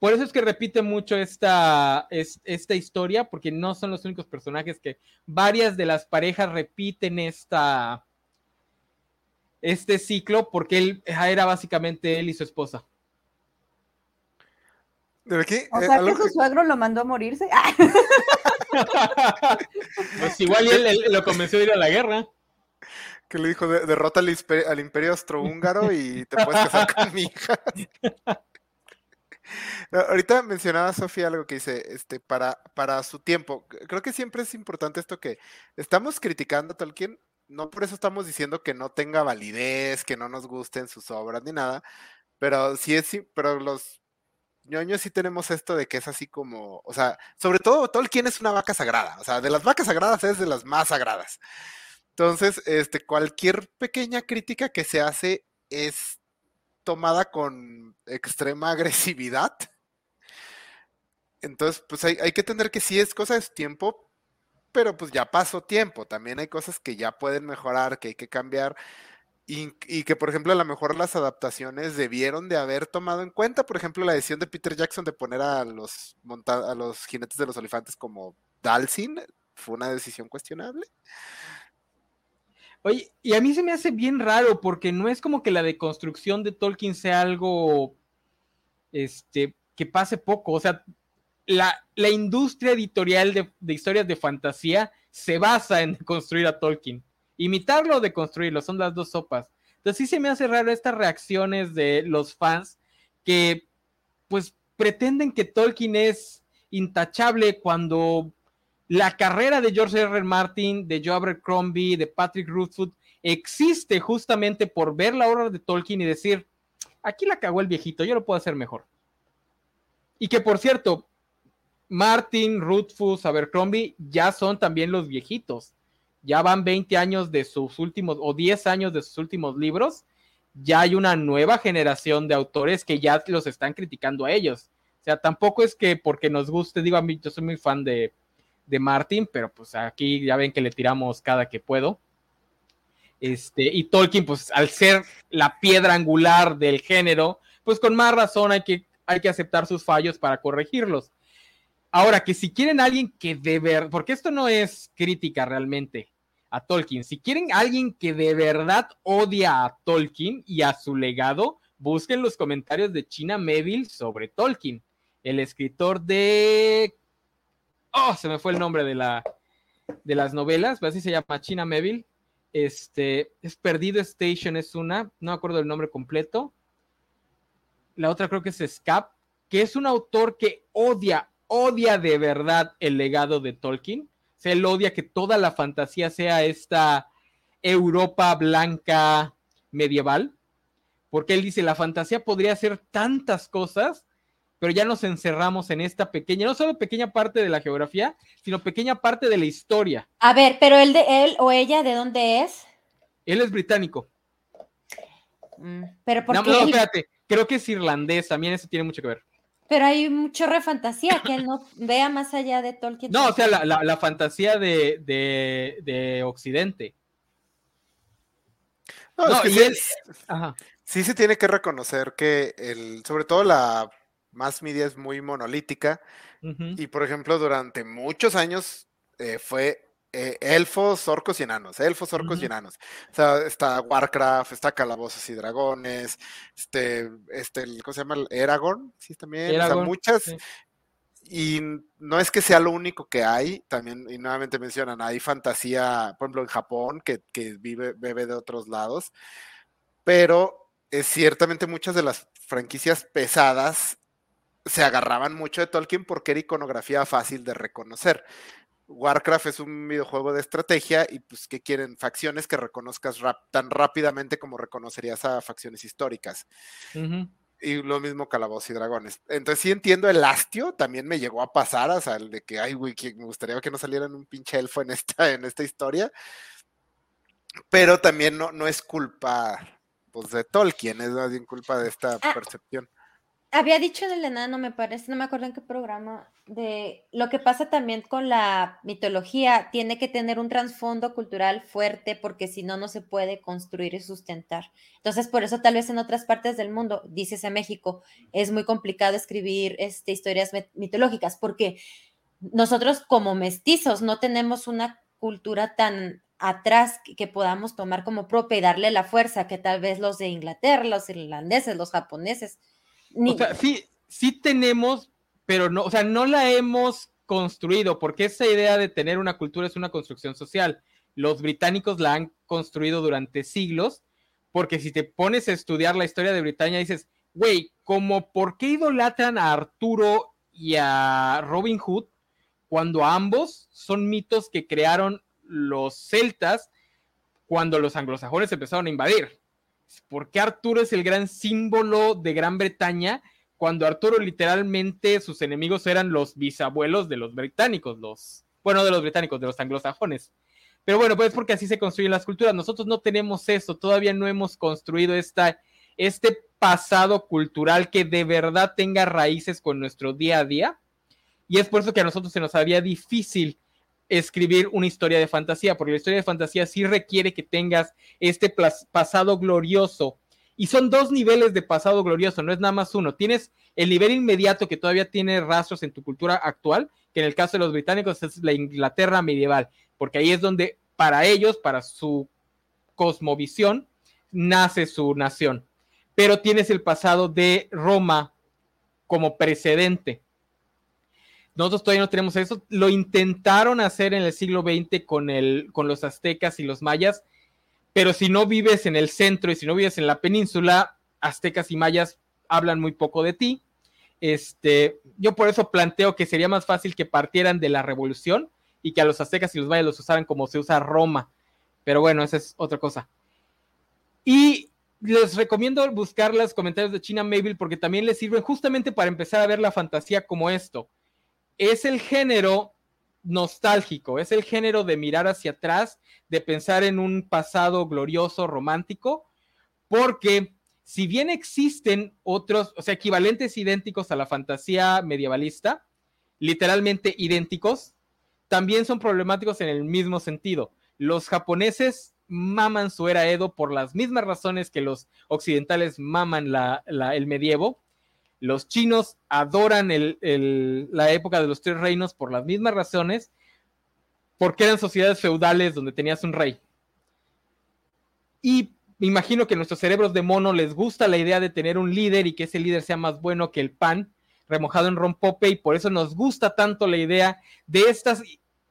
por eso es que repite mucho esta, es, esta historia, porque no son los únicos personajes que varias de las parejas repiten esta, este ciclo, porque él era básicamente él y su esposa. O Eh, sea, que su suegro lo mandó a morirse. ¡Ah! pues igual y él, él lo convenció de ir a la guerra. que le dijo, "De- derrota al, imperio austrohúngaro y te puedes casar con mi hija. No, Ahorita mencionaba Sofía algo que dice, este, para, para su tiempo. Creo que siempre es importante esto que estamos criticando a Tolkien, no por eso estamos diciendo que no tenga validez, que no nos gusten sus obras ni nada, pero sí es, pero los ñoños sí tenemos esto de que es así como, o sea, sobre todo Tolkien es una vaca sagrada, o sea, de las vacas sagradas es de las más sagradas. Entonces, este, cualquier pequeña crítica que se hace es tomada con extrema agresividad. Entonces, pues hay, hay que entender que sí es cosa de su tiempo, pero pues ya pasó tiempo. También hay cosas que ya pueden mejorar, que hay que cambiar. Y, y que, por ejemplo, a lo mejor las adaptaciones debieron de haber tomado en cuenta, por ejemplo, la decisión de Peter Jackson de poner a los, monta- a los jinetes de los olifantes como Dalsin, fue una decisión cuestionable. Oye, y a mí se me hace bien raro porque no es como que la deconstrucción de Tolkien sea algo este, que pase poco. O sea, la, la industria editorial de, de historias de fantasía se basa en construir a Tolkien. Imitarlo o deconstruirlo, son las dos sopas. Entonces sí se me hace raro estas reacciones de los fans que pues pretenden que Tolkien es intachable cuando la carrera de George R. R. Martin, de Joe Abercrombie, de Patrick Rothfuss existe justamente por ver la obra de Tolkien y decir, aquí la cagó el viejito, yo lo puedo hacer mejor. Y que por cierto, Martin, Rothfuss, Abercrombie ya son también los viejitos. Ya van 20 años de sus últimos, o 10 años de sus últimos libros. Ya hay una nueva generación de autores que ya los están criticando a ellos. O sea, tampoco es que porque nos guste, digo a mí, yo soy muy fan de, de Martin, pero pues aquí ya ven que le tiramos cada que puedo. Este, y Tolkien, pues al ser la piedra angular del género, pues con más razón hay que, hay que aceptar sus fallos para corregirlos. Ahora, que si quieren alguien que de verdad, porque esto no es crítica realmente a Tolkien, si quieren alguien que de verdad odia a Tolkien y a su legado, busquen los comentarios de China Melville sobre Tolkien, el escritor de oh, se me fue el nombre de la de las novelas, así se llama China Melville. Este es Perdido Station, es una, no me acuerdo el nombre completo. La otra creo que es Scap, que es un autor que odia, odia de verdad el legado de Tolkien. O sea, él odia que toda la fantasía sea esta Europa blanca medieval, porque él dice, la fantasía podría hacer tantas cosas pero ya nos encerramos en esta pequeña, no solo pequeña parte de la geografía, sino pequeña parte de la historia. A ver, pero él de él o ella, ¿de dónde es? Él es británico. Mm, Pero No, porque no, él- espérate, creo que es irlandés, también eso tiene mucho que ver. Pero hay un chorro de fantasía que él no vea más allá de Tolkien. No, o sea, la, la- la fantasía de, de- de Occidente. No, es que y sí, él- Ajá. sí se tiene que reconocer que el, sobre todo la más media es muy monolítica y por ejemplo durante muchos años eh, fue eh, elfos, orcos y enanos, elfos, orcos y enanos. O sea, está Warcraft, está Calabozos y Dragones, este, este, ¿cómo se llama? Aragorn, sí, también, o sea, muchas. Y no es que sea lo único que hay, también, y nuevamente mencionan, hay fantasía, por ejemplo, en Japón, que, que vive, bebe de otros lados, pero es ciertamente muchas de las franquicias pesadas se agarraban mucho de Tolkien porque era iconografía fácil de reconocer. Warcraft es un videojuego de estrategia y pues ¿qué quieren? Facciones que reconozcas tan rápidamente como reconocerías a facciones históricas. Y lo mismo Calabozos y Dragones. Entonces sí entiendo el hastio, también me llegó a pasar, o sea, el de que, ay, güey, que me gustaría que no salieran un pinche elfo en esta, en esta historia. Pero también no, no es culpa pues, de Tolkien, es más bien culpa de esta ah, percepción había dicho en el enano, me parece, no me acuerdo en qué programa, de lo que pasa también con la mitología, tiene que tener un trasfondo cultural fuerte porque si no, no se puede construir y sustentar. Entonces, por eso tal vez en otras partes del mundo, dices en México, es muy complicado escribir este, historias mitológicas porque nosotros como mestizos no tenemos una cultura tan atrás que podamos tomar como propia y darle la fuerza que tal vez los de Inglaterra, los irlandeses, los japoneses, o sea, sí, sí tenemos, pero no, o sea, no la hemos construido, porque esa idea de tener una cultura es una construcción social. Los británicos la han construido durante siglos, porque si te pones a estudiar la historia de Britania, dices, güey, como por qué idolatran a Arturo y a Robin Hood cuando ambos son mitos que crearon los celtas cuando los anglosajones empezaron a invadir. ¿Por qué Arturo es el gran símbolo de Gran Bretaña cuando Arturo literalmente sus enemigos eran los bisabuelos de los británicos, los, bueno, de los británicos, de los anglosajones? Pero bueno, pues porque así se construyen las culturas. Nosotros no tenemos eso, todavía no hemos construido esta, este pasado cultural que de verdad tenga raíces con nuestro día a día. Y es por eso que a nosotros se nos había difícil escribir una historia de fantasía, porque la historia de fantasía sí requiere que tengas este pasado glorioso. Y son dos niveles de pasado glorioso, no es nada más uno. Tienes el nivel inmediato que todavía tiene rastros en tu cultura actual, que en el caso de los británicos es la Inglaterra medieval, porque ahí es donde para ellos, para su cosmovisión, nace su nación. Pero tienes el pasado de Roma como precedente. Nosotros todavía no tenemos eso. Lo intentaron hacer en el siglo XX con, el, con los aztecas y los mayas, pero si no vives en el centro y si no vives en la península, aztecas y mayas hablan muy poco de ti. Este, yo por eso planteo que sería más fácil que partieran de la revolución y que a los aztecas y los mayas los usaran como se usa Roma. Pero bueno, esa es otra cosa. Y les recomiendo buscar los comentarios de China Mabel porque también les sirven justamente para empezar a ver la fantasía como esto es el género nostálgico, es el género de mirar hacia atrás, de pensar en un pasado glorioso, romántico, porque si bien existen otros, o sea, equivalentes idénticos a la fantasía medievalista, literalmente idénticos, también son problemáticos en el mismo sentido. Los japoneses maman su era Edo por las mismas razones que los occidentales maman el medievo, los chinos adoran la época de los tres reinos por las mismas razones, porque eran sociedades feudales donde tenías un rey. Y me imagino que a nuestros cerebros de mono les gusta la idea de tener un líder y que ese líder sea más bueno que el pan remojado en rompope y por eso nos gusta tanto la idea de estas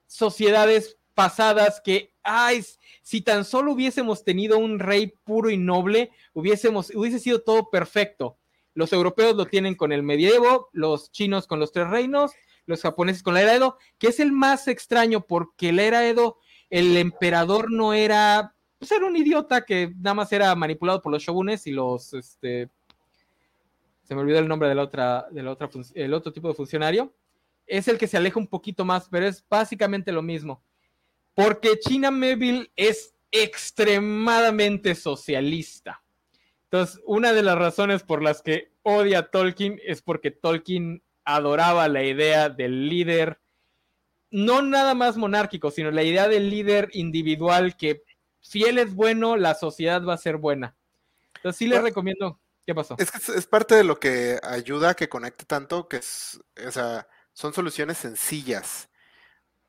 sociedades pasadas que, ay, si tan solo hubiésemos tenido un rey puro y noble, hubiésemos, hubiese sido todo perfecto. Los europeos lo tienen con el medievo, los chinos con los tres reinos, los japoneses con la era Edo, que es el más extraño porque la era Edo, el emperador no era, pues era un idiota que nada más era manipulado por los shogunes y los, este, se me olvidó el nombre de la otra, de la otra, el otro tipo de funcionario. Es el que se aleja un poquito más, pero es básicamente lo mismo. Porque China Meville es extremadamente socialista. Entonces, una de las razones por las que odia a Tolkien es porque Tolkien adoraba la idea del líder, no nada más monárquico, sino la idea del líder individual que si él es bueno, la sociedad va a ser buena. Entonces sí les recomiendo. ¿Qué pasó? Es que es parte de lo que ayuda a que conecte tanto, que es, o sea, son soluciones sencillas.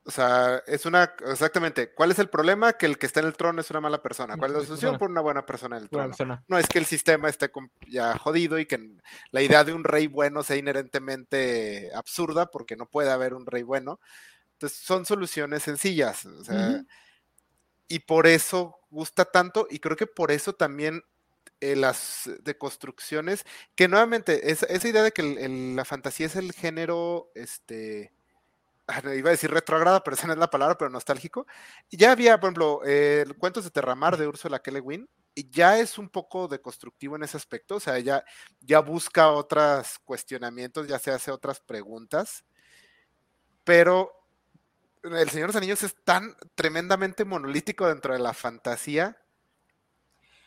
O sea, es una, exactamente, ¿cuál es el problema? Que el que está en el trono es una mala persona. ¿Cuál es la solución? Por una buena persona en el trono. No es que el sistema esté ya jodido y que la idea de un rey bueno sea inherentemente absurda, porque no puede haber un rey bueno. Entonces, son soluciones sencillas. O sea, Y por eso gusta tanto, y creo que por eso también eh, las deconstrucciones, que nuevamente, esa, idea de que la fantasía es el género, este iba a decir retrograda, pero esa no es la palabra, pero nostálgico. Ya había, por ejemplo, eh, Cuentos de Terramar de Ursula K. Le Guin, y ya es un poco deconstructivo en ese aspecto, o sea, ya, ya busca otros cuestionamientos, ya se hace otras preguntas, pero El Señor de los Anillos es tan tremendamente monolítico dentro de la fantasía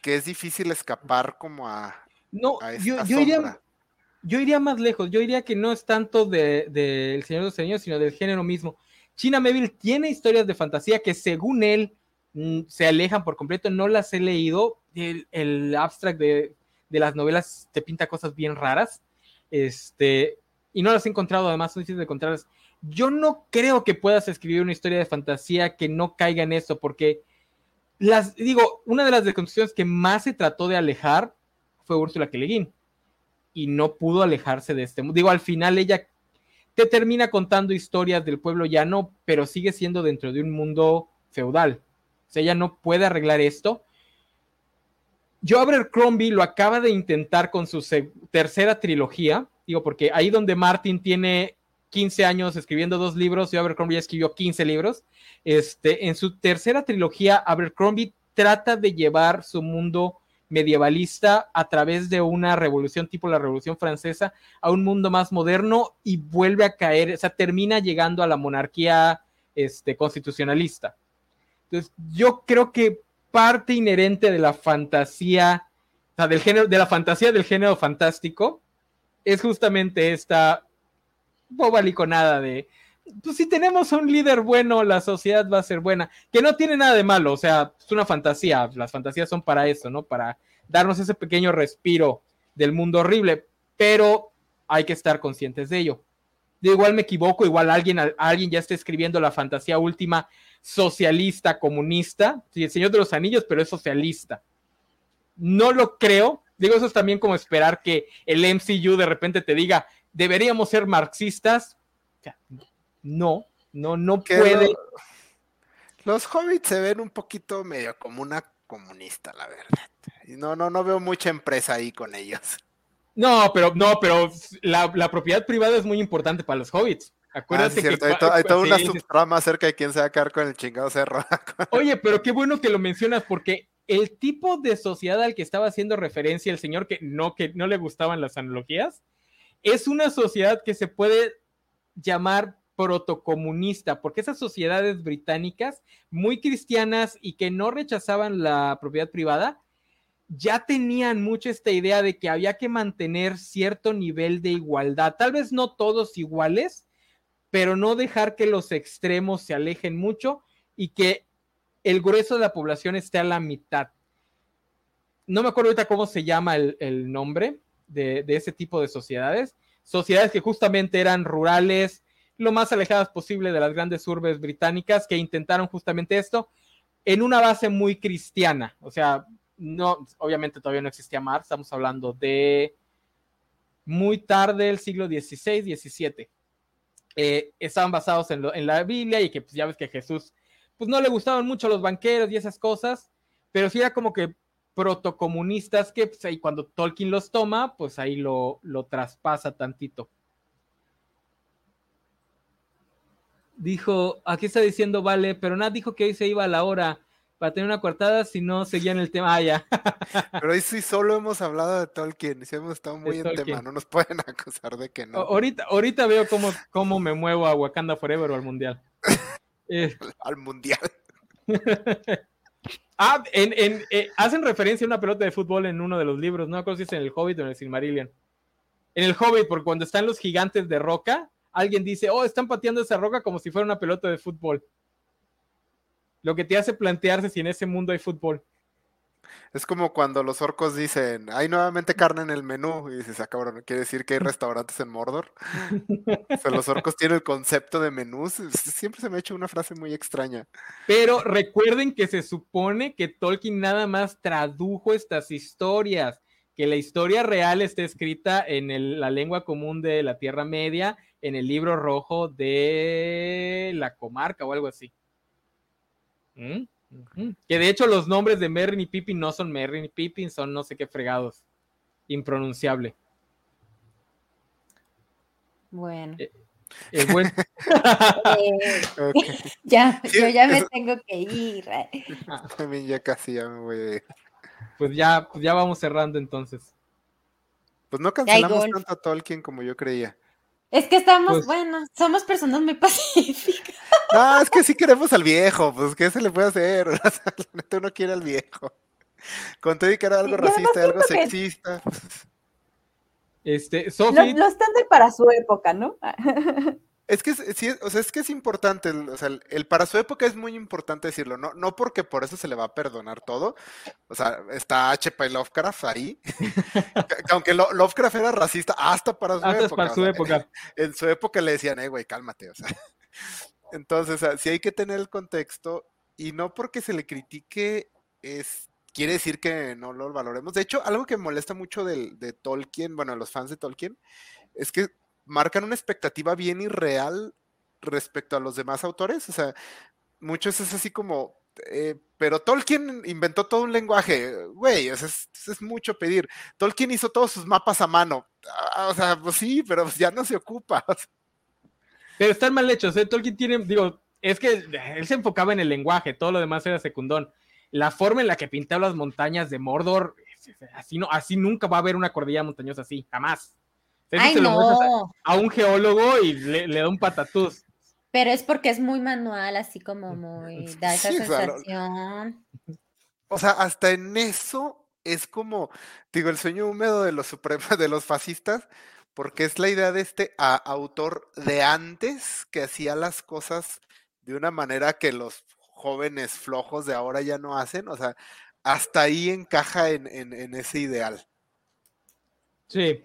que es difícil escapar como a, no, yo, yo iría, yo iría más lejos, yo diría que no es tanto del de, El Señor de los Señores, sino del género mismo. China Meville tiene historias de fantasía que según él mm, se alejan por completo, no las he leído, el, abstract de, las novelas te pinta cosas bien raras, este, y no las he encontrado, además son difíciles de encontrarlas. Yo no creo que puedas escribir una historia de fantasía que no caiga en eso, porque las, digo, una de las deconstrucciones que más se trató de alejar fue Úrsula K y no pudo alejarse de este mundo. Digo, al final ella te termina contando historias del pueblo llano, pero sigue siendo dentro de un mundo feudal. O sea, ella no puede arreglar esto. Joe Abercrombie lo acaba de intentar con su tercera trilogía, digo, porque ahí donde Martin tiene 15 años escribiendo dos libros, Joe Abercrombie ya escribió 15 libros. Este, en su tercera trilogía, Abercrombie trata de llevar su mundo medievalista a través de una revolución tipo la Revolución Francesa a un mundo más moderno y vuelve a caer, o sea, termina llegando a la monarquía este, constitucionalista. Entonces, yo creo que parte inherente de la fantasía, o sea, del género, de la fantasía del género fantástico, es justamente esta bobaliconada de, pues si tenemos un líder bueno, la sociedad va a ser buena, que no tiene nada de malo, o sea, es una fantasía, las fantasías son para eso, ¿no? Para darnos ese pequeño respiro del mundo horrible, pero hay que estar conscientes de ello. De igual me equivoco, igual alguien, alguien ya está escribiendo la fantasía última socialista, comunista, el Señor de los Anillos, pero es socialista. No lo creo, digo, eso es también como esperar que el MCU de repente te diga, deberíamos ser marxistas, no, no, no puede. los hobbits se ven un poquito medio como una comunista, la verdad. Y no, no, no veo mucha empresa ahí con ellos. No, pero, no, pero la, propiedad privada es muy importante para los hobbits. Acuérdate ah, que hay, toda una subtrama acerca de quién se va a quedar con el chingado cerro. Oye, pero qué bueno que lo mencionas porque el tipo de sociedad al que estaba haciendo referencia el señor que no, que no le gustaban las analogías, es una sociedad que se puede llamar protocomunista, porque esas sociedades británicas muy cristianas y que no rechazaban la propiedad privada, ya tenían mucho esta idea de que había que mantener cierto nivel de igualdad, tal vez no todos iguales, pero no dejar que los extremos se alejen mucho y que el grueso de la población esté a la mitad. No me acuerdo ahorita cómo se llama el, nombre de, de, ese tipo de sociedades. Sociedades que justamente eran rurales, lo más alejadas posible de las grandes urbes británicas, que intentaron justamente esto en una base muy cristiana. O sea, no, obviamente todavía no existía Mar, estamos hablando de muy tarde el siglo XVI, XVII. Eh, estaban basados en, la Biblia y que pues ya ves que Jesús, pues no le gustaban mucho los banqueros y esas cosas, pero sí era como que protocomunistas que pues, ahí cuando Tolkien los toma, pues ahí lo, lo traspasa tantito. Dijo, aquí está diciendo vale, pero Nat dijo que hoy se iba a la hora para tener una cortada si no seguían el tema. Ah, ya. Pero hoy sí solo hemos hablado de Tolkien, sí hemos estado muy en tema, no nos pueden acusar de que no. ahorita, ahorita veo cómo, cómo me muevo a Wakanda Forever o al Mundial. Eh. al Mundial. ah, en, eh, hacen referencia a una pelota de fútbol en uno de los libros, no me acuerdo si es en el Hobbit o en el Silmarillion. En el Hobbit, porque cuando están los gigantes de roca, alguien dice, oh, están pateando esa roca como si fuera una pelota de fútbol. Lo que te hace plantearse si en ese mundo hay fútbol. Es como cuando los orcos dicen, hay nuevamente carne en el menú, y dices, ah, cabrón, ¿quiere decir que hay restaurantes en Mordor? o sea, los orcos tienen el concepto de menús. Siempre se me ha hecho una frase muy extraña. Pero recuerden que se supone que Tolkien nada más tradujo estas historias, que la historia real está escrita en la lengua común de la Tierra Media, en el libro rojo de la comarca o algo así. ¿Mm? Que de hecho los nombres de Merry y Pippin no son Merry y Pippin, son no sé qué fregados. Impronunciable. Bueno. Eh, bueno. Eh, ya, yo ya me tengo que ir. También ya casi ya me voy Pues ya, pues ya vamos cerrando entonces. Pues no cancelamos tanto a Tolkien como yo creía. Es que estamos, pues bueno, somos personas muy pacíficas. No, es que sí queremos al viejo, pues ¿qué se le puede hacer? O no quiere al viejo. Con todo que era algo racista, algo sexista. Este, Sophie. Lo, lo para su época, ¿no? Es que sí, o sea, es que es importante, o sea, el, para su época es muy importante decirlo, no, no porque por eso se le va a perdonar todo. O sea, está H.P. Lovecraft ahí. aunque Lovecraft era racista hasta para su época. Para su época. En, su época le decían, eh, güey, cálmate. O sea. Entonces, o sí hay que tener el contexto, y no porque se le critique, es quiere decir que no lo valoremos. De hecho, algo que molesta mucho de Tolkien, bueno, los fans de Tolkien, es que marcan una expectativa bien irreal respecto a los demás autores. O sea, muchos es así como, eh, pero Tolkien inventó todo un lenguaje, güey, es, es, mucho pedir. Tolkien hizo todos sus mapas a mano. Ah, o sea, pues sí, pero ya no se ocupa. Pero están mal hechos, ¿eh? Tolkien tiene, digo, es que él se enfocaba en el lenguaje, todo lo demás era secundón. La forma en la que pintaba las montañas de Mordor, así, no, así nunca va a haber una cordillera montañosa así, jamás. Ay, no. a, un geólogo y le, da un patatús. Pero es porque es muy manual, así como muy. da esa sensación. O sea, hasta en eso es como, digo, el sueño húmedo de los supremos, de los fascistas, porque es la idea de este autor de antes que hacía las cosas de una manera que los jóvenes flojos de ahora ya no hacen. O sea, hasta ahí encaja en, en ese ideal. Sí,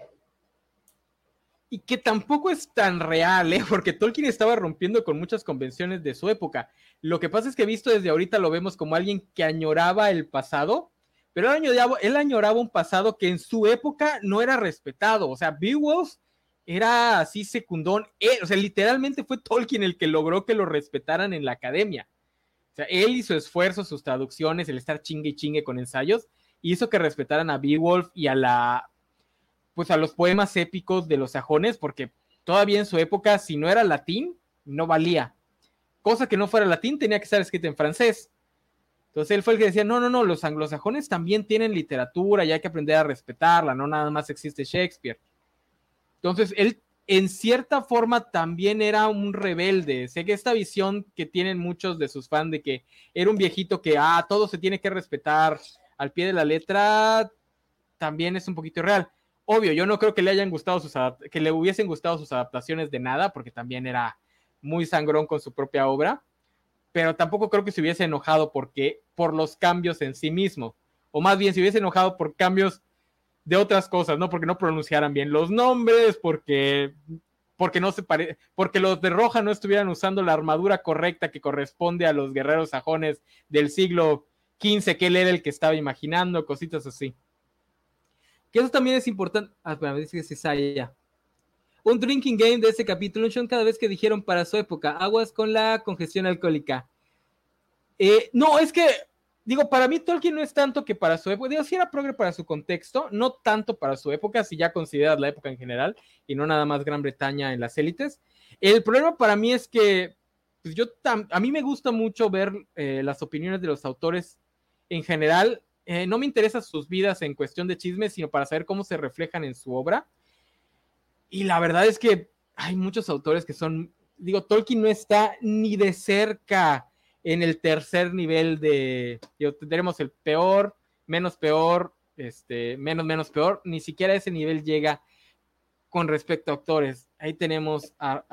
y que tampoco es tan real, ¿eh? porque Tolkien estaba rompiendo con muchas convenciones de su época. Lo que pasa es que visto desde ahorita lo vemos como alguien que añoraba el pasado, pero él añoraba, él añoraba un pasado que en su época no era respetado. O sea, Beowulf era así secundón. O sea, literalmente fue Tolkien el que logró que lo respetaran en la academia. O sea, él y su esfuerzo, sus traducciones, el estar chingue y chingue con ensayos, hizo que respetaran a Beowulf y a la pues a los poemas épicos de los sajones, porque todavía en su época, si no era latín, no valía. Cosa que no fuera latín tenía que estar escrito en francés. Entonces él fue el que decía, no, no, no, los anglosajones también tienen literatura y hay que aprender a respetarla, no nada más existe Shakespeare. Entonces él en cierta forma también era un rebelde. Sé que esta visión que tienen muchos de sus fans de que era un viejito que, ah, todo se tiene que respetar al pie de la letra, también es un poquito real. Obvio, yo no creo que le hayan gustado sus que le hubiesen gustado sus adaptaciones de nada, porque también era muy sangrón con su propia obra, pero tampoco creo que se hubiese enojado porque por los cambios en sí mismo, o más bien se hubiese enojado por cambios de otras cosas, no porque no pronunciaran bien los nombres, porque porque no se pare, porque los de Roja no estuvieran usando la armadura correcta que corresponde a los guerreros sajones del siglo XV, que él era el que estaba imaginando, cositas así. Que eso también es importante. Ah, ver dice que se ya. Un drinking game de ese capítulo, cada vez que dijeron para su época, aguas con la congestión alcohólica. Eh, no, es que, digo, para mí Tolkien no es tanto que para su época, digo, sí era progre para su contexto, no tanto para su época, si ya consideras la época en general, y no nada más Gran Bretaña en las élites. El problema para mí es que, pues yo, a mí me gusta mucho ver eh, las opiniones de los autores en general, eh, no me interesan sus vidas en cuestión de chismes, sino para saber cómo se reflejan en su obra. Y la verdad es que hay muchos autores que son, digo, Tolkien no está ni de cerca en el tercer nivel de, tendremos el peor, menos peor, este, menos, menos peor, ni siquiera ese nivel llega con respecto a actores. Ahí tenemos a,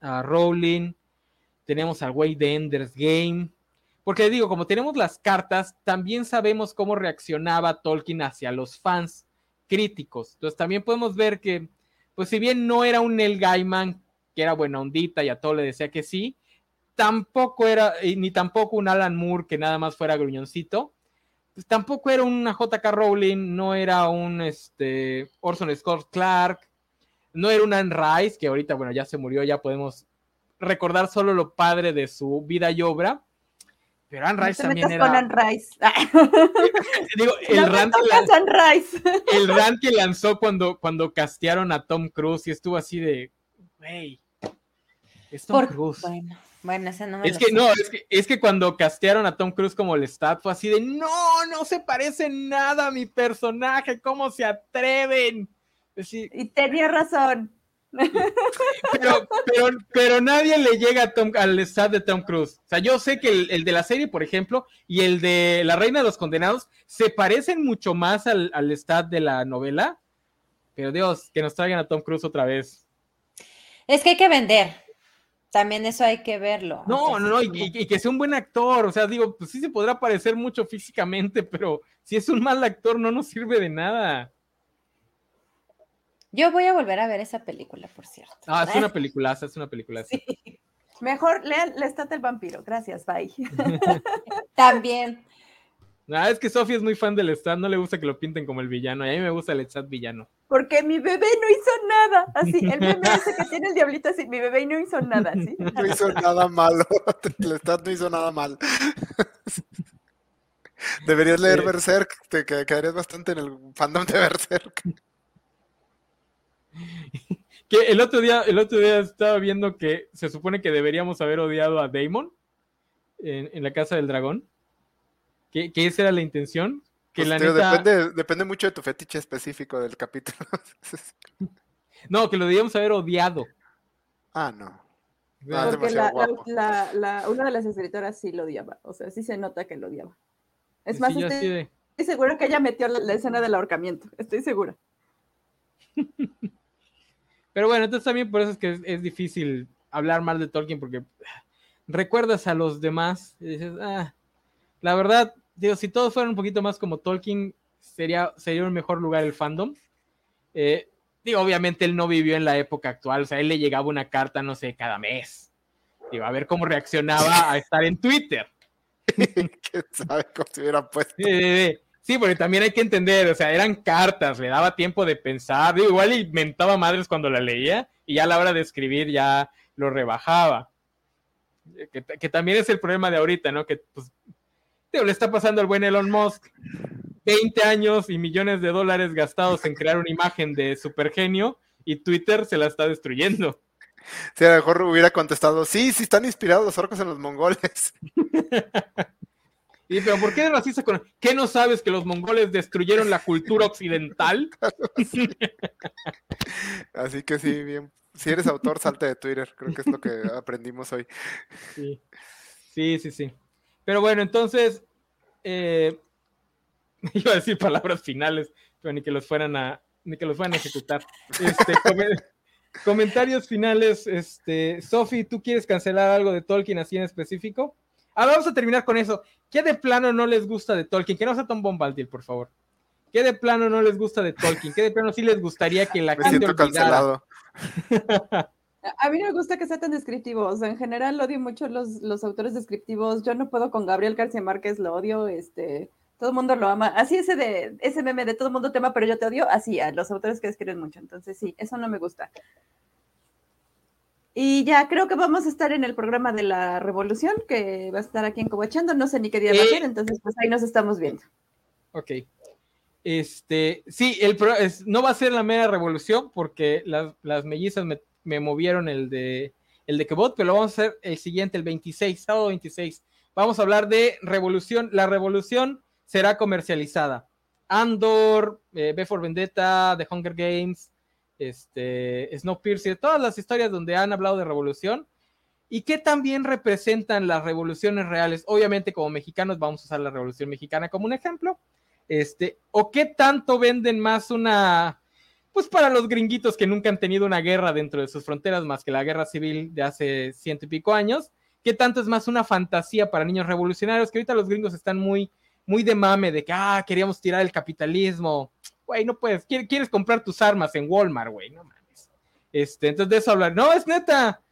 a Rowling, tenemos al güey de Ender's Game, Porque digo, como tenemos las cartas, también sabemos cómo reaccionaba Tolkien hacia los fans críticos. Entonces también podemos ver que, pues si bien no era un Neil Gaiman, que era buena ondita y a todo le decía que sí, tampoco era, ni tampoco un Alan Moore que nada más fuera gruñoncito. Pues tampoco era una JK Rowling, no era un este, Orson Scott Clark, no era un Anne Rice, que ahorita, bueno, ya se murió, ya podemos recordar solo lo padre de su vida y obra. Pero Anne Rice también era. Con Anne Rice. Digo, el, no rant Rice. el rant que lanzó cuando, cuando castearon a Tom Cruise y estuvo así de, güey, es Tom Por- Cruise. Bueno, bueno, ese no me Es que no, es que, es que cuando castearon a Tom Cruise como Lestat fue así de no, no se parece nada a mi personaje, ¿cómo se atreven? Y tenía razón. Pero, pero, pero nadie le llega a Tom, al Lestat de Tom Cruise. O sea, yo sé que el, el de la serie, por ejemplo, y el de La Reina de los Condenados se parecen mucho más al, al Lestat de la novela. Pero Dios, que nos traigan a Tom Cruise otra vez. Es que hay que vender. También eso hay que verlo. No, no, no, y, y- y que sea un buen actor. O sea, digo, pues sí se podrá parecer mucho físicamente, pero si es un mal actor no nos sirve de nada. Yo voy a volver a ver esa película, por cierto. Ah, es una peliculaza, es una peliculaza. Mejor lean La Estat del Vampiro. Gracias, bye. También. Ah, es que Sofía es muy fan del Stat, no le gusta que lo pinten como el villano, y a mí me gusta el Stat villano. Porque mi bebé no hizo nada. Así, el meme ese que tiene el diablito así, mi bebé no hizo nada, ¿sí? No hizo nada malo. Lestat no hizo nada mal. Deberías leer Sí. Berserk, te que- quedarías bastante en el fandom de Berserk. Que el otro día, el otro día estaba viendo que se supone que deberíamos haber odiado a Damon en, en la Casa del Dragón. Que, que esa era la intención. Que Pues, la tío, neta. depende, depende mucho de tu fetiche específico del capítulo. No, que lo debíamos haber odiado. ah, no. Ah, Porque la, la- guapo. la- la- una de las escritoras sí lo odiaba. O sea, sí se nota que lo odiaba. Es Sí, más, estoy, de- estoy segura que ella metió la, la escena del ahorcamiento. Estoy segura. Pero bueno, entonces también por eso es que es, es difícil hablar mal de Tolkien porque recuerdas a los demás y dices, ah, la verdad, digo, si todos fueran un poquito más como Tolkien, sería, sería un mejor lugar el fandom. Eh, digo, obviamente él no vivió en la época actual, o sea, él le llegaba una carta, no sé, cada mes. Digo, a ver cómo reaccionaba a estar en Twitter. ¿Quién sabe cómo se hubiera puesto? Sí, sí, sí. Sí, porque también hay que entender, o sea, eran cartas, le daba tiempo de pensar, digo, igual y mentaba madres cuando la leía y ya a la hora de escribir ya lo rebajaba. Eh, Que, que también es el problema de ahorita, ¿no? Que pues, le está pasando al buen Elon Musk 20 años y millones de dólares gastados en crear una imagen de supergenio y Twitter se la está destruyendo. Si a lo mejor hubiera contestado, sí, sí están inspirados los orcos en los mongoles. Y, pero ¿por qué eres racista con... ¿Qué no sabes que los mongoles destruyeron la cultura occidental? Así que sí, bien. Si eres autor, salte de Twitter. Creo que es lo que aprendimos hoy. Sí, sí, sí. sí. Pero bueno, entonces, eh, iba a decir palabras finales, pero ni que los fueran a, ni que los fueran a ejecutar. Este, come- comentarios finales, este, Sofi, ¿tú quieres cancelar algo de Tolkien así en específico? Ah, vamos a terminar con eso. ¿Qué de plano no les gusta de Tolkien? Que no sea Tom Bombadil, por favor. ¿Qué de plano no les gusta de Tolkien? ¿Qué de plano sí les gustaría que la Me gente siento olvidara? cancelado. A- mí no me gusta que sea tan descriptivo. O sea, en general odio mucho los, los autores descriptivos. Yo no puedo con Gabriel García Márquez, lo odio. Este, todo el mundo lo ama. Así ese de ese meme de todo el mundo te ama, pero yo te odio. Así, a los autores que describen mucho. Entonces, sí, eso no me gusta. Y ya creo que vamos a estar en el programa de la Revolución, que va a estar aquí en Cobachando. No sé ni qué día va a Eh. ser, entonces pues ahí nos estamos viendo. Ok. Este, sí, el pro- es- no va a ser la mera revolución porque las, las mellizas me, me movieron el de el de Quebot, pero lo vamos a hacer el siguiente, el 26, sábado 26. Vamos a hablar de revolución. La revolución será comercializada. Andor, eh, B for Vendetta, The Hunger Games, este, Snowpiercer, todas las historias donde han hablado de revolución y que también representan las revoluciones reales. Obviamente, como mexicanos, vamos a usar la revolución mexicana como un ejemplo. Este, o qué tanto venden más una, pues para los gringuitos que nunca han tenido una guerra dentro de sus fronteras más que la guerra civil de hace ciento y pico años, qué tanto es más una fantasía para niños revolucionarios, que ahorita los gringos están muy, muy de mame de que, ah, queríamos tirar el capitalismo. Güey, no puedes, quieres comprar tus armas en Walmart, güey, no mames. Este, entonces de eso hablar. No, es neta.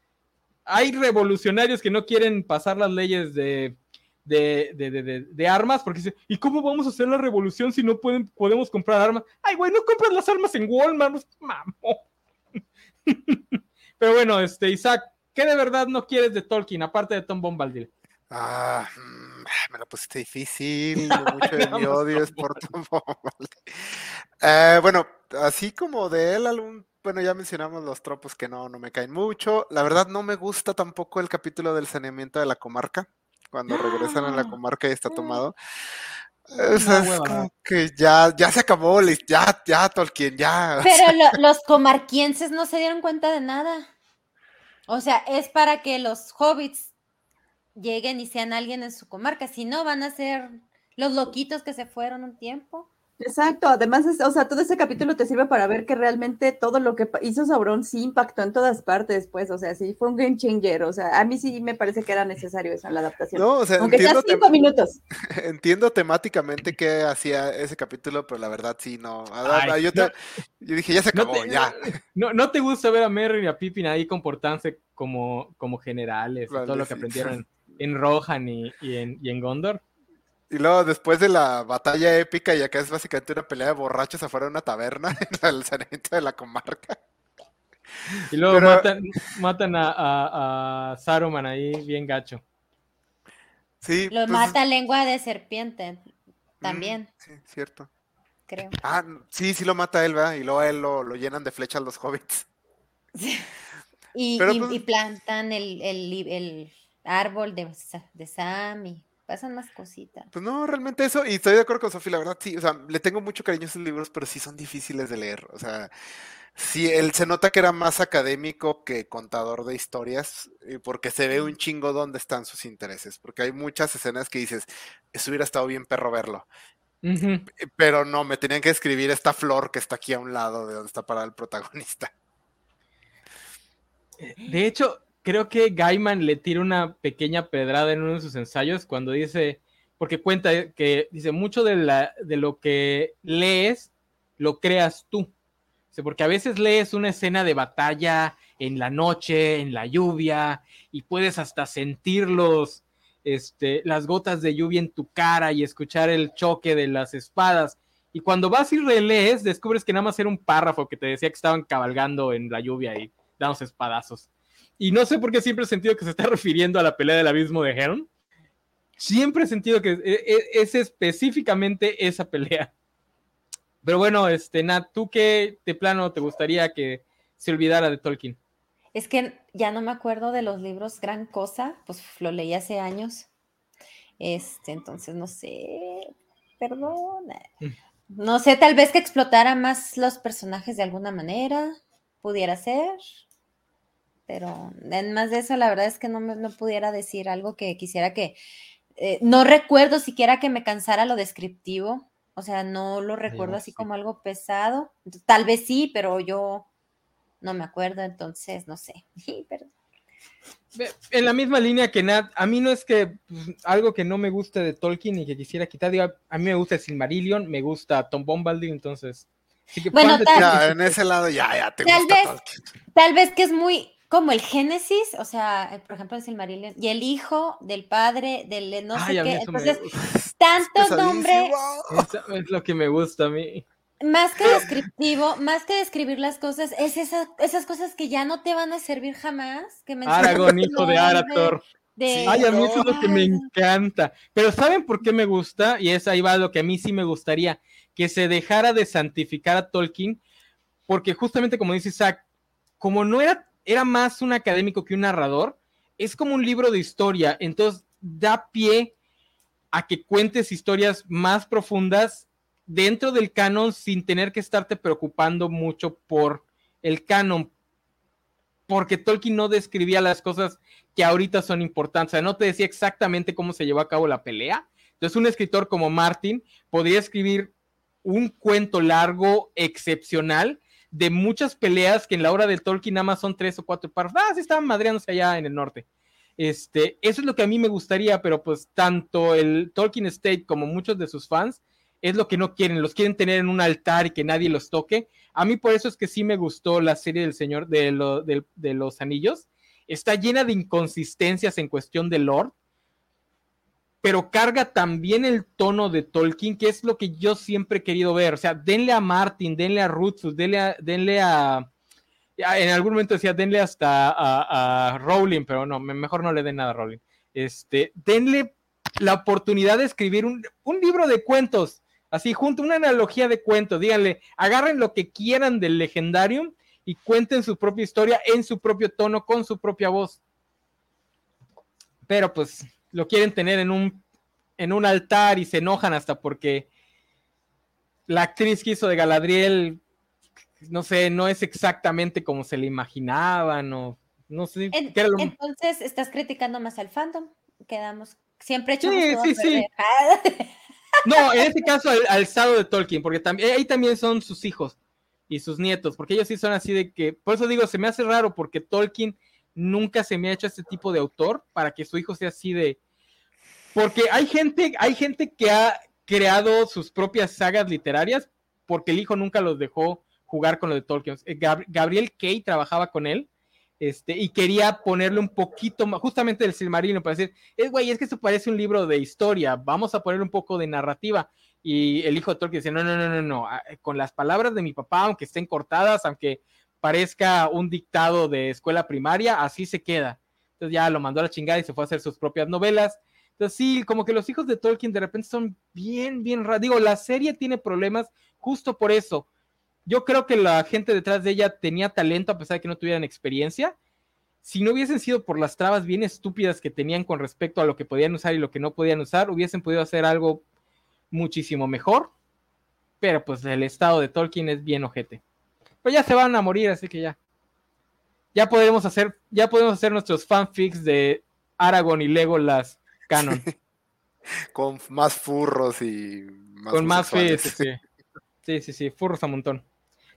Hay revolucionarios que no quieren pasar las leyes de, de, armas, porque dice, ¿y cómo vamos a hacer la revolución si no pueden, podemos comprar armas? Ay, güey, no compras las armas en Walmart, mamo. Pero bueno, este, Isaac, ¿qué de verdad no quieres de Tolkien, aparte de Tom Bombadil? Ah, mm, me lo pusiste difícil, mucho de mi odio es por Bombadil. Eh, bueno, así como de él, algún, bueno, ya mencionamos los tropos que no, no me caen mucho. La verdad no me gusta tampoco el capítulo del saneamiento de la comarca, cuando regresan a la comarca y está tomado. es como que ya, ya se acabó, ya, ya, Tolkien, ya. Pero los comarquienses no se dieron cuenta de nada. O sea, es para que los hobbits lleguen y sean alguien en su comarca. Si no, van a ser los loquitos que se fueron un tiempo. Exacto, además, o sea, todo ese capítulo te sirve para ver que realmente todo lo que hizo Sauron sí impactó en todas partes, pues, o sea, sí fue un game changer, o sea, a mí sí me parece que era necesario eso en la adaptación. No, o sea, Aunque entiendo cinco minutos. Entiendo temáticamente qué hacía ese capítulo, pero la verdad sí, no. yo, dije, ya se acabó, ya. No, no te gusta ver a Merry y a Pippin ahí comportarse como, como generales, todo lo que aprendieron en Rohan y, en, y en Gondor. Y luego después de la batalla épica, y acá es básicamente una pelea de borrachos afuera de una taberna en el saneamiento de la comarca. Y luego matan, a, Saruman ahí bien gacho. Sí. Lo pues mata lengua de serpiente también. sí, cierto. Creo. Ah, sí, sí lo mata él, ¿verdad? Y luego él lo, llenan de flechas los hobbits. Y, pues plantan el, árbol de, de Sam y pasan más cositas. Pues no, realmente eso, y estoy de acuerdo con Sofía, la verdad, sí, o sea, le tengo mucho cariño a esos libros, pero sí son difíciles de leer, o sea, sí, él se nota que era más académico que contador de historias, porque se ve un chingo dónde están sus intereses, porque hay muchas escenas que dices, eso hubiera estado bien perro verlo. Pero no, me tenían que escribir esta flor que está aquí a un lado de donde está parado el protagonista. De hecho, creo que Gaiman le tira una pequeña pedrada en uno de sus ensayos cuando dice, porque cuenta que dice, mucho de, la, de lo que lees lo creas tú. porque a veces lees una escena de batalla en la noche, en la lluvia, y puedes hasta sentir los, este, las gotas de lluvia en tu cara y escuchar el choque de las espadas. Y cuando vas y relees, descubres que nada más era un párrafo que te decía que estaban cabalgando en la lluvia y damos espadazos. Y no sé por qué siempre he sentido que se está refiriendo a la pelea del abismo de Helm. Siempre he sentido que e, e, es, específicamente esa pelea. Pero bueno, este, Nat, ¿tú qué de plano te gustaría que se olvidara de Tolkien? Es que ya no me acuerdo de los libros gran cosa, pues lo leí hace años. Este, entonces no sé, perdona. Mm. No sé, tal vez que explotara más los personajes de alguna manera, pudiera ser pero en más de eso, la verdad es que no, no pudiera decir algo que quisiera que, eh, no recuerdo siquiera que me cansara lo descriptivo, o sea, no lo recuerdo así como algo pesado, tal vez sí, pero yo no me acuerdo, entonces no sé, En la misma línea que Nat, a mí no es que pues, algo que no me guste de Tolkien y que quisiera quitar, digo, a mí me gusta Silmarillion, me gusta Tom Bombadil, entonces... bueno, en ese lado ya, ya te tal vez, Tal vez que es muy como el Génesis, o sea, eh, por ejemplo, el Silmarillion, y el hijo del padre, del no sé qué. Entonces, tanto nombre. es lo que me gusta a mí. Más que descriptivo, más que describir las cosas, es esas cosas que ya no te van a servir jamás. Que Aragón, hijo de Arator. Ay, a mí eso es lo que me encanta. Pero ¿saben por qué me gusta? Y es ahí va lo que a mí sí me gustaría, que se dejara de santificar a Tolkien, porque justamente como dice Isaac, como no era era más un académico que un narrador, es como un libro de historia, entonces da pie a que cuentes historias más profundas dentro del canon sin tener que estarte preocupando mucho por el canon, porque Tolkien no describía las cosas que ahorita son importantes, o sea, no te decía exactamente cómo se llevó a cabo la pelea. Entonces, un escritor como Martin podría escribir un cuento largo, excepcional, de muchas peleas que en la hora de Tolkien nada más son tres o cuatro párrafos. Ah, sí estaban madreándose allá en el norte. Este, eso es lo que a mí me gustaría, pero pues tanto el Tolkien State como muchos de sus fans es lo que no quieren, los quieren tener en un altar y que nadie los toque. A mí por eso es que sí me gustó la serie del Señor de, de, los Anillos. Está llena de inconsistencias en cuestión de lore, pero carga también el tono de Tolkien, que es lo que yo siempre he querido ver. O sea, denle a Martin, denle a Rutsus, denle a, denle a en algún momento decía, denle hasta a, Rowling, pero no, mejor no le den nada a Rowling. Este, denle la oportunidad de escribir un, un libro de cuentos, así junto, una analogía de cuentos, díganle, agarren lo que quieran del legendario y cuenten su propia historia en su propio tono, con su propia voz. Pero pues lo quieren tener en un, en un altar y se enojan hasta porque la actriz que hizo de Galadriel no sé, no es exactamente como se le imaginaban o no sé. Entonces, estás criticando más al fandom. Quedamos, siempre echamos sí, sí, sí. No, en este caso al, al de Tolkien, porque también, ahí también son sus hijos y sus nietos, porque ellos sí son así de que, por eso digo, se me hace raro porque Tolkien nunca se me ha hecho este tipo de autor para que su hijo sea así de, porque hay gente, hay gente que ha creado sus propias sagas literarias porque el hijo nunca los dejó jugar con lo de Tolkien. Eh, Gabriel Kay trabajaba con él este, y quería ponerle un poquito más, justamente del Silmarino, para decir, es eh, güey, es que esto parece un libro de historia, vamos a ponerle un poco de narrativa. Y el hijo de Tolkien decía, no, no, no, no, no, con las palabras de mi papá, aunque estén cortadas, aunque parezca un dictado de escuela primaria, así se queda. Entonces ya lo mandó a la chingada y se fue a hacer sus propias novelas. Entonces sí, como que los hijos de Tolkien de repente son bien, bien raros. Digo, la serie tiene problemas justo por eso, yo creo que la gente detrás de ella tenía talento a pesar de que no tuvieran experiencia. Si no hubiesen sido por las trabas bien estúpidas que tenían con respecto a lo que podían usar y lo que no podían usar, hubiesen podido hacer algo muchísimo mejor. Pero pues el estado de Tolkien es bien ojete. Pero ya se van a morir, así que ya. Ya podemos hacer, ya podemos hacer nuestros fanfics de Aragorn y Legolas canon. Con más furros y más Con más fe, sí, sí, sí, sí, furros a montón.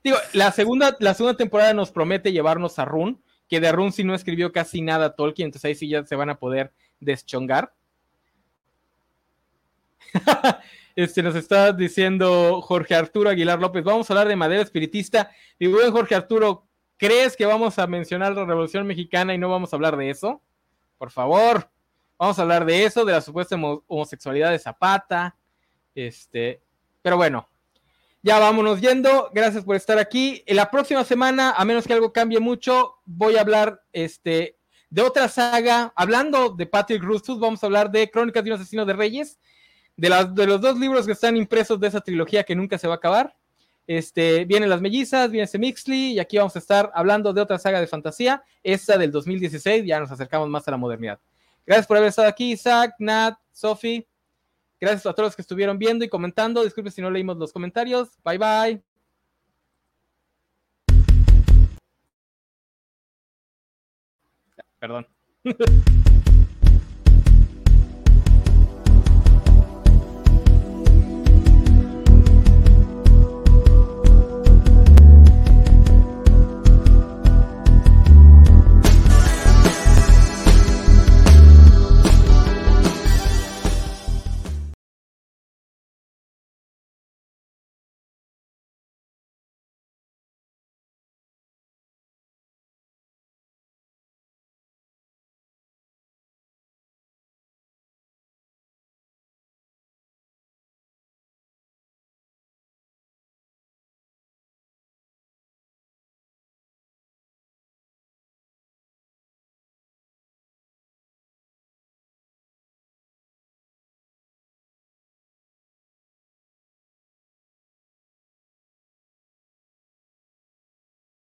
Digo, la segunda, la segunda temporada nos promete llevarnos a Run, que de Run sí no escribió casi nada Tolkien, entonces ahí sí ya se van a poder deschongar. este nos está diciendo Jorge Arturo Aguilar López, vamos a hablar de madera espiritista. Y bueno, Jorge Arturo, ¿crees que vamos a mencionar la Revolución Mexicana y no vamos a hablar de eso? Por favor, vamos a hablar de eso, de la supuesta homosexualidad de Zapata. Este, pero bueno, ya vámonos yendo. Gracias por estar aquí. En la próxima semana, a menos que algo cambie mucho, voy a hablar este, de otra saga. Hablando de Patrick Rustus, vamos a hablar de Crónicas de un asesino de reyes. De, de los dos libros que están impresos de esa trilogía que nunca se va a acabar. Este, vienen las mellizas, viene ese Mixley, y aquí vamos a estar hablando de otra saga de fantasía, esta del 2016, ya nos acercamos más a la modernidad. Gracias por haber estado aquí, Isaac, Nat, Sophie. Gracias a todos los que estuvieron viendo y comentando. Disculpe si no leímos los comentarios. Bye bye. Perdón.